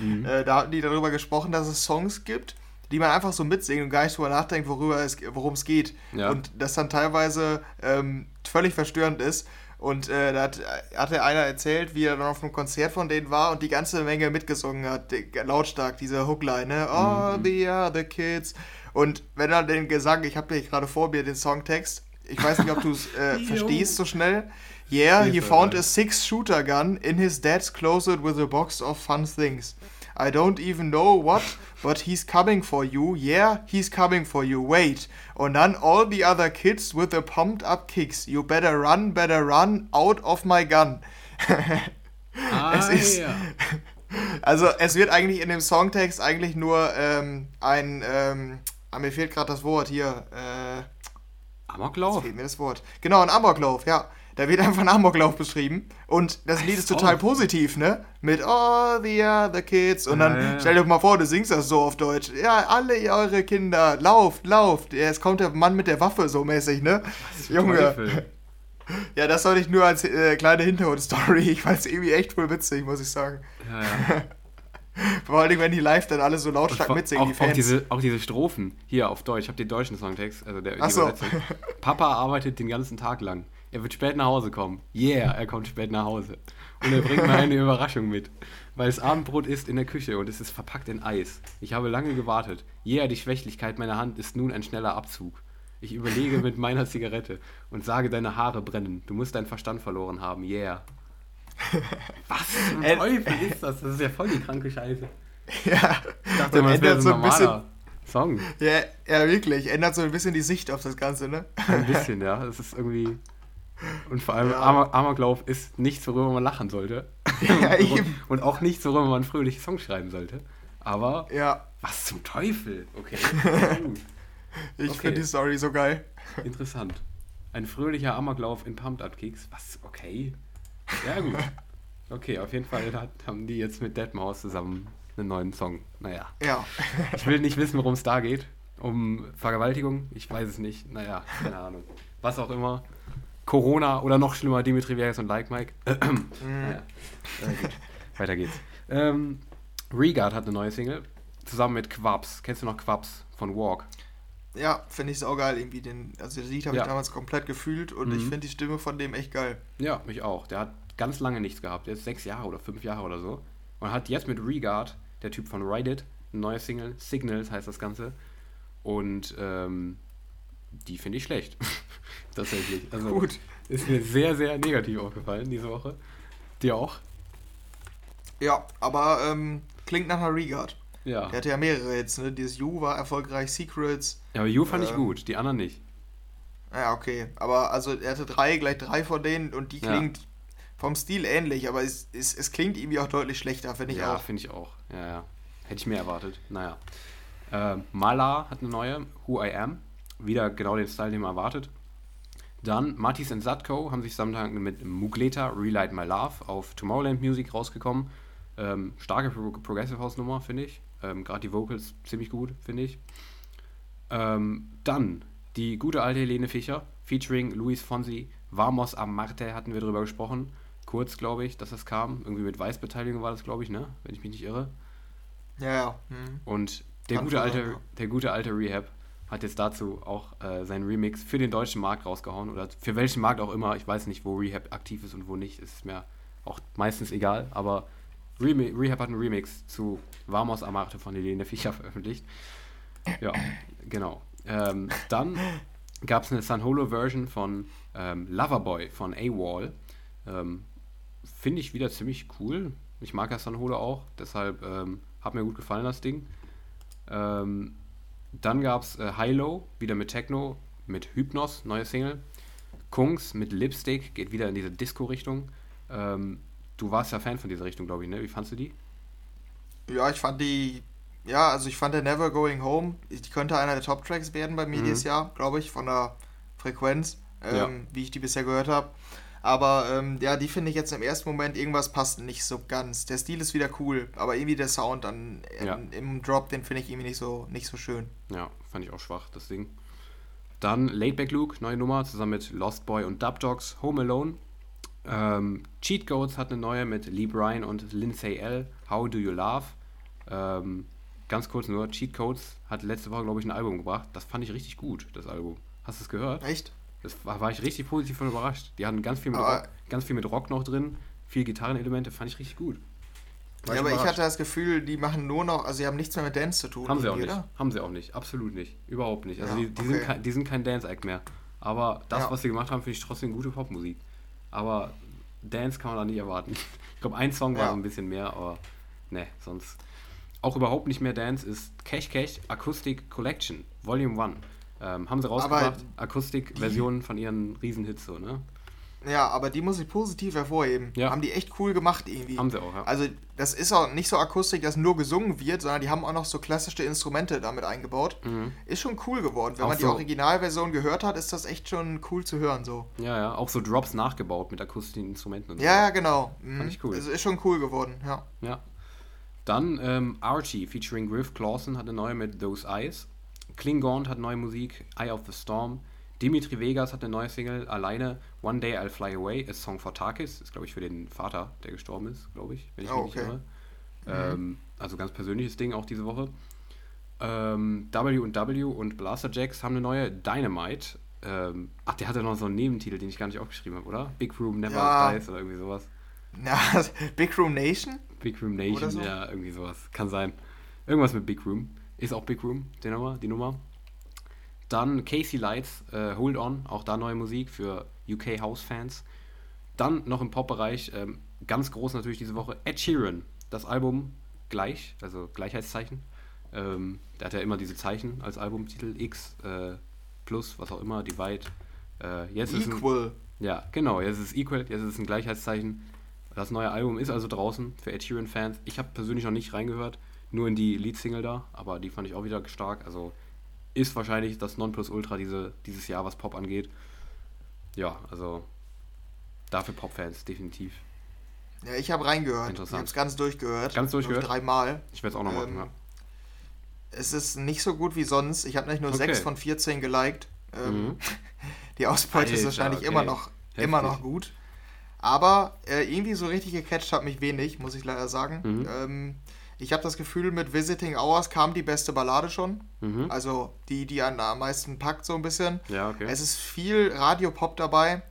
Mhm. *laughs* Äh, da hatten die darüber gesprochen, dass es Songs gibt, die man einfach so mitsingen und gar nicht drüber nachdenkt, worüber es, worum es geht. Ja. Und das dann teilweise ähm, völlig verstörend ist. Und äh, da hat, hatte einer erzählt, wie er dann auf einem Konzert von denen war und die ganze Menge mitgesungen hat, die- lautstark, diese Hookline, ne? All the other kids. Und wenn er den Gesang, ich habe hier gerade vor mir den Songtext, ich weiß nicht, ob du es äh, *laughs* verstehst so schnell. Yeah, he found a six-shooter gun in his dad's closet with a box of fun things. I don't even know what, but he's coming for you. Yeah, he's coming for you. Wait. Und dann all the other kids with the pumped up kicks. You better run, better run out of my gun. Ah, *laughs* es ist- ja. *laughs* Also es wird eigentlich in dem Songtext eigentlich nur ähm, ein, ähm, ah, mir fehlt gerade das Wort hier, äh, Amoklauf. fehlt mir das Wort. Genau, ein Amoklauf, ja. Da wird einfach ein Amoklauf beschrieben. Und das Lied ist total positiv, ne? Mit all the other kids. Und dann Ja, ja, ja. stell dir mal vor, du singst das so auf Deutsch. Ja, alle eure Kinder, lauft, lauft. Jetzt kommt der Mann mit der Waffe so mäßig, ne? Junge. Teufel. Ja, das soll ich nur als äh, kleine Hintergrundstory. Ich fand es irgendwie echt voll witzig, muss ich sagen. Ja, ja. Vor allem, wenn die live dann alle so lautstark mitsingen, auch, die auch, Fans. diese, auch diese Strophen hier auf Deutsch. Ich habe den deutschen Songtext, also der, Ach so. Übersetzung. *laughs* Papa arbeitet den ganzen Tag lang. Er wird spät nach Hause kommen. Yeah, er kommt spät nach Hause. Und er bringt mir eine *laughs* Überraschung mit. Weil das Abendbrot ist in der Küche und es ist verpackt in Eis. Ich habe lange gewartet. Yeah, die Schwächlichkeit meiner Hand ist nun ein schneller Abzug. Ich überlege mit meiner Zigarette und sage, deine Haare brennen. Du musst deinen Verstand verloren haben. Yeah. *laughs* Was zum Äh, Teufel ist das? Das ist ja voll die kranke Scheiße. *laughs* ja, Ich dachte es wäre ändert so ein ein bisschen, normaler Song. ja, ja, wirklich, ändert so ein bisschen die Sicht auf das Ganze, ne? Ein *laughs* bisschen, ja. Das ist irgendwie. Und vor allem, Ja. Amok, Amoklauf ist nichts, worüber man lachen sollte. Ja, und, eben. und auch nichts, worüber man fröhliche Songs schreiben sollte. Aber, Ja, was zum Teufel? Okay. Ich Okay. finde die Story so geil. Interessant. Ein fröhlicher Amoklauf in Pumped Up Kicks. Was? Okay. Ja, gut. Okay, auf jeden Fall hat, haben die jetzt mit Deadmau5 zusammen einen neuen Song. Naja. Ja. Ich will nicht wissen, worum es da geht. Um Vergewaltigung? Ich weiß es nicht. Naja, keine Ahnung. Was auch immer. Corona oder noch schlimmer, Dimitri Vegas und Like Mike. *clears throat* naja. Äh, gut. Weiter geht's. Ähm, Regard hat eine neue Single. Zusammen mit Quabs. Kennst du noch Quabs von Walk? Ja, finde ich saugeil irgendwie. Den, also das Lied habe Ja. ich damals komplett gefühlt und ich Mhm. finde die Stimme von dem echt geil. Ja, mich auch. Der hat ganz lange nichts gehabt. Ist sechs Jahre oder fünf Jahre oder so. Und hat jetzt mit Regard, der Typ von Ride It, eine neue Single. Signals heißt das Ganze. Und ähm, die finde ich schlecht. *laughs* Tatsächlich. Also, Gut. Ist mir sehr, sehr negativ aufgefallen diese Woche. Dir auch? Ja, aber ähm, klingt nach einer Regard. Ja. Der hatte ja mehrere jetzt, ne? Dieses You war erfolgreich, Secrets. Ja, aber You fand ich Ähm, gut, die anderen nicht. Ja, okay. Aber also er hatte drei, gleich drei von denen und die Ja. klingt vom Stil ähnlich, aber es, es, es klingt irgendwie auch deutlich schlechter, finde ich ja, auch. finde ich auch. Ja, ja. Hätte ich mehr erwartet. Naja. Ähm, Mala hat eine neue, Who I Am. Wieder genau den Style, den man erwartet. Dann Matis and Satko haben sich zusammen mit Mugleta Relight My Love auf Tomorrowland Music rausgekommen. Ähm, starke Pro Progressive House Nummer, finde ich. Ähm, Gerade die Vocals ziemlich gut, finde ich. Ähm, dann die gute alte Helene Fischer featuring Luis Fonsi. Vamos a Marte hatten wir drüber gesprochen. Kurz, glaube ich, dass das kam. Irgendwie mit Weißbeteiligung war das, glaube ich, ne? Wenn ich mich nicht irre. Ja, ja. Hm. Und der Kann gute, schon alte, sein, ja. der gute alte Rehab hat jetzt dazu auch äh, seinen Remix für den deutschen Markt rausgehauen. Oder für welchen Markt auch immer. Ich weiß nicht, wo Rehab aktiv ist und wo nicht. Ist mir auch meistens egal. Aber Remi Rehab hat einen Remix zu Vamos Amarte von Helene Fischer veröffentlicht. Ja, genau. Ähm, dann gab es eine San Holo-Version von ähm, Loverboy von A-Wall. Ähm, Finde ich wieder ziemlich cool. Ich mag ja San Holo auch, deshalb ähm, hat mir gut gefallen das Ding. Ähm, dann gab es äh, Hilo, wieder mit Techno, mit Hypnos, neue Single. Kungs mit Lipstick, geht wieder in diese Disco-Richtung. Ähm, du warst ja Fan von dieser Richtung, glaube ich, ne? Wie fandst du die? Ja, ich fand die. Ja, also ich fand der Never Going Home, die könnte einer der Top-Tracks werden bei mir Mhm. dieses Jahr, glaube ich, von der Frequenz, ähm, Ja. wie ich die bisher gehört habe. Aber ähm, ja, die finde ich jetzt im ersten Moment, irgendwas passt nicht so ganz. Der Stil ist wieder cool, aber irgendwie der Sound dann ja. im Drop, den finde ich irgendwie nicht so, nicht so schön. Ja, fand ich auch schwach, das Ding. Dann Laidback Luke, neue Nummer, zusammen mit Lost Boy und Dub Dogs, Home Alone. Ähm, Cheat Codes hat eine neue mit Lee Bryan und Lindsay L. How Do You Love? Ähm, ganz kurz nur, Cheat Codes hat letzte Woche, glaube ich, ein Album gebracht. Das fand ich richtig gut, das Album. Hast du es gehört? Echt? Das war, war ich richtig positiv von überrascht. Die hatten ganz viel, mit Rock, ganz viel mit Rock noch drin, viel Gitarrenelemente, fand ich richtig gut. War ja, aber ich hatte das Gefühl, die machen nur noch, also sie haben nichts mehr mit Dance zu tun. Haben sie auch nicht. Haben sie auch nicht. Absolut nicht. Überhaupt nicht. Also ja, die, die, okay. sind kein, die sind kein Dance-Act mehr. Aber das, ja. was sie gemacht haben, finde ich trotzdem gute Popmusik. Aber Dance kann man da nicht erwarten. *laughs* Ich glaube, ein Song war ja. so ein bisschen mehr, aber ne, sonst. Auch überhaupt nicht mehr Dance ist Cash Cash Acoustic Collection, Volume 1. Ähm, haben sie rausgebracht, Akustikversionen von ihren Riesenhits so, ne? Ja, aber die muss ich positiv hervorheben. Ja. Haben die echt cool gemacht irgendwie. Haben sie auch, ja. Also, das ist auch nicht so Akustik, dass nur gesungen wird, sondern die haben auch noch so klassische Instrumente damit eingebaut. Mhm. Ist schon cool geworden. Wenn auch man die Originalversion gehört hat, ist das echt schon cool zu hören so. Ja, ja, auch so Drops nachgebaut mit akustischen Instrumenten und so. Ja, ja, genau. Mhm. Fand ich cool. Also ist schon cool geworden, ja. Ja. Dann ähm, Archie featuring Griff Clawson hat eine neue mit Those Eyes. Klingon hat neue Musik, Eye of the Storm. Dimitri Vegas hat eine neue Single, alleine One Day I'll Fly Away, a Song for Takis. Ist, glaube ich, für den Vater, der gestorben ist, glaube ich, wenn ich oh, mich okay. nicht irre. Mhm. Ähm, also ganz persönliches Ding auch diese Woche. Ähm, W&W und Blaster Jacks haben eine neue Dynamite. Ähm, ach, der hatte noch so einen Nebentitel, den ich gar nicht aufgeschrieben habe, oder? Big Room Never ja. Dies oder irgendwie sowas. Ja, Big Room Nation? Big Room Nation, so? ja, irgendwie sowas. Kann sein. Irgendwas mit Big Room. Ist auch Big Room, die Nummer. Die Nummer. Dann Casey Lights, äh, Hold On, auch da neue Musik für UK House-Fans. Dann noch im Pop-Bereich, ähm, ganz groß natürlich diese Woche, Ed Sheeran. Das Album gleich, also Gleichheitszeichen. Ähm, der hat ja immer diese Zeichen als Albumtitel, X, äh, Plus, was auch immer, Divide. Äh, jetzt Equal. Ist ein, ja, genau, jetzt ist es Equal, jetzt ist es ein Gleichheitszeichen. Das neue Album ist also draußen für Ed Sheeran-Fans. Ich habe persönlich noch nicht reingehört, nur in die Lead-Single da, aber die fand ich auch wieder stark. Also ist wahrscheinlich das Nonplusultra diese, dieses Jahr, was Pop angeht. Ja, also dafür Pop-Fans, definitiv. Ja, ich habe reingehört. Interessant. Ich habe es ganz durchgehört. Ganz durchgehört? Dreimal. Ich werde es auch noch ähm, machen, ja. Es ist nicht so gut wie sonst. Ich habe nicht nur okay. 6 von 14 geliked. Ähm, mhm. *laughs* Die Ausbeute ist wahrscheinlich okay. immer, noch, immer noch gut. Aber äh, irgendwie so richtig gecatcht hat mich wenig, muss ich leider sagen. Mhm. Ähm, ich habe das Gefühl, mit Visiting Hours kam die beste Ballade schon. Mhm. Also die, die an, am meisten packt, so ein bisschen. Ja, okay. Es ist viel Radio-Pop dabei.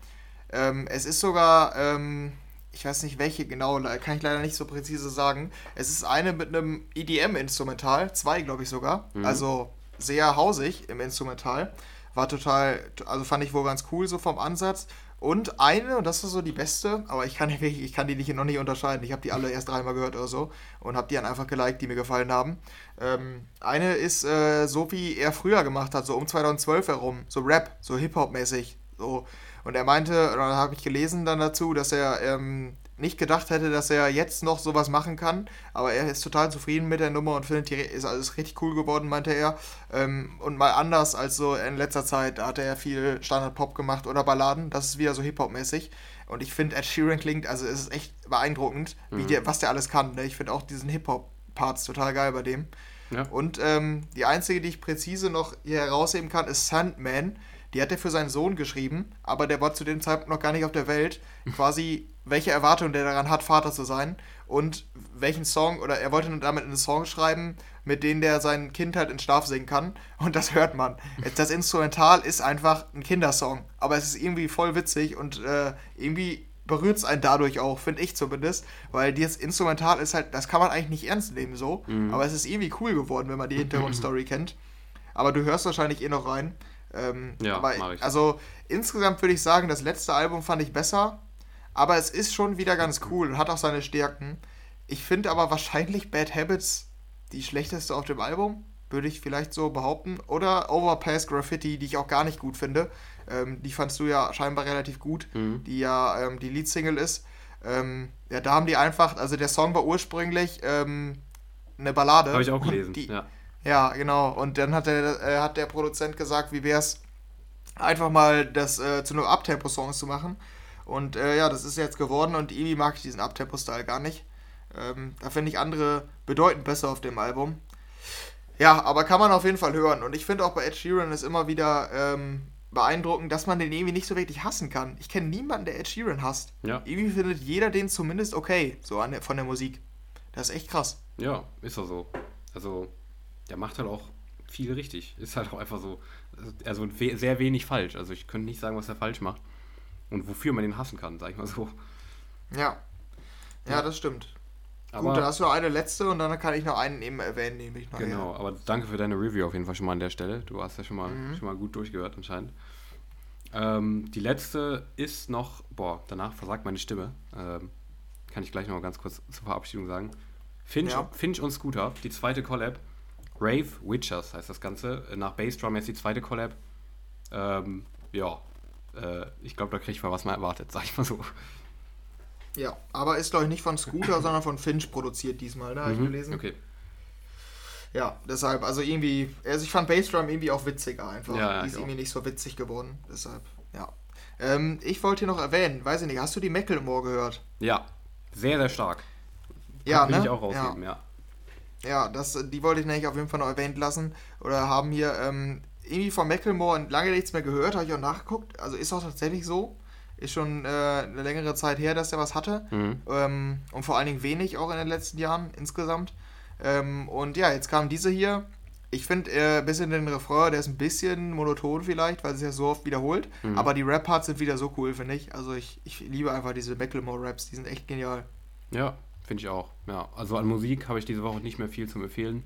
Ähm, es ist sogar, ähm, ich weiß nicht welche genau, kann ich leider nicht so präzise sagen. Es ist eine mit einem EDM-Instrumental, zwei glaube ich sogar. Mhm. Also sehr hausig im Instrumental. War total, also fand ich wohl ganz cool so vom Ansatz. Und eine, und das ist so die beste, aber ich kann, die, ich kann die nicht, noch nicht unterscheiden. Ich habe die alle erst dreimal gehört oder so und habe die dann einfach geliked, die mir gefallen haben. Ähm, eine ist äh, so, wie er früher gemacht hat, so um 2012 herum, so Rap, so Hip-Hop-mäßig. So. Und er meinte, oder habe ich gelesen dann dazu, dass er ähm, nicht gedacht hätte, dass er jetzt noch sowas machen kann, aber er ist total zufrieden mit der Nummer und findet, die ist alles richtig cool geworden, meinte er. Ähm, und mal anders als so in letzter Zeit, da hat er viel Standard-Pop gemacht oder Balladen, das ist wieder so Hip-Hop-mäßig. Und ich finde, Ed Sheeran klingt, also es ist echt beeindruckend, mhm. wie der, was der alles kann. Ne? Ich finde auch diesen Hip-Hop-Parts total geil bei dem. Ja. Und ähm, die einzige, die ich präzise noch hier herausheben kann, ist Sandman. Die hat er für seinen Sohn geschrieben, aber der war zu dem Zeitpunkt noch gar nicht auf der Welt. Quasi welche Erwartung der daran hat, Vater zu sein und welchen Song, oder er wollte damit einen Song schreiben, mit dem der sein Kind halt in Schlaf singen kann. *laughs* Und das hört man. Das Instrumental ist einfach ein Kindersong, aber es ist irgendwie voll witzig und äh, irgendwie berührt es einen dadurch auch, finde ich zumindest, weil dieses Instrumental ist halt, das kann man eigentlich nicht ernst nehmen so, mhm. aber es ist irgendwie cool geworden, wenn man die *laughs* Hintergrundstory kennt. Aber du hörst wahrscheinlich eh noch rein. Ähm, ja, aber. Also insgesamt würde ich sagen, das letzte Album fand ich besser, aber es ist schon wieder ganz cool und hat auch seine Stärken. Ich finde aber wahrscheinlich Bad Habits die schlechteste auf dem Album, würde ich vielleicht so behaupten. Oder Overpass Graffiti, die ich auch gar nicht gut finde. Ähm, die fandst du ja scheinbar relativ gut, mhm. die ja ähm, die Leadsingle ist. Ähm, ja, da haben die einfach, also der Song war ursprünglich ähm, eine Ballade. Habe ich auch gelesen, die, ja. Ja, genau. Und dann hat der, äh, hat der Produzent gesagt, wie wäre es, einfach mal das äh, zu einem Abtempo-Song zu machen. Und äh, ja, das ist jetzt geworden und irgendwie mag ich diesen Abtempo-Style gar nicht. Ähm, da finde ich andere bedeutend besser auf dem Album. Ja, aber kann man auf jeden Fall hören. Und ich finde auch bei Ed Sheeran ist immer wieder ähm, beeindruckend, dass man den irgendwie nicht so wirklich hassen kann. Ich kenne niemanden, der Ed Sheeran hasst. Ja. Irgendwie findet jeder den zumindest okay, so an der, von der Musik. Das ist echt krass. Ja, ist doch so. Also, der macht halt auch viel richtig. Ist halt auch einfach so, also sehr wenig falsch. Also ich könnte nicht sagen, was er falsch macht. Und wofür man den hassen kann, sag ich mal so. Ja. Ja, das stimmt. Aber, Gut, dann hast du eine letzte und dann kann ich noch einen eben erwähnen, nämlich nachher. Genau, aber danke für deine Review auf jeden Fall schon mal an der Stelle. Du hast ja schon mal, mhm. schon mal gut durchgehört anscheinend. Ähm, die letzte ist noch, boah, danach versagt meine Stimme. Ähm, kann ich gleich noch mal ganz kurz zur Verabschiedung sagen. Finch, ja. Finch und Scooter, die zweite Collab. Rave Witchers heißt das Ganze. Nach Bassdrum jetzt die zweite Collab. Ähm, ja, äh, ich glaube, da kriege ich mal was mal erwartet, sag ich mal so. Ja, aber ist, glaube ich, nicht von Scooter, sondern von Finch produziert diesmal, ne? Habe mhm, ich gelesen. Okay. Ja, deshalb, also irgendwie, also ich fand Bassdrum irgendwie auch witziger einfach. Ja, ja, Die ist irgendwie nicht so witzig geworden, deshalb, ja. Ähm, ich wollte hier noch erwähnen, weiß ich nicht, hast du die Macklemore gehört? Ja, sehr, sehr stark. Ja, Kann ne? ich auch rausgeben, ja. ja. Ja, das, die wollte ich nämlich auf jeden Fall noch erwähnt lassen. Oder haben hier ähm, irgendwie von Macklemore lange nichts mehr gehört, habe ich auch nachgeguckt. Also ist auch tatsächlich so. Ist schon äh, eine längere Zeit her, dass er was hatte. Mhm. Ähm, und vor allen Dingen wenig auch in den letzten Jahren insgesamt. Ähm, und ja, jetzt kam diese hier. Ich finde äh, ein bisschen den Refrain, der ist ein bisschen monoton vielleicht, weil es ja so oft wiederholt. Mhm. Aber die Rap-Parts sind wieder so cool, finde ich. Also ich, ich liebe einfach diese Macklemore-Raps, die sind echt genial. Ja, finde ich auch. Ja, also an Musik habe ich diese Woche nicht mehr viel zu empfehlen.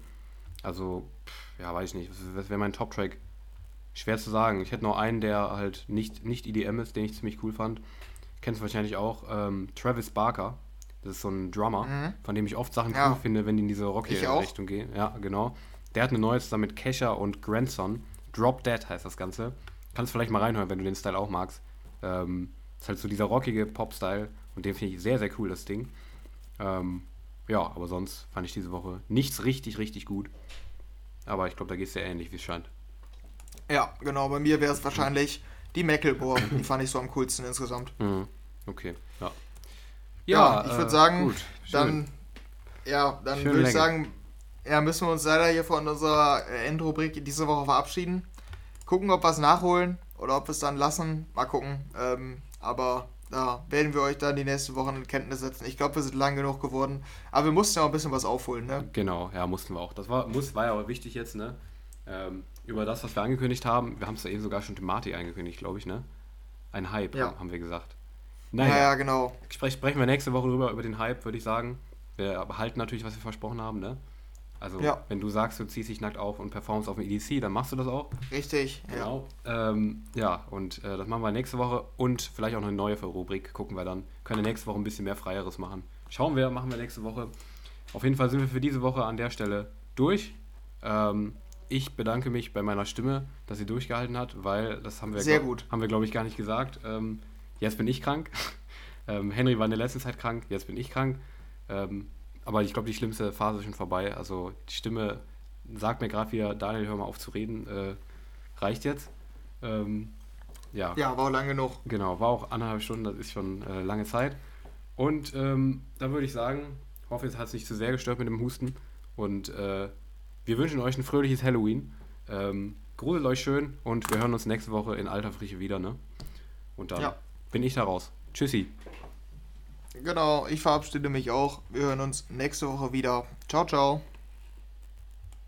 Also, ja, weiß ich nicht. Was wäre mein Top-Track? Schwer zu sagen. Ich hätte noch einen, der halt nicht, nicht EDM ist, den ich ziemlich cool fand. Kennst du wahrscheinlich auch. Ähm, Travis Barker. Das ist so ein Drummer, mhm. von dem ich oft Sachen ja. cool finde, wenn die in diese Rocky-Richtung gehen. Ja, genau. Der hat eine neue zusammen mit Kesha und Grandson. Drop Dead heißt das Ganze. Kannst vielleicht mal reinhören, wenn du den Style auch magst. Ähm, ist halt so dieser rockige Pop-Style und den finde ich sehr, sehr cool, das Ding. Ähm, ja, aber sonst fand ich diese Woche nichts richtig, richtig gut. Aber ich glaube, da geht es sehr ähnlich, wie es scheint. Ja, genau. Bei mir wäre es wahrscheinlich die Macklemore. die fand ich so am coolsten insgesamt. Mhm. Okay, ja. Ja, ja ich würde äh, sagen, gut, dann, ja, dann würde ich sagen, ja, müssen wir uns leider hier von unserer Endrubrik diese Woche verabschieden. Gucken, ob wir es nachholen oder ob wir es dann lassen. Mal gucken. Ähm, aber da werden wir euch dann die nächsten Wochen in Kenntnis setzen. Ich glaube, wir sind lang genug geworden. Aber wir mussten ja auch ein bisschen was aufholen, ne? Genau, ja, mussten wir auch. Das war, muss, war ja auch wichtig jetzt, ne? Ähm, über das, was wir angekündigt haben. Wir haben es ja eben sogar schon thematisch angekündigt, glaube ich, ne? Ein Hype, ja. haben wir gesagt. Naja, ja, genau. Sprech, sprechen wir nächste Woche drüber, über den Hype, würde ich sagen. Wir behalten natürlich, was wir versprochen haben, ne? Also, ja. wenn du sagst, du ziehst dich nackt auf und performst auf dem EDC, dann machst du das auch. Richtig, genau. Ja, ähm, ja und äh, das machen wir nächste Woche und vielleicht auch eine neue Rubrik. Gucken wir dann. Können nächste Woche ein bisschen mehr Freieres machen. Schauen wir, machen wir nächste Woche. Auf jeden Fall sind wir für diese Woche an der Stelle durch. Ähm, ich bedanke mich bei meiner Stimme, dass sie durchgehalten hat, weil das haben wir, Sehr gut. haben wir glaube ich, gar nicht gesagt. Ähm, jetzt bin ich krank. *laughs* ähm, Henry war in der letzten Zeit krank, jetzt bin ich krank. Ähm, aber ich glaube, die schlimmste Phase ist schon vorbei. Also die Stimme sagt mir gerade wieder, Daniel, hör mal auf zu reden. Äh, reicht jetzt. Ähm, ja. ja, war auch lange genug. Genau, war auch anderthalb Stunden, das ist schon äh, lange Zeit. Und ähm, da würde ich sagen, hoffe, es hat es nicht zu sehr gestört mit dem Husten. Und äh, wir wünschen euch ein fröhliches Halloween. Ähm, gruselt euch schön und wir hören uns nächste Woche in alter Frische wieder, ne? Und dann ja. bin ich da raus. Tschüssi. Genau, ich verabschiede mich auch. Wir hören uns nächste Woche wieder. Ciao, ciao.